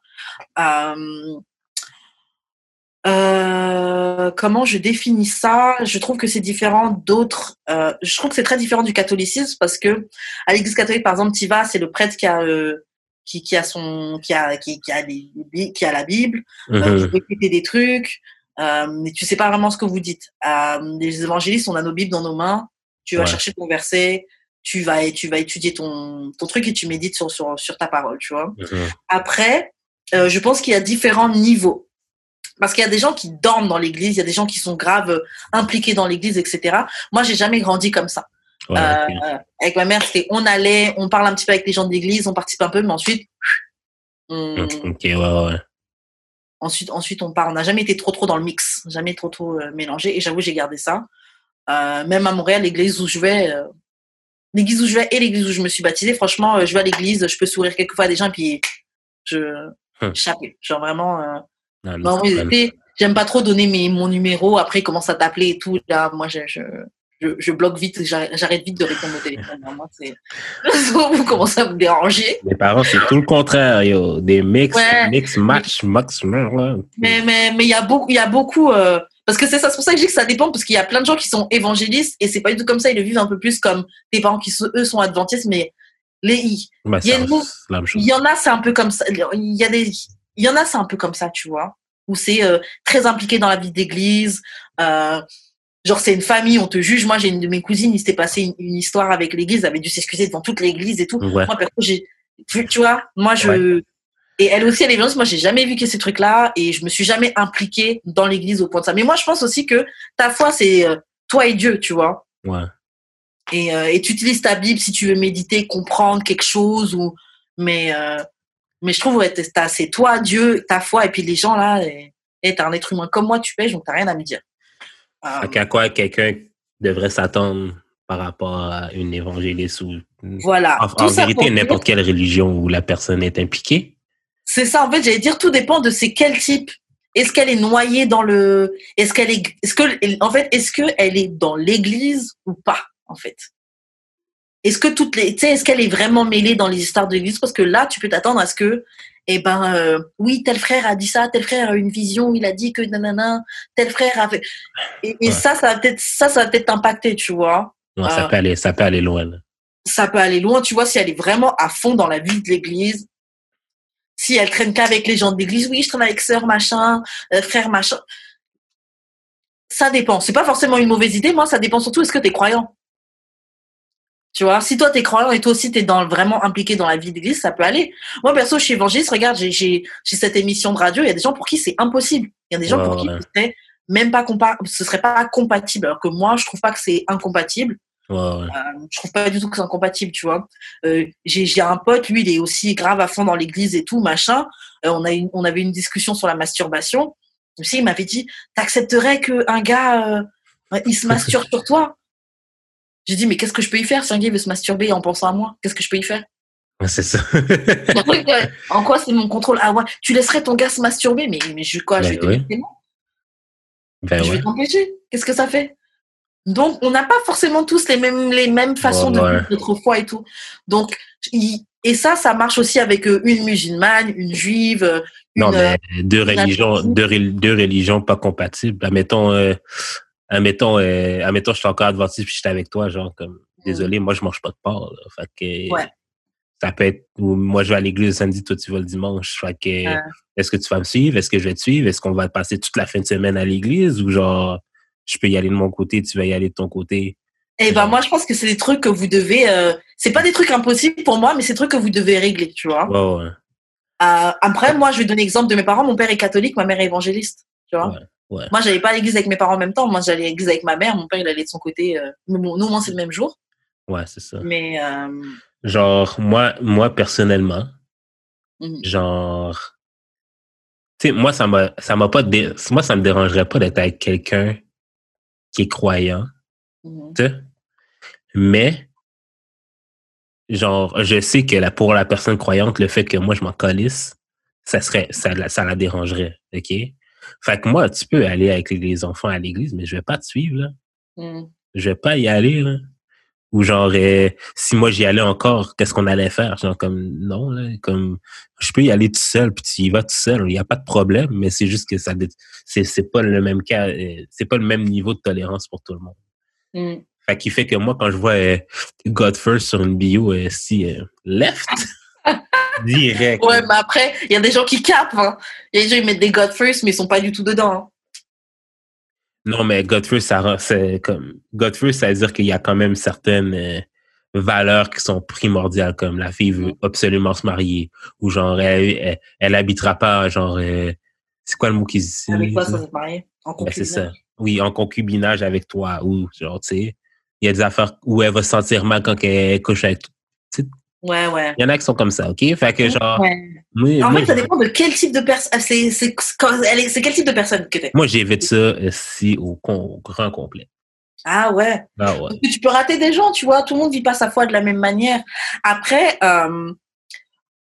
Euh, comment je définis ça? Je trouve que c'est différent d'autres. je trouve que c'est très différent du catholicisme parce que à l'église catholique, par exemple, tu vas, c'est le prêtre qui a qui, qui a son qui a qui, qui a les, qui a la Bible, qui peut répéter des trucs, mais tu sais pas vraiment ce que vous dites. Euh, les évangélistes, on a nos Bibles dans nos mains, tu vas Ouais. chercher ton verset, tu vas, tu vas étudier ton, ton truc et tu médites sur, sur, sur ta parole, tu vois. Mhm. Après, euh, je pense qu'il y a différents niveaux. Parce qu'il y a des gens qui dorment dans l'église, il y a des gens qui sont graves euh, impliqués dans l'église, etc. Moi, j'ai jamais grandi comme ça. Ouais, Euh, avec ma mère, c'était on allait, on parle un petit peu avec les gens de l'église, on participe un peu, mais ensuite, on, Ok, ouais, ouais. Ensuite, ensuite, on part. On n'a jamais été trop trop dans le mix, jamais trop trop euh, mélangé. Et j'avoue, j'ai gardé ça. Euh, même à Montréal, l'église où je vais, euh, l'église où je vais et l'église où je me suis baptisée, franchement, euh, je vais à l'église, je peux sourire quelquefois à des gens et puis je Hum. chaper. Genre vraiment. Non, non, sais, j'aime pas trop donner mes, mon numéro. Après, commencent à t'appeler et tout. Là, moi, je, je, je, je bloque vite. J'arrête vite de répondre au téléphone. Moi, c'est vous commencez à me déranger. Mes parents, c'est tout le contraire, yo. Des mix, Ouais. mix, match, max. Mais mais mais il y a beaucoup il y a beaucoup euh, parce que c'est ça c'est pour ça que je dis que ça dépend parce qu'il y a plein de gens qui sont évangélistes et c'est pas du tout comme ça ils le vivent un peu plus comme tes parents qui eux sont adventistes mais les il Ben, il y a il y en a c'est un peu comme ça il y a des il y en a c'est un peu comme ça tu vois où c'est euh, très impliqué dans la vie d'église euh, genre c'est une famille on te juge. Moi j'ai une de mes cousines il s'était passé une, une histoire avec l'église. Elle avait dû s'excuser devant toute l'église et tout. Ouais. moi perso j'ai tu, tu vois moi je et elle aussi elle est violente moi j'ai jamais vu que ces trucs là et je me suis jamais impliquée dans l'église au point de ça. Mais moi je pense aussi que ta foi c'est euh, toi et Dieu tu vois. Ouais. et, euh, et tu utilises ta Bible si tu veux méditer comprendre quelque chose ou mais euh, mais je trouve ouais c'est toi Dieu ta foi. Et puis les gens là et et t'es un être humain comme moi tu pêches donc t'as rien à me dire Fait qu'à quoi quelqu'un devrait s'attendre par rapport à une évangéliste ou voilà en, vérité n'importe quelle religion où la personne est impliquée. C'est ça, en fait, j'allais dire, tout dépend de c'est quel type. Est-ce qu'elle est noyée dans le, est-ce qu'elle est, est-ce que, en fait, est-ce que elle est dans l'église ou pas, en fait? Est-ce que toutes les, tu sais, est-ce qu'elle est vraiment mêlée dans les histoires de l'église? Parce que là, tu peux t'attendre à ce que, eh ben, euh, oui, tel frère a dit ça, tel frère a une vision, il a dit que nanana, tel frère a fait, et, et Ouais. ça, ça va peut-être, ça, ça va peut-être t'impacter, tu vois. Non, ça Ah. peut aller, ça peut aller loin. là. ça peut aller loin, tu vois, si elle est vraiment à fond dans la vie de l'église. Si elle traîne qu'avec les gens de l'église, oui, je traîne avec sœur machin, euh, frère machin. Ça dépend. C'est pas forcément une mauvaise idée, moi, ça dépend surtout est-ce que tu es croyant. Tu vois, si toi t'es croyant et toi aussi t'es dans, vraiment impliqué dans la vie d'église, ça peut aller. Moi, perso, je suis évangéliste, regarde, j'ai, j'ai, j'ai cette émission de radio, il y a des gens pour qui c'est impossible. Il y a des gens pour qui ouais. ce serait même pas compa ce serait pas compatible. Alors que moi, je trouve pas que c'est incompatible. Ouais, ouais. Euh, je trouve pas du tout que c'est incompatible, tu vois. Euh, j'ai, j'ai un pote, lui, il est aussi grave à fond dans l'église et tout, machin. Euh, on, a une, on avait une discussion sur la masturbation. Aussi, il m'avait dit, t'accepterais qu'un gars, euh, il se masturbe sur toi? J'ai dit, mais qu'est-ce que je peux y faire si un gars veut se masturber en pensant à moi? Qu'est-ce que je peux y faire? Ouais, C'est ça. Ouais. En quoi c'est mon contrôle? Ah ouais, tu laisserais ton gars se masturber? Mais, mais je, quoi, je vais Ben te ben Je ouais. vais t'empêcher. Qu'est-ce que ça fait? Donc, on n'a pas forcément tous les mêmes, les mêmes façons Ouais, de ouais. vivre notre foi et tout. Donc, il- et ça, ça marche aussi avec euh, une musulmane, une juive, euh, une. Non, euh, mais deux religions, religion. deux, deux religions pas compatibles. Admettons, euh, admettons, euh, admettons, je suis encore adventiste puis je suis avec toi, genre, comme, désolé, moi, je mange pas de porc, là. Fait que, Ouais. ça peut être, ou moi, je vais à l'église le samedi, toi, tu vas le dimanche. Fait que, est-ce que tu vas me suivre? Est-ce que je vais te suivre? Est-ce qu'on va passer toute la fin de semaine à l'église? Ou genre, je peux y aller de mon côté, tu vas y aller de ton côté? Eh ben, moi, je pense que c'est des trucs que vous devez. euh, c'est pas des trucs impossibles pour moi, mais c'est des trucs que vous devez régler, tu vois. Ouais, ouais. Euh, après, moi, je vais donner l'exemple de mes parents. Mon père est catholique, ma mère est évangéliste, tu vois. Ouais. Moi, j'allais pas à l'église avec mes parents en même temps. Moi, j'allais à l'église avec ma mère. Mon père, il allait de son côté. euh, mais bon, nous, au moins, c'est le même jour. Ouais, c'est ça. Mais euh, Genre, moi, moi, personnellement, mhm. genre tu sais moi ça m'a ça m'a pas dé- moi ça me dérangerait pas d'être avec quelqu'un qui est croyant tu sais. mais genre je sais que la, pour la personne croyante le fait que moi je m'en calisse ça serait ça la, ça la dérangerait ok? Fait que moi tu peux aller avec les enfants à l'église mais je vais pas te suivre là Mhm. je vais pas y aller là ou genre euh, si moi j'y allais encore qu'est-ce qu'on allait faire? Genre comme non là comme je peux y aller tout seul puis tu y vas tout seul il y a pas de problème mais c'est juste que ça c'est c'est pas le même cas euh, c'est pas le même niveau de tolérance pour tout le monde Mhm. fait qui fait que moi quand je vois euh, God First sur une bio euh, si left direct Ouais, mais après, il y a des gens qui capent. Hein. Il y a des gens qui mettent des God First, mais ils sont pas du tout dedans. hein. Non, mais God First, ça, c'est comme, God First, ça veut dire qu'il y a quand même certaines euh, valeurs qui sont primordiales, comme la fille veut absolument se marier, ou genre, elle, elle, elle habitera pas, genre, euh, c'est quoi le mot qu'ils disent? Avec quoi sans être marié En Ben, c'est concubinage? ça. Oui, en concubinage avec toi, ou genre, tu sais, il y a des affaires où elle va se sentir mal quand elle couche avec Ouais, ouais. Il y en a qui sont comme ça, OK? Fait que genre, Ouais. moi, En moi, fait, ça dépend de quel type de personne. C'est quel type de personne que t'es? moi, j'évite ça si au, con- au grand complet. Ah ouais. Ah ouais. Tu peux rater des gens, tu vois. Tout le monde vit pas sa foi de la même manière. Après, euh,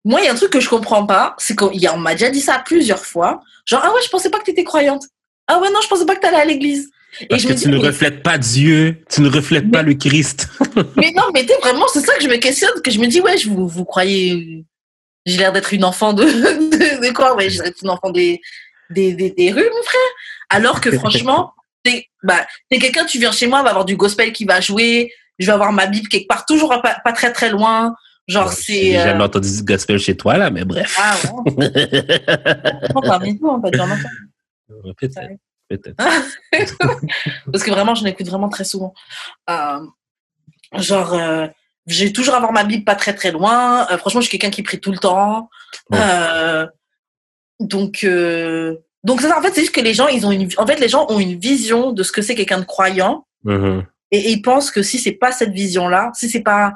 moi, il y a un truc que je comprends pas, c'est qu'on on m'a déjà dit ça plusieurs fois. Genre, ah ouais, je pensais pas que tu étais croyante. Ah ouais, non, je pensais pas que tu allais à l'église. Parce que tu dis, ne mais, reflètes pas Dieu, tu ne reflètes pas le Christ. mais non, mais vraiment, c'est ça que je me questionne, que je me dis, ouais, je vous, vous croyez, j'ai l'air d'être une enfant de, de, de quoi Ouais, j'ai l'air d'être une enfant des, des, des, des rues, mon frère. Alors que franchement, t'es bah, quelqu'un, tu viens chez moi, va avoir du gospel qui va jouer, je vais avoir ma Bible quelque part, toujours pas, pas très très loin. Genre, c'est. J'ai euh, jamais entendu du gospel chez toi, là, mais bref. Ah ouais. Parmi nous, peut-être, Ouais. Peut-être. Parce que vraiment, je l'écoute vraiment très souvent. Euh, genre, euh, j'ai toujours avoir ma Bible pas très très loin. Euh, franchement, je suis quelqu'un qui prie tout le temps. Ouais. Donc, donc ça. En fait, c'est juste que les gens, ils ont une, en fait, les gens ont une vision de ce que c'est quelqu'un de croyant, Mhm. et, et ils pensent que si c'est pas cette vision-là, si c'est pas,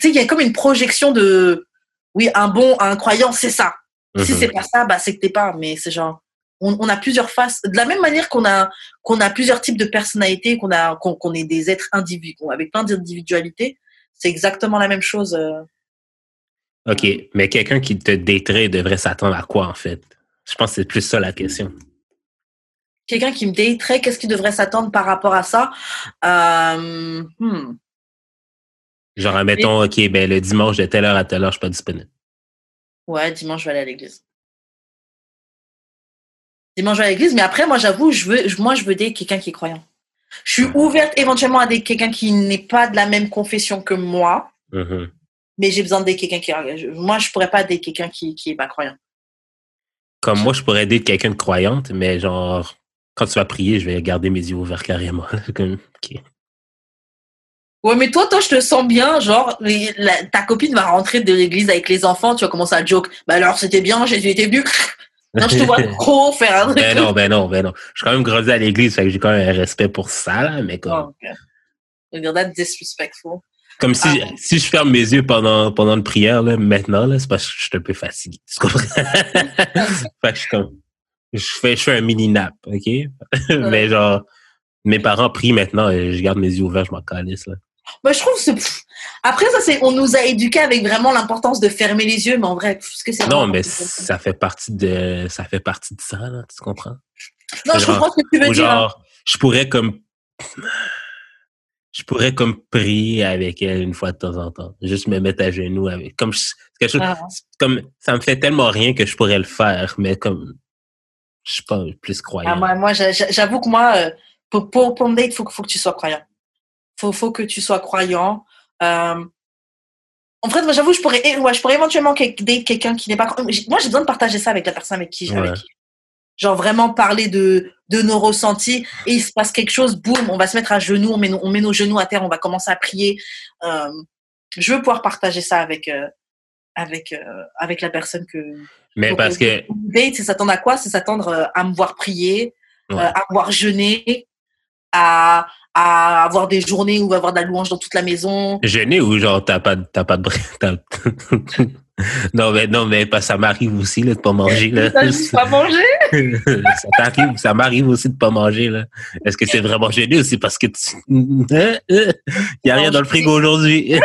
tu sais, il y a comme une projection de, oui, un bon, un croyant, c'est ça. Si Mhm. c'est pas ça, bah c'est que t'es pas. Mais c'est genre, on, on a plusieurs faces. De la même manière qu'on a qu'on a plusieurs types de personnalités, qu'on a qu'on est des êtres individuels avec plein d'individualités, c'est exactement la même chose. euh. OK, mais quelqu'un qui te daterait devrait s'attendre à quoi, en fait? Je pense que c'est plus ça la question. Quelqu'un qui me daterait, qu'est-ce qu'il devrait s'attendre par rapport à ça? Euh, hmm. Genre, admettons, OK, ben le dimanche de telle heure à telle heure, je suis pas disponible. Ouais, dimanche je vais aller à l'église. Dimanche à l'église, mais après moi j'avoue, je veux, moi je veux date quelqu'un qui est croyant. Je suis ouverte éventuellement à des quelqu'un qui n'est pas de la même confession que moi. Mhm. mais j'ai besoin de quelqu'un qui moi je pourrais pas aider quelqu'un qui qui est pas croyant Comme moi, je pourrais aider quelqu'un de croyante, mais genre, quand tu vas prier, je vais garder mes yeux ouverts carrément. Comme, OK. Ouais, mais toi, toi, je te sens bien, genre, la- ta copine va rentrer de l'église avec les enfants, tu vas commencer à joke. Bah alors, c'était bien, Jésus était venu. Non, je te vois trop faire un truc. Ben non, ben non, ben non. Je suis quand même grandi à l'église, fait que j'ai quand même un respect pour ça, là, mais comme, Oh, ok. You're that disrespectful. comme si, Ah. si je ferme mes yeux pendant, pendant une prière, là, maintenant, là, c'est parce que je suis un peu fatigué. Tu comprends? fait que je suis comme, je fais, je fais un mini nap, OK? mais genre, mes parents prient maintenant et je garde mes yeux ouverts, je m'en calisse, là. Bah, je trouve que. Après, ça, c'est. On nous a éduqués avec vraiment l'importance de fermer les yeux, mais en vrai, ce que c'est. Non, mais ça fait partie de, ça fait partie de ça, là, tu comprends? Non, je comprends ce que tu veux dire. hein. genre, je pourrais comme, je pourrais comme prier avec elle une fois de temps en temps. Juste me mettre à genoux avec, comme, je- quelque chose, Ah. comme, ça me fait tellement rien que je pourrais le faire, mais comme, je suis pas plus croyant. Ah, moi, moi, j'a- j'avoue que moi, euh, pour, pour, pour me date, il faut, que- faut que tu sois croyant. Faut, faut que tu sois croyant. Euh, en fait, moi, j'avoue, je pourrais, ouais, je pourrais éventuellement date quelqu'un qui n'est pas Moi, j'ai besoin de partager ça avec la personne avec qui Ouais. avec qui- Genre vraiment parler de, de nos ressentis et il se passe quelque chose, boum, on va se mettre à genoux, on met, nos, on met nos genoux à terre, on va commencer à prier. Euh, je veux pouvoir partager ça avec, euh, avec, euh, avec la personne que, mais parce que, date, c'est s'attendre à quoi? C'est s'attendre à me voir prier, Ouais. à me voir jeûner, à, à avoir des journées où il va y avoir de la louange dans toute la maison. Gêné ou genre t'as pas t'as pas de non mais non mais pas ça m'arrive aussi là de pas manger là Ça, pas manger. ça t'arrive ça m'arrive aussi de pas manger là est-ce que c'est vraiment gêné ou c'est parce que tu... Il y a rien dans le frigo aujourd'hui?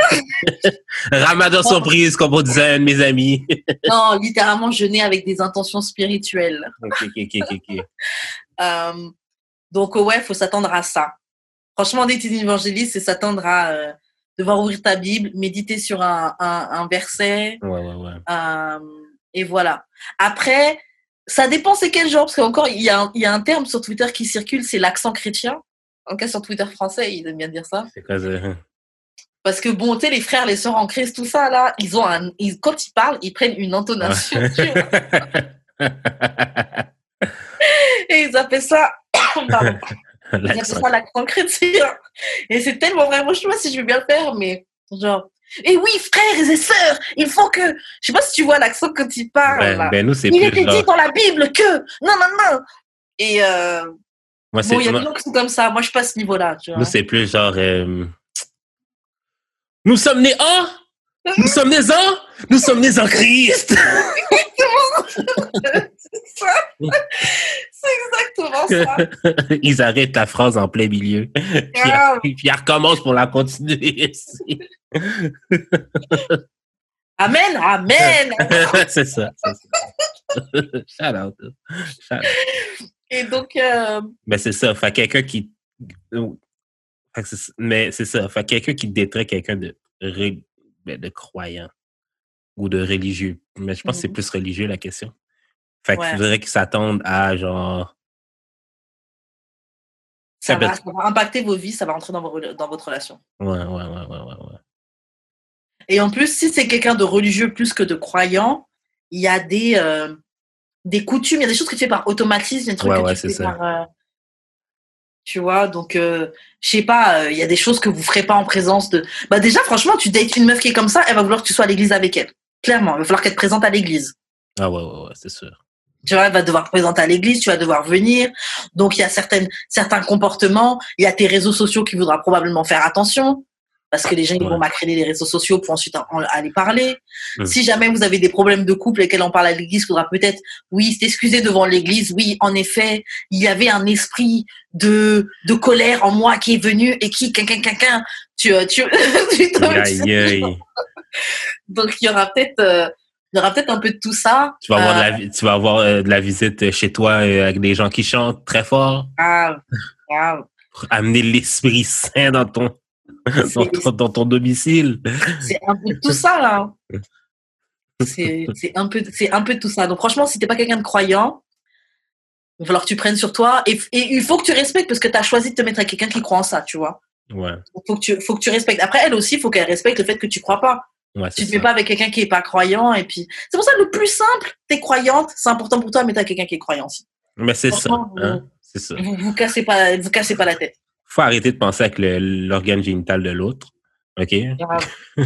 Ramadan surprise comme on disait à un de mes amis Non, littéralement jeûner avec des intentions spirituelles. ok ok ok ok. Euh, donc, ouais, faut s'attendre à ça. Franchement, d'être une évangéliste, c'est s'attendre à euh, devoir ouvrir ta Bible, méditer sur un, un, un verset, ouais ouais ouais Euh, et voilà. Après, ça dépend c'est quel genre, parce qu'encore, il y, a un- il y a un terme sur Twitter qui circule, c'est l'accent chrétien. En tout cas, sur Twitter français, ils aiment bien dire ça. c'est quoi ça Parce que bon, tu sais, les frères, les sœurs en Christ, tout ça, là, ils ont un, ils- quand ils parlent, ils prennent une intonation. tu vois. et ils appellent ça, pardon, L'accent. ça l'accent chrétien. Et c'est tellement vrai. Moi, je sais pas si je vais bien le faire, mais genre, et oui, frères et sœurs, il faut que, je sais pas si tu vois l'accent quand ils parlent. ben, là. ben nous c'est Il était dit dans la Bible que non non non et euh, moi c'est bon il y a des gens qui sont comme ça moi je suis pas à ce niveau là tu vois Nous, c'est plus genre. euh, Nous sommes nés en. Nous sommes nés en. Nous sommes nés en Christ. c'est exactement ça Ils arrêtent la phrase en plein milieu. Puis, ils recommencent pour la continuer. amen amen c'est ça. c'est ça. Shout out. Shout out. et donc euh, Mais c'est ça. Fait quelqu'un qui. Mais c'est ça. Fait quelqu'un qui détrait quelqu'un de, ben, de croyant ou de religieux. Mais je pense que c'est Mhm. plus religieux la question. Fait Ouais. qu'il faudrait qu'ils s'attendent à genre. ça va, être- ça va impacter vos vies ça va rentrer dans, vos, dans votre relation Ouais, ouais, ouais, ouais, ouais. ouais. et en plus si c'est quelqu'un de religieux plus que de croyant il y a des euh, des coutumes il y a des choses que tu fais par automatisme des trucs Ouais, que ouais, tu fais ça. par euh, tu vois donc euh, je sais pas il y a des choses que vous ferez pas en présence de bah déjà franchement tu dates une meuf qui est comme ça elle va vouloir que tu sois à l'église avec elle clairement il va falloir qu'elle te présente à l'église Ah ouais, ouais, ouais, c'est sûr. tu vois, elle va devoir te présenter à l'église, tu vas devoir venir. Donc, il y a certaines, certains comportements. Il y a tes réseaux sociaux qui voudra probablement faire attention. Parce que les gens, ils Ouais. vont macréner les réseaux sociaux pour ensuite en- en- aller parler. Si jamais vous avez des problèmes de couple et qu'elle en parle à l'église, il faudra peut-être, oui, s'excuser devant l'église. Oui, en effet, il y avait un esprit de, de colère en moi qui est venu et qui, quelqu'un, quelqu'un, tu, euh, tu, tu te- Aïe, aïe. Donc, il y aura peut-être, euh, il y aura peut-être un peu de tout ça. Tu vas avoir, de Euh, la, vi- tu vas avoir euh, de la visite chez toi euh, avec des gens qui chantent très fort grave, grave. pour amener l'Esprit Saint dans ton, dans ton, dans ton domicile. c'est un peu de tout ça là. C'est un peu un peu tout ça. Donc franchement, si t'es pas quelqu'un de croyant, il va falloir que tu prennes sur toi et, et il faut que tu respectes parce que tu as choisi de te mettre avec quelqu'un qui croit en ça, tu vois. Ouais, faut que tu faut que tu respectes. Après elle aussi, il faut qu'elle respecte le fait que tu crois pas. ouais, Tu te mets ça. pas avec quelqu'un qui est pas croyant et puis c'est pour ça le plus simple, t'es croyante, c'est important pour toi, mais t'as quelqu'un qui est croyant aussi. Mais c'est ça. Hein? C'est ça. Vous vous cassez pas vous cassez pas la tête. Faut arrêter de penser avec l'organe génital de l'autre. OK?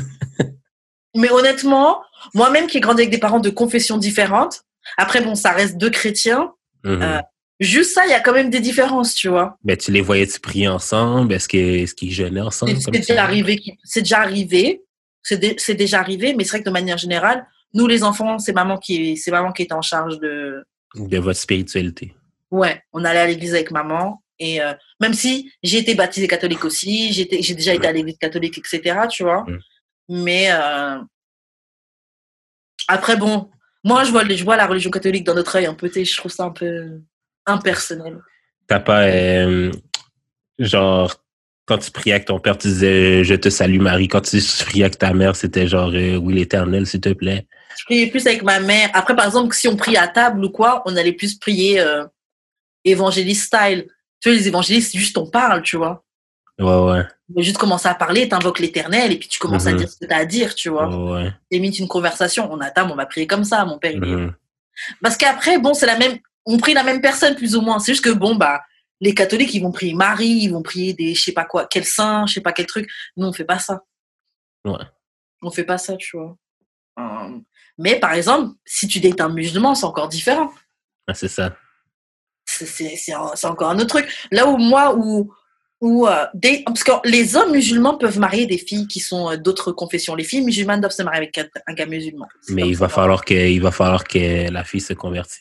Mais honnêtement, moi-même qui ai grandi avec des parents de confessions différentes, après, bon, ça reste deux chrétiens, Mhm. Euh, juste ça, il y a quand même des différences, tu vois. Ben, tu les voyais-tu prier ensemble? Est-ce qu'ils jeûnaient ensemble? C'est déjà arrivé, c'est déjà arrivé, c'est déjà arrivé, mais c'est vrai que de manière générale, nous les enfants, c'est maman qui, c'est maman qui est en charge de, De votre spiritualité. ouais, on allait à l'église avec maman et euh, même si j'ai été baptisée catholique aussi, j'ai déjà été à l'église catholique, etc. Tu vois, Mm. mais euh, après bon, moi je vois, je vois la religion catholique dans notre œil un peu, tu sais, je trouve ça un peu impersonnel. T'as pas, euh, genre, quand tu priais avec ton père, tu disais Je te salue Marie. Quand tu priais avec ta mère, c'était genre Oui, l'éternel, s'il te plaît. Je priais plus avec ma mère. Après, par exemple, si on prie à table ou quoi, on allait plus prier évangéliste style. Tu vois, les évangélistes, juste on parle, tu vois. Ouais, ouais. On juste commencer à parler, t'invoques l'éternel et puis tu commences à Mhm. dire ce que t'as à dire, tu vois. Ouais. Limite une conversation. On a table, on va prier comme ça, mon père. Mhm. Parce qu'après, bon, c'est la même, on prie la même personne plus ou moins. C'est juste que bon, bah, les catholiques, ils vont prier Marie, ils vont prier des, je sais pas quoi, quel saint, je sais pas quel truc. Nous, on fait pas ça. Ouais. On fait pas ça, tu vois. Euh, mais par exemple, si tu dates un musulman, c'est encore différent. Ah, c'est ça. C'est- encore un autre truc. Là où moi, où, où euh, des, parce que les hommes musulmans peuvent marier des filles qui sont euh, d'autres confessions. Les filles musulmanes doivent se marier avec un, gars musulman. Mais il va falloir que, il va falloir que la fille se convertisse.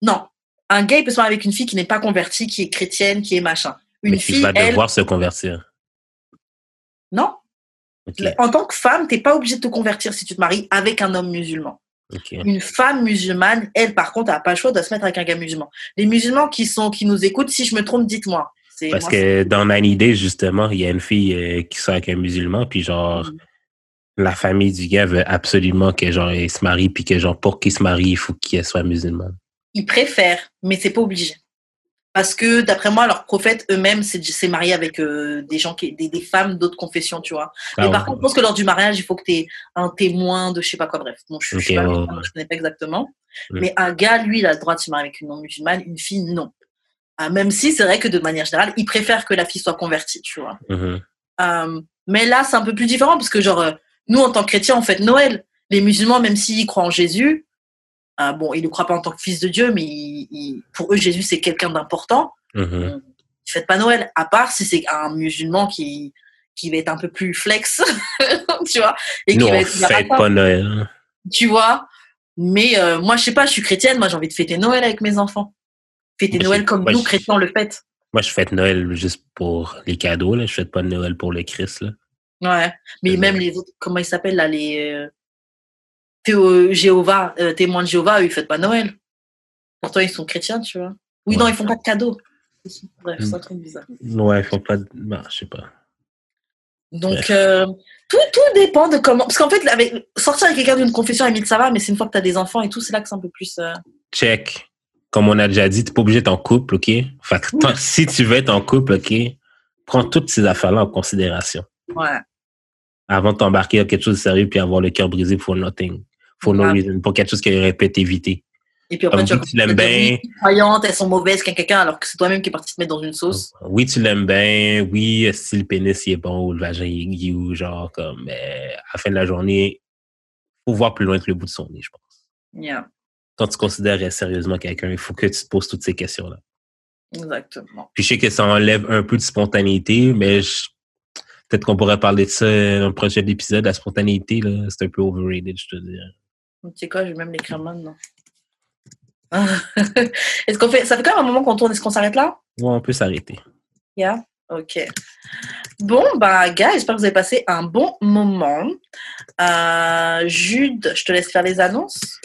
Non, un gars il peut se marier avec une fille qui n'est pas convertie, qui est chrétienne, qui est machin. Une Mais fille, elle, devoir se convertir. non. En tant que femme, t'es pas obligée de te convertir si tu te maries avec un homme musulman. Une femme musulmane, elle, par contre, n'a pas le choix de se mettre avec un gars musulman. Les musulmans qui sont, qui nous écoutent, si je me trompe, dites-moi. Parce moi, que dans 90 Days, justement, il y a une fille euh, qui sort avec un musulman, puis genre, Mhm. la famille du gars veut absolument que genre, il se marie, puis que genre, pour qu'il se marie, il faut qu'il soit musulman. ils préfèrent, mais c'est pas obligé. Parce que d'après moi, leurs prophètes eux-mêmes c'est c'est marié avec euh, des gens qui, des, des femmes d'autres confessions, tu vois. Ah mais par contre, je pense que lors du mariage, il faut que tu aies un témoin de je sais pas quoi. Bref, bon, je, je suis Ok, pas ouais, je connais pas exactement. Mais un gars, lui, il a le droit de se marier avec une non musulmane, une fille, non. Ah, même si c'est vrai que de manière générale, ils préfèrent que la fille soit convertie, tu vois. Mhm. Euh, mais là, c'est un peu plus différent parce que, genre, euh, nous, en tant que chrétiens, on fête Noël. Les musulmans, même s'ils croient en Jésus, euh, bon, ils ne croient pas en tant que fils de Dieu, mais ils- ils- pour eux, Jésus, c'est quelqu'un d'important. Mhm. Ils fêtent pas Noël, à part si c'est un musulman qui, qui va être un peu plus flex, tu vois. Et Nous, qui va on être fête pas Noël. hein. tu vois. Mais euh, moi, je sais pas, je suis chrétienne, moi, j'ai envie de fêter Noël avec mes enfants. Fêter Moi, Noël comme moi, nous, chrétiens, on le fête. Moi, je fête Noël juste pour les cadeaux, là. Je fête pas Noël pour le Christ, là. Ouais. Mais même les autres, comment ils s'appellent là, les euh, Jéhovah, euh, témoins de Jéhovah, eux, ils fêtent pas Noël. Pourtant, ils sont chrétiens, tu vois. Oui, Ouais. non, ils font pas de cadeaux. Bref, c'est un truc bizarre. Ouais, faut pas. Bah, je sais pas. Donc, euh, tout, tout dépend de comment. Parce qu'en fait, avec, sortir avec quelqu'un d'une confession, à limite, ça va, mais c'est une fois que tu as des enfants et tout, c'est là que c'est un peu plus. euh, Check. Comme on a déjà dit, t'es pas obligé d'être en couple, OK? Fait que si tu veux être en couple, OK, prends toutes ces affaires-là en considération. Ouais. Avant de t'embarquer dans quelque chose de sérieux puis avoir le cœur brisé pour nothing. For no reason. Pour quelque chose qu'il aurait pu être évité. Et puis après, Comme tu vas oui, tu l'aimes bien. croyantes, elles sont mauvaises, qu'un quelqu'un, alors que c'est toi-même qui es parti te mettre dans une sauce. Oui, tu l'aimes bien. Oui, si le pénis il est bon ou le vagin il est ou genre comme mais à la fin de la journée, faut voir plus loin que le bout de son nez, je pense. Yeah, Quand tu considères sérieusement quelqu'un, il faut que tu te poses toutes ces questions-là. exactement. Puis je sais que ça enlève un peu de spontanéité, mais je- peut-être qu'on pourrait parler de ça dans le prochain épisode. La spontanéité, là, c'est un peu overrated, je te dis. Tu sais quoi, je vais même l'écrire maintenant. Est-ce qu'on fait. Ça fait quand même un moment qu'on tourne, est-ce qu'on s'arrête là? Ouais, on peut s'arrêter. Yeah? Ok. Bon, bah, gars, j'espère que vous avez passé un bon moment. Euh, Jude, je te laisse faire les annonces.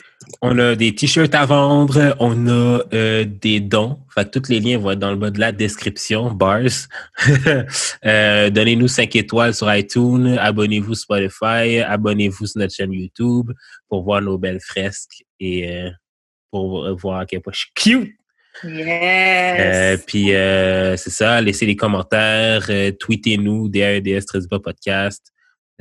On a des t-shirts à vendre, on a euh, des dons. Fait que tous les liens vont être dans le bas de la description, bars. Euh, Donnez-nous 5 étoiles sur iTunes, abonnez-vous Spotify, abonnez-vous sur notre chaîne YouTube pour voir nos belles fresques et euh, pour voir à quel point je suis cute. Euh, Yes! puis euh, c'est ça, laissez des commentaires, euh, tweetez-nous, Trésiba Podcast,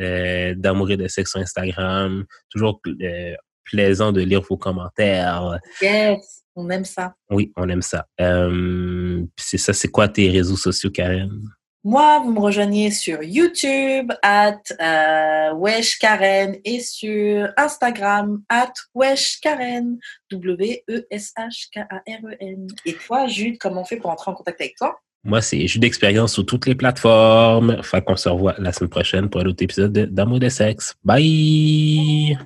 euh, d'amour et de sexe sur Instagram. Toujours euh, plaisant de lire vos commentaires. yes! On aime ça. Oui, on aime ça. Euh, c'est ça, c'est quoi tes réseaux sociaux, Karen? Moi, vous me rejoignez sur YouTube, at euh, Wesh Karen, et sur Instagram, at Wesh Karen, W-E-S-H-K-A-R-E-N. Et toi, Jude, comment on fait pour entrer en contact avec toi? Moi, c'est Jude d'expérience sur toutes les plateformes. Fait qu'on se revoit la semaine prochaine pour un autre épisode d'Amour de sexe. Bye!